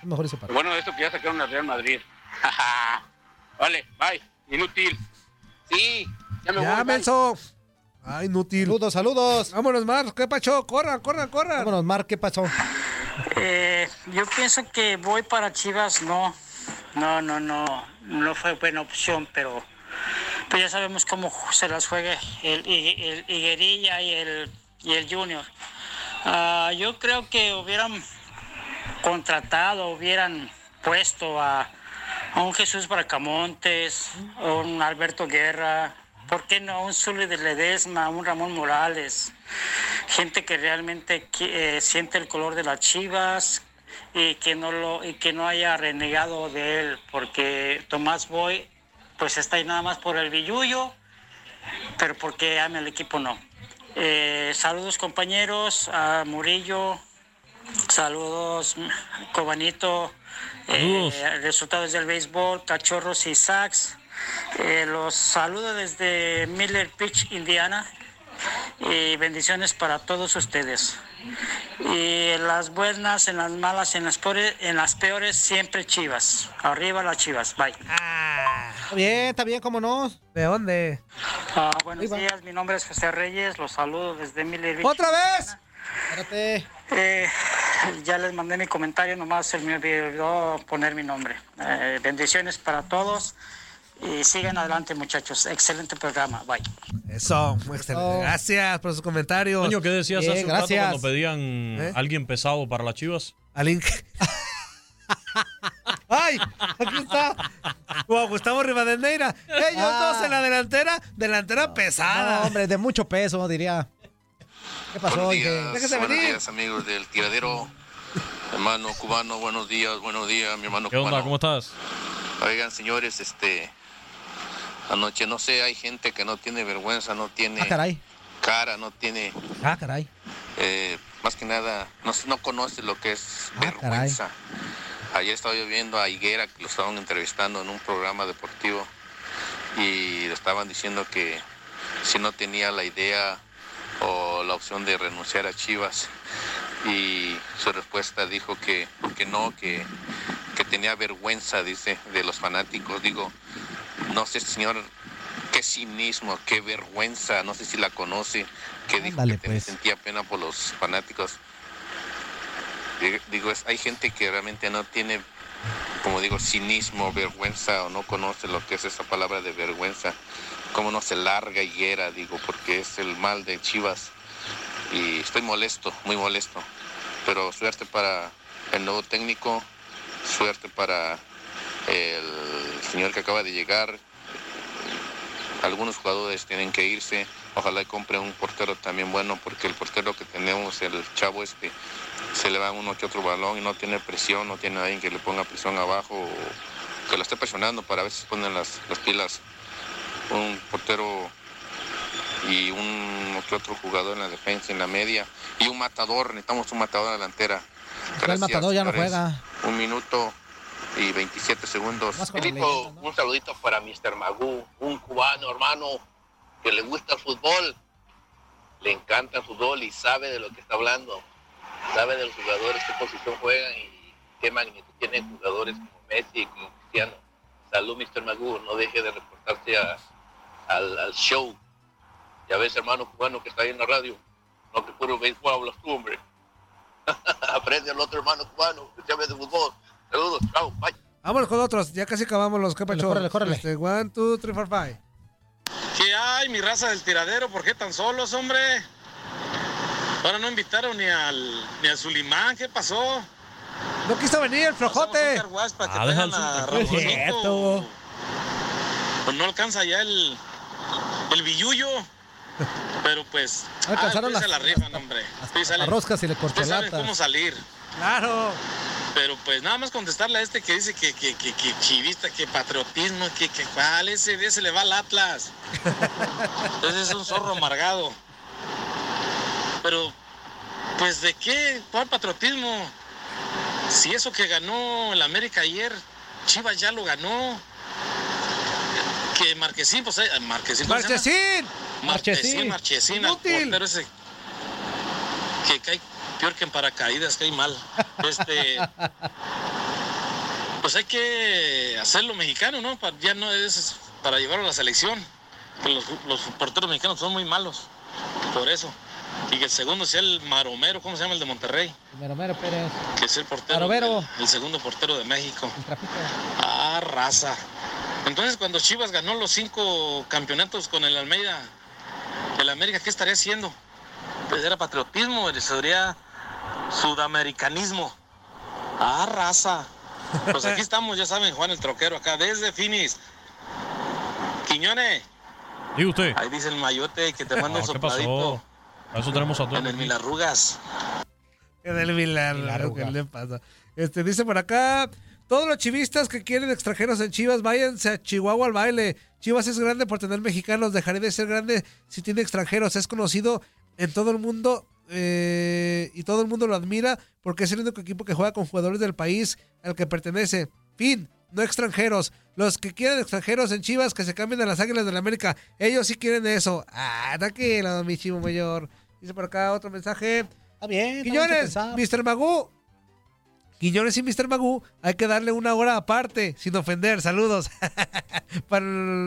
Es mejor ese partido. bueno de esto que ya sacaron al Real Madrid. *laughs* vale, bye, inútil. Sí, ya me Ya, voy, menso. Ay, inútil. Saludos, saludos. Vámonos, Mar. ¿Qué pacho? Corran, corran, corran. Vámonos, Mar, ¿qué pasó? Eh, yo pienso que voy para Chivas, no. No, no, no. No fue buena opción, pero, pero ya sabemos cómo se las juega el, el, el Higuerilla y el, y el Junior. Ah, yo creo que hubieran contratado, hubieran puesto a, a un Jesús Bracamontes, a un Alberto Guerra, ¿por qué no? Un Zuli de Ledesma, un Ramón Morales, gente que realmente eh, siente el color de las chivas y que no lo y que no haya renegado de él, porque Tomás Boy pues está ahí nada más por el billuyo, pero porque ama el equipo no. Eh, saludos compañeros, a Murillo, saludos Cobanito, Saludos. eh, resultados del béisbol, cachorros y sacks. Eh, los saludo desde Miller Beach, Indiana. Y bendiciones para todos ustedes. Y en las buenas, en las malas, en las peores, en las peores siempre chivas. Arriba las chivas. Bye. Está bien, está bien, ¿cómo no? ¿De dónde? Ah, buenos días, mi nombre es José Reyes, los saludo desde Miller Beach. ¡Otra vez! Espérate. Eh, ya les mandé mi comentario, nomás se me olvidó poner mi nombre. Eh, bendiciones para todos Y sigan adelante, muchachos. Excelente programa. Bye. Eso, excelente. Gracias por sus comentarios. Coño, ¿qué decías Bien, hace un gracias. rato cuando pedían ¿Eh? alguien pesado para las chivas? Alguien *laughs* ¡Ay! Aquí está. Wow, Gustavo Rivadeneira. Ellos Ah. dos en la delantera. Delantera pesada. No, hombre, de mucho peso, diría. ¿Qué pasó? Buenos días, buenos venir. días amigos del tiradero. Hermano cubano, buenos días, buenos días, mi hermano ¿Qué onda? cubano. ¿Cómo estás? Oigan, señores, este anoche no sé, hay gente que no tiene vergüenza, no tiene Ah, caray. cara, no tiene Ah, caray. eh, más que nada, no, no conoce lo que es Ah, vergüenza. Ayer estaba yo viendo a Higuera que lo estaban entrevistando en un programa deportivo y le estaban diciendo que si no tenía la idea o la opción de renunciar a Chivas y su respuesta dijo que, que no, que, que tenía vergüenza, dice, de los fanáticos. Digo, no sé, señor, qué cinismo, qué vergüenza, no sé si la conoce, que dijo Ándale, que pues. sentía pena por los fanáticos. Digo- Digo, es- hay gente que realmente no tiene, como digo, cinismo, vergüenza o no conoce lo que es esa palabra de vergüenza. Cómo no se larga higuera, digo, porque es el mal de Chivas. Y estoy molesto, muy molesto. Pero suerte para el nuevo técnico, suerte para el señor que acaba de llegar. Algunos jugadores tienen que irse. Ojalá compre un portero también bueno, porque el portero que tenemos, el chavo este, se le va uno que otro balón y no tiene presión, no tiene alguien que le ponga presión abajo que lo esté presionando para ver si se ponen las, las pilas. Un portero y un otro jugador en la defensa, en la media y un matador, necesitamos un matador delantera. Ya el matador ya no señores. juega. Un minuto y 27 segundos. Un saludito para Mr. Magú, un cubano hermano que le gusta el fútbol, le encanta el fútbol y sabe de lo que está hablando, sabe de los jugadores, qué posición juegan y qué magnitud tienen jugadores como Messi y como Cristiano. Salud, Mr. Magú, no deje de reportarse a- al, al show. Ya ves, hermano cubano que está ahí en la radio, no que puro béisbol hablas tú, hombre. *laughs* Aprende al otro hermano cubano que sabe de fútbol. Saludos, chao, bye. Vámonos con otros. Ya casi acabamos los capachos. Córrele, córrele. Este, one, two, three, four, five. ¿Qué hay, mi raza del tiradero? ¿Por qué tan solos, hombre? Ahora no invitaron ni al ni al Sulimán, ¿qué pasó? No quiso venir el flojote. Para que Ah, deja el. Pues no alcanza ya el el billullo. Pero pues, alcanzaron ah, se la rifan, hombre. Las roscas y le saben corcholatas. cómo salir. Claro. Pero pues nada más contestarle a este que dice que, que, que, que chivista, que patriotismo, que, que cuál, ese, ese le va al Atlas. *laughs* Ese es un zorro amargado. Pero, pues de qué, cuál patriotismo. Si eso que ganó el América ayer, Chivas ya lo ganó. Que Marquesín, pues eh, Marquesín. ¡Marchesín! Marchesín, Marchesín, al portero ese que cae peor que en paracaídas, cae mal. Este, *laughs* pues hay que hacerlo mexicano, ¿no? Ya no es para llevarlo a la selección. Que los, los porteros mexicanos son muy malos, por eso. Y que el segundo sea el Maromero, ¿cómo se llama el de Monterrey? Mero, mero Pérez. Que es el portero, Maromero. el, el segundo portero de México. Ah, raza. Entonces, cuando Chivas ganó los cinco campeonatos con el Almeida, el América, ¿qué estaría haciendo? Pues era patriotismo, sería sudamericanismo. Ah, raza. Pues aquí estamos, ya saben, Juan el Troquero, acá desde Finis. Quiñones, Diga usted. ahí dice el mayote que te manda un No, ¿Qué sopladito pasó? A eso tenemos a todos. en el Milarrugas. En el milagro, ¿qué le pasa? Este, dice por acá, todos los chivistas que quieren extranjeros en Chivas, váyanse a Chihuahua al baile. Chivas es grande por tener mexicanos, dejaré de ser grande si tiene extranjeros. Es conocido en todo el mundo eh, y todo el mundo lo admira porque es el único equipo que juega con jugadores del país al que pertenece. Fin, no extranjeros. Los que quieren extranjeros en Chivas que se cambien a las Águilas del la América. Ellos sí quieren eso. Ah, tranquilo, mi chivo mayor. Dice por acá otro mensaje. Está bien. Quiñones, Mr. Magú. Quiñones y Mr. Magú, hay que darle una hora aparte, sin ofender. Saludos *laughs* para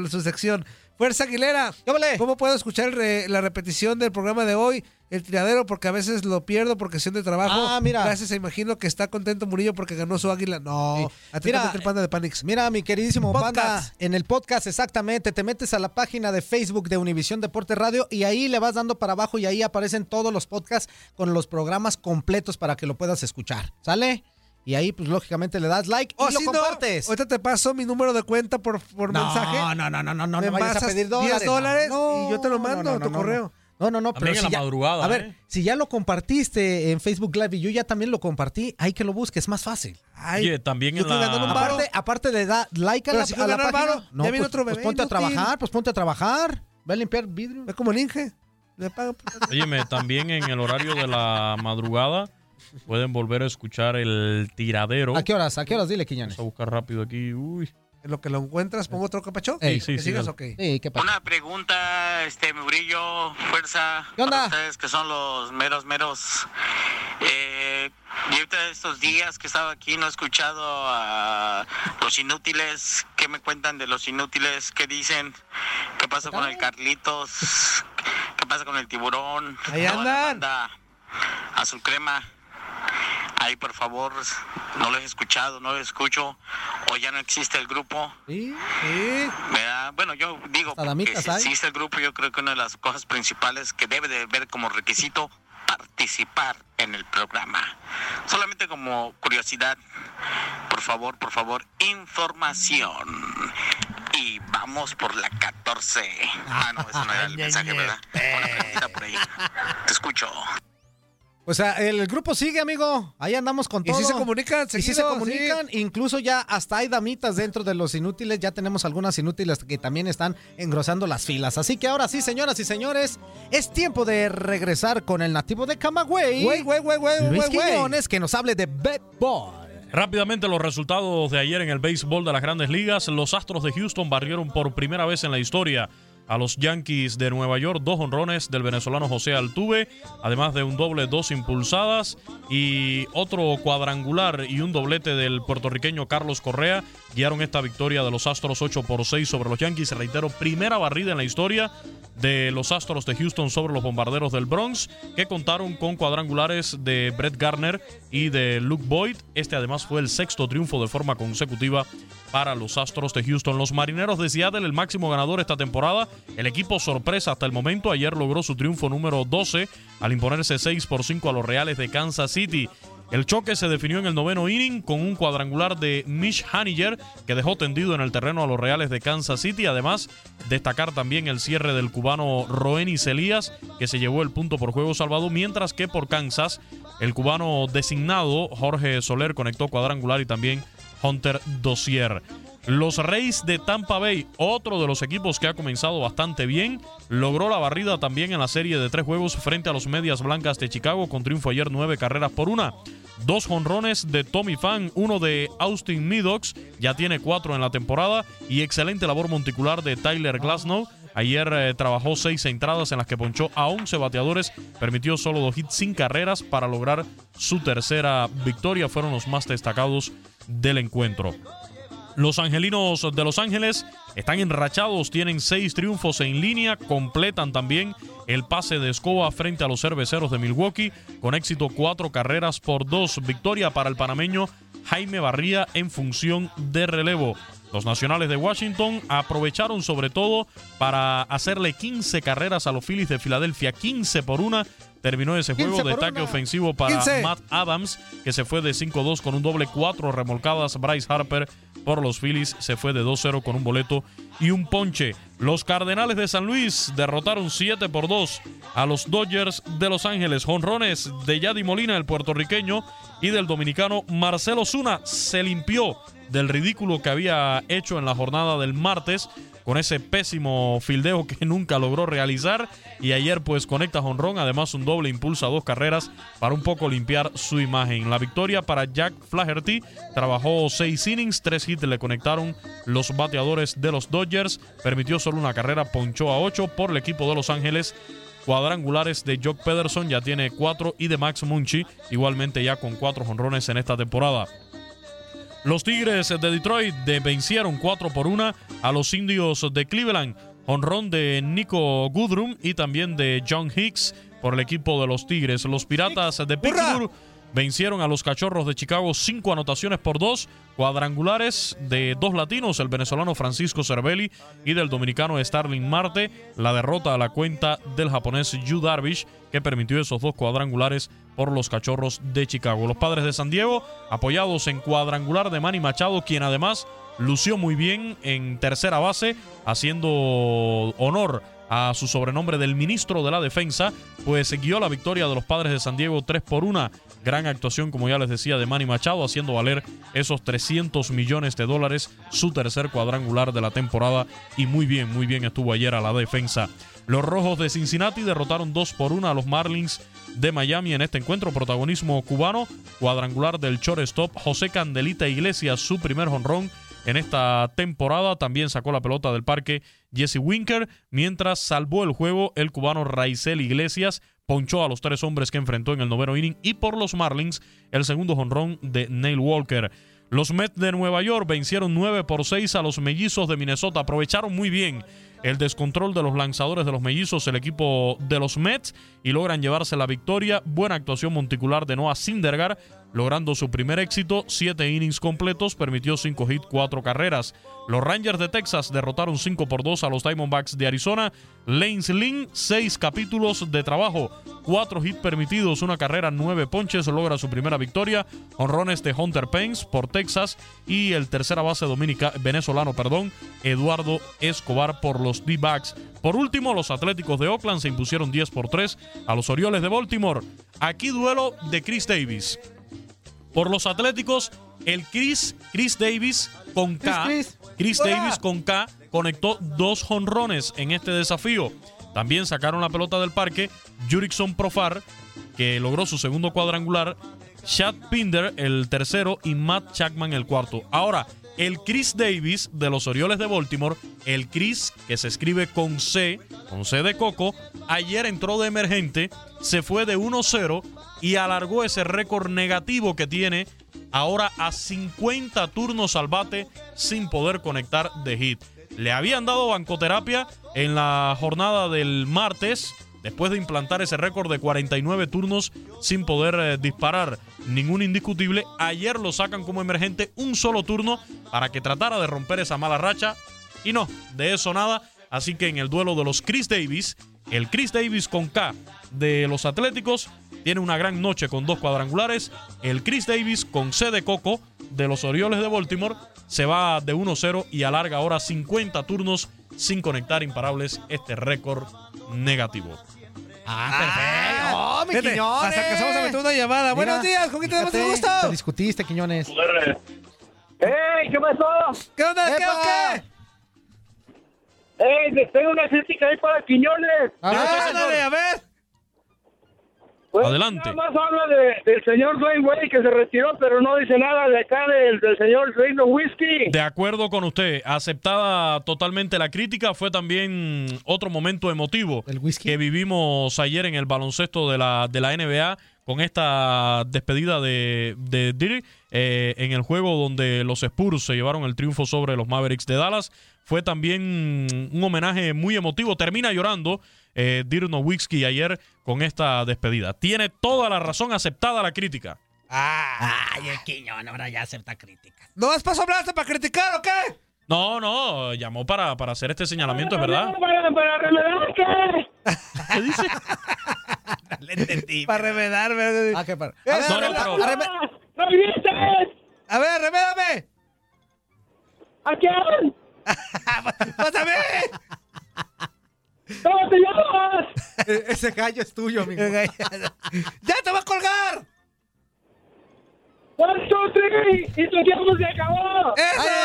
su sección. Fuerza Aguilera. ¿Cómo puedo escuchar la repetición del programa de hoy? El tiradero, porque a veces lo pierdo por cuestión de trabajo. Ah, mira. Gracias, imagino que está contento Murillo porque ganó su águila. No, mira, el panda de Panix. Mira, mi queridísimo panda, en el podcast, exactamente, te metes a la página de Facebook de Univisión Deporte Radio y ahí le vas dando para abajo y ahí aparecen todos los podcasts con los programas completos para que lo puedas escuchar. ¿Sale? Y ahí, pues lógicamente le das like y oh, lo compartes. ahorita te paso mi número de cuenta por, por mensaje. No, no, no, no, no, no, me vayas a pedir dólares. 10 dólares y yo te lo mando a tu correo. No, no, no, pero si la madrugada, a ver, ¿eh? si ya lo compartiste en Facebook Live y yo ya también lo compartí, hay que lo busques, es más fácil. Oye, también en la... aparte, aparte de dar like a la, si a la página, no, ya viene pues, otro pues bebé, ponte a trabajar, pues ponte a trabajar. Ve a limpiar vidrio. Es como el Inge. Le paga por- Óyeme, también en el horario de la madrugada pueden volver a escuchar el tiradero. ¿A qué horas? ¿A qué horas? Dile, Quiñones. Vamos a buscar rápido aquí. Uy. En lo que lo encuentras, pongo otro capacho. Ey, sí, ¿Que sí, sigas dale. o qué? Sí. Una pregunta, este, Murillo, fuerza. ¿Qué onda? Para ustedes que son los meros, meros. Eh, y ahorita estos días que estaba aquí no he escuchado a los inútiles. ¿Qué me cuentan de los inútiles? ¿Qué dicen? ¿Qué pasa con el Carlitos? ¿Qué pasa con el tiburón? Ahí andan. Azul crema. Ahí, por favor, no los he escuchado, no los escucho. O ya no existe el grupo. Sí, ¿verdad? Bueno, yo digo que si existe el grupo, yo creo que una de las cosas principales que debe de ver como requisito participar en el programa. Solamente como curiosidad, por favor, por favor, información. Y vamos por la 14. Ah, no, eso no era el *laughs* mensaje, ¿verdad? Una por ahí. Te escucho. O sea, el grupo sigue, amigo. Ahí andamos con Y todo. sí se comunican Y sí se comunican. Incluso ya hasta hay damitas dentro de los inútiles. Ya tenemos algunas inútiles que también están engrosando las filas. Así que ahora sí, señoras y señores, es tiempo de regresar con el nativo de Camagüey. Güey, güey, güey, güey, Luis güey, güey. Quiñones, que nos hable de Bad Boy. Rápidamente los resultados de ayer en el béisbol de las grandes ligas. Los Astros de Houston barrieron por primera vez en la historia a los Yankees de Nueva York. Dos honrones del venezolano José Altuve, además de un doble, dos impulsadas y otro cuadrangular y un doblete del puertorriqueño Carlos Correa guiaron esta victoria de los Astros 8 por 6 sobre los Yankees. Reitero, primera barrida en la historia de los Astros de Houston sobre los Bombarderos del Bronx, que contaron con cuadrangulares de Brett Garner y de Luke Boyd. Este además fue el sexto triunfo de forma consecutiva para los Astros de Houston. Los Marineros de Seattle, el máximo ganador esta temporada, el equipo sorpresa hasta el momento, ayer logró su triunfo número 12 al imponerse 6 por 5 a los Reales de Kansas City. El choque se definió en el noveno inning con un cuadrangular de Mitch Haniger que dejó tendido en el terreno a los Reales de Kansas City. Además, destacar también el cierre del cubano Roeni Celías que se llevó el punto por juego salvado, mientras que por Kansas el cubano designado Jorge Soler conectó cuadrangular y también Hunter Dossier. Los Reyes de Tampa Bay, otro de los equipos que ha comenzado bastante bien, logró la barrida también en la serie de tres juegos frente a los Medias Blancas de Chicago, con triunfo ayer nueve carreras por una. Dos jonrones de Tommy Fan, uno de Austin Meadows, ya tiene cuatro en la temporada, y excelente labor monticular de Tyler Glasnow. Ayer eh, trabajó seis entradas en las que ponchó a 11 bateadores, permitió solo dos hits sin carreras para lograr su tercera victoria. Fueron los más destacados del encuentro. Los angelinos de Los Ángeles están enrachados, tienen seis triunfos en línea, completan también el pase de escoba frente a los cerveceros de Milwaukee, con éxito cuatro carreras por dos. Victoria para el panameño Jaime Barría en función de relevo. Los nacionales de Washington aprovecharon sobre todo para hacerle 15 carreras a los Phillies de Filadelfia, 15 por una. Terminó ese 15 juego de ataque una. ofensivo para 15. Matt Adams, que se fue de 5-2 con un doble, cuatro remolcadas. Bryce Harper por los Phillies se fue de 2-0 con un boleto y un ponche. Los Cardenales de San Luis derrotaron 7 por 2 a los Dodgers de Los Ángeles. Jonrones de Yadi Molina, el puertorriqueño, y del dominicano Marcelo Zuna. Se limpió del ridículo que había hecho en la jornada del martes con ese pésimo fildeo que *laughs* nunca logró realizar y ayer pues conecta jonrón, además un doble impulsa dos carreras para un poco limpiar su imagen. La victoria para Jack Flaherty, trabajó seis innings, tres hits le conectaron los bateadores de los Dodgers, permitió solo una carrera, ponchó a ocho por el equipo de Los Ángeles. Cuadrangulares de Jock Pederson ya tiene cuatro y de Max Munchi igualmente ya con cuatro jonrones en esta temporada. Los Tigres de Detroit de- vencieron 4 por 1 a los Indios de Cleveland. honrón de Nico Goodrum y también de John Hicks por el equipo de los Tigres. Los Piratas de Pittsburgh vencieron a los Cachorros de Chicago cinco anotaciones por dos, cuadrangulares de dos latinos, el venezolano Francisco Cervelli y del dominicano Starling Marte, la derrota a la cuenta del japonés Yu Darvish que permitió esos dos cuadrangulares por los Cachorros de Chicago. Los Padres de San Diego apoyados en cuadrangular de Manny Machado, quien además lució muy bien en tercera base, haciendo honor a su sobrenombre del ministro de la defensa, pues siguió la victoria de los padres de San Diego 3 por 1. Gran actuación, como ya les decía, de Manny Machado, haciendo valer esos 300 millones de dólares, su tercer cuadrangular de la temporada. Y muy bien, muy bien estuvo ayer a la defensa. Los Rojos de Cincinnati derrotaron 2 por 1 a los Marlins de Miami en este encuentro. Protagonismo cubano, cuadrangular del shortstop José Candelita Iglesias, su primer jonrón en esta temporada. También sacó la pelota del parque Jesse Winker, mientras salvó el juego el cubano Raizel Iglesias, ponchó a los tres hombres que enfrentó en el noveno inning y por los Marlins el segundo jonrón de Neil Walker. Los Mets de Nueva York vencieron 9 por 6 a los Mellizos de Minnesota. Aprovecharon muy bien el descontrol de los lanzadores de los Mellizos, el equipo de los Mets, y logran llevarse la victoria. Buena actuación monticular de Noah Sindergar, logrando su primer éxito, siete innings completos, permitió cinco hits, cuatro carreras. Los Rangers de Texas derrotaron 5 por 2 a los Diamondbacks de Arizona. Lane Lynn, seis capítulos de trabajo, cuatro hits permitidos, una carrera, nueve ponches, logra su primera victoria. Honrones de Hunter Pence por Texas y el tercera base dominica, venezolano, perdón, Eduardo Escobar por los D-Backs. Por último, los Atléticos de Oakland se impusieron 10 por 3 a los Orioles de Baltimore. Aquí duelo de Chris Davis. Por los Atléticos, el Chris, Chris Davis con K. Chris, Davis con K conectó dos jonrones en este desafío. También sacaron la pelota del parque Jurickson Profar, que logró su segundo cuadrangular. Chad Pinder, el tercero, y Matt Chapman, el cuarto. Ahora, el Chris Davis de los Orioles de Baltimore, el Chris que se escribe con C, con C de Coco, ayer entró de emergente, se fue de 1-0 y alargó ese récord negativo que tiene ahora a 50 turnos al bate sin poder conectar de hit. Le habían dado bancoterapia en la jornada del martes después de implantar ese récord de 49 turnos sin poder eh, disparar ningún indiscutible. Ayer lo sacan como emergente un solo turno para que tratara de romper esa mala racha y no, de eso nada. Así que en el duelo de los Chris Davis, el Chris Davis con K de los Atléticos tiene una gran noche con dos cuadrangulares. El Chris Davis con C de Coco de los Orioles de Baltimore se va de 1-0 y alarga ahora 50 turnos sin conectar imparables este récord negativo. Ah, perfecto. ¡Oh, mi Hasta que vamos a meter una llamada. Buenos días, ¿con quién tenemos el gusto? Te discutiste, Quiñones. ¡Ey! ¿Qué pasó? ¿Qué onda? ¿Qué o qué? ¡Ey! Les tengo una crítica ahí para Quiñones. A ver, ándale, a ver. Pues, Adelante. Nada más habla de- del señor Dwayne Wade que se retiró, pero no dice nada de acá del, del señor Reino Whiskey. De acuerdo con usted, aceptada totalmente la crítica, fue también otro momento emotivo que vivimos ayer en el baloncesto de la, de la NBA con esta despedida de, de Dirk eh, en el juego donde los Spurs se llevaron el triunfo sobre los Mavericks de Dallas. Fue también un homenaje muy emotivo. Termina llorando eh, Dirk Nowitzki ayer con esta despedida. Tiene toda la razón aceptada la crítica. Ay, el Quiñón ahora ya acepta críticas. ¿No es paso hablaste para criticar o qué? No, no, llamó para, para hacer este señalamiento, es verdad. Para, para remediar qué? ¿Qué dice? *laughs* Le entendí. Para remediarme. Ah, qué para. A ver, No, no, pero- ¡No grites! A ver, remédame. ¿A quién? *laughs* ¡Pásame! ¿Cómo te llamas? E- Ese gallo es tuyo, amigo. *laughs* ¡Ya te va a colgar! One, two, three, y tu tiempo se acabó.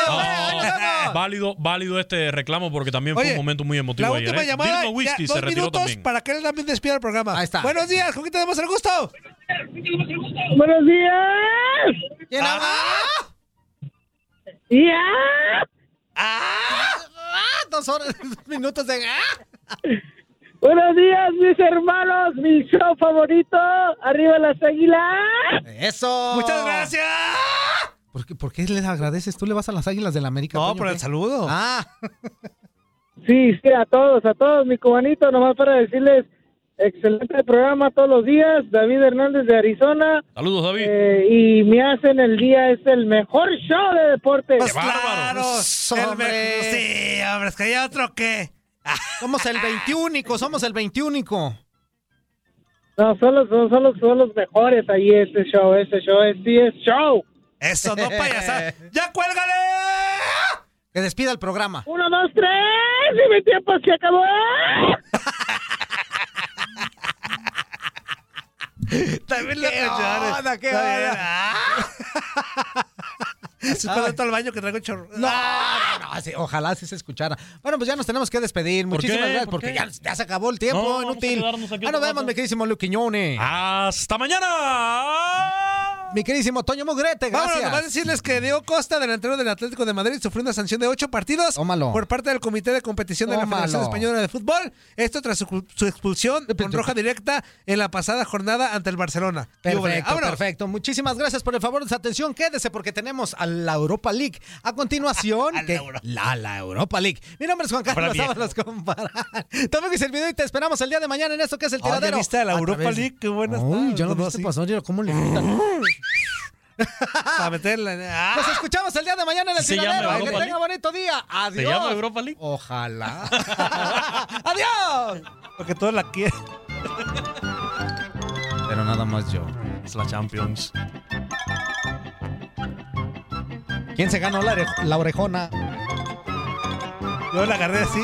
No, válido, válido este reclamo porque también fue Oye, un momento muy emotivo La ayer. última ¿eh? llamada, Nowitzki ya, se dos retiró minutos también. para que él también despida el programa. Ahí está. Buenos días, ¿con quién tenemos el gusto? Buenos días. ¿Quién habla? ¡Ya! Ah, dos horas, *laughs* dos minutos de. ah. Buenos días, mis hermanos, mi show favorito. Arriba las águilas. Eso. Muchas gracias. ¿Por qué, por qué les agradeces? ¿Tú le vas a las águilas del la América? No, Toño, por el qué? saludo. Ah, Sí, sí, a todos, a todos, mi cubanito, nomás para decirles, excelente programa todos los días, David Hernández de Arizona. Saludos, David. Eh, y me hacen el día, es el mejor show de deportes. Pues claro, el sí, hombre, es que hay otro que... Somos el 21, somos el 21. No, son los, son, los, son los mejores ahí, ese show, ese show, es, sí es show. Eso, no payasada. *laughs* ¡Ya cuélgale! Que despida el programa. Uno, dos, tres, y mi tiempo se acabó. *laughs* También lo ¿Qué onda, qué onda? *laughs* *laughs* Así entro al baño que traigo chorro. No, no, no, sí, ojalá sí se escuchara. Bueno, pues ya nos tenemos que despedir. ¿Por Muchísimas qué? gracias, ¿Por porque ya, ya se acabó el tiempo, No, vamos a inútil. aquí Ah, nos vemos, mi queridísimo Luke Quiñones. ¡Hasta mañana! Mi queridísimo Toño Mugrete, Vámonos, gracias. nomás decirles que Diego Costa, delantero del Atlético de Madrid, sufrió una sanción de ocho partidos por parte del Comité de Competición de la. Federación Española de Fútbol. Esto tras su, su expulsión con roja directa en la pasada jornada ante el Barcelona. Perfecto, Vámonos. perfecto. Muchísimas gracias por el favor de su atención. Quédese porque tenemos a la Europa League. A continuación, *laughs* ¿qué? la, la Europa League. Mi nombre es Juan Carlos viejo. Ábalos Comparar. *laughs* El video y te esperamos el día de mañana en esto que es el tiradero. ¿viste a la A Europa través- League? Qué buena Uy, está. ya lo No, viste pasó, cómo le *laughs* gritan. *laughs* Para meterla. ¡Ah! Nos escuchamos el día de mañana en el ¿Se llama tiradero. Que tenga bonito día. Adiós. ¿Se llama Europa League? Ojalá. *laughs* Adiós. Porque todos la quieren. Pero nada más yo. Es la Champions. ¿Quién se ganó la, la orejona? Yo la agarré así.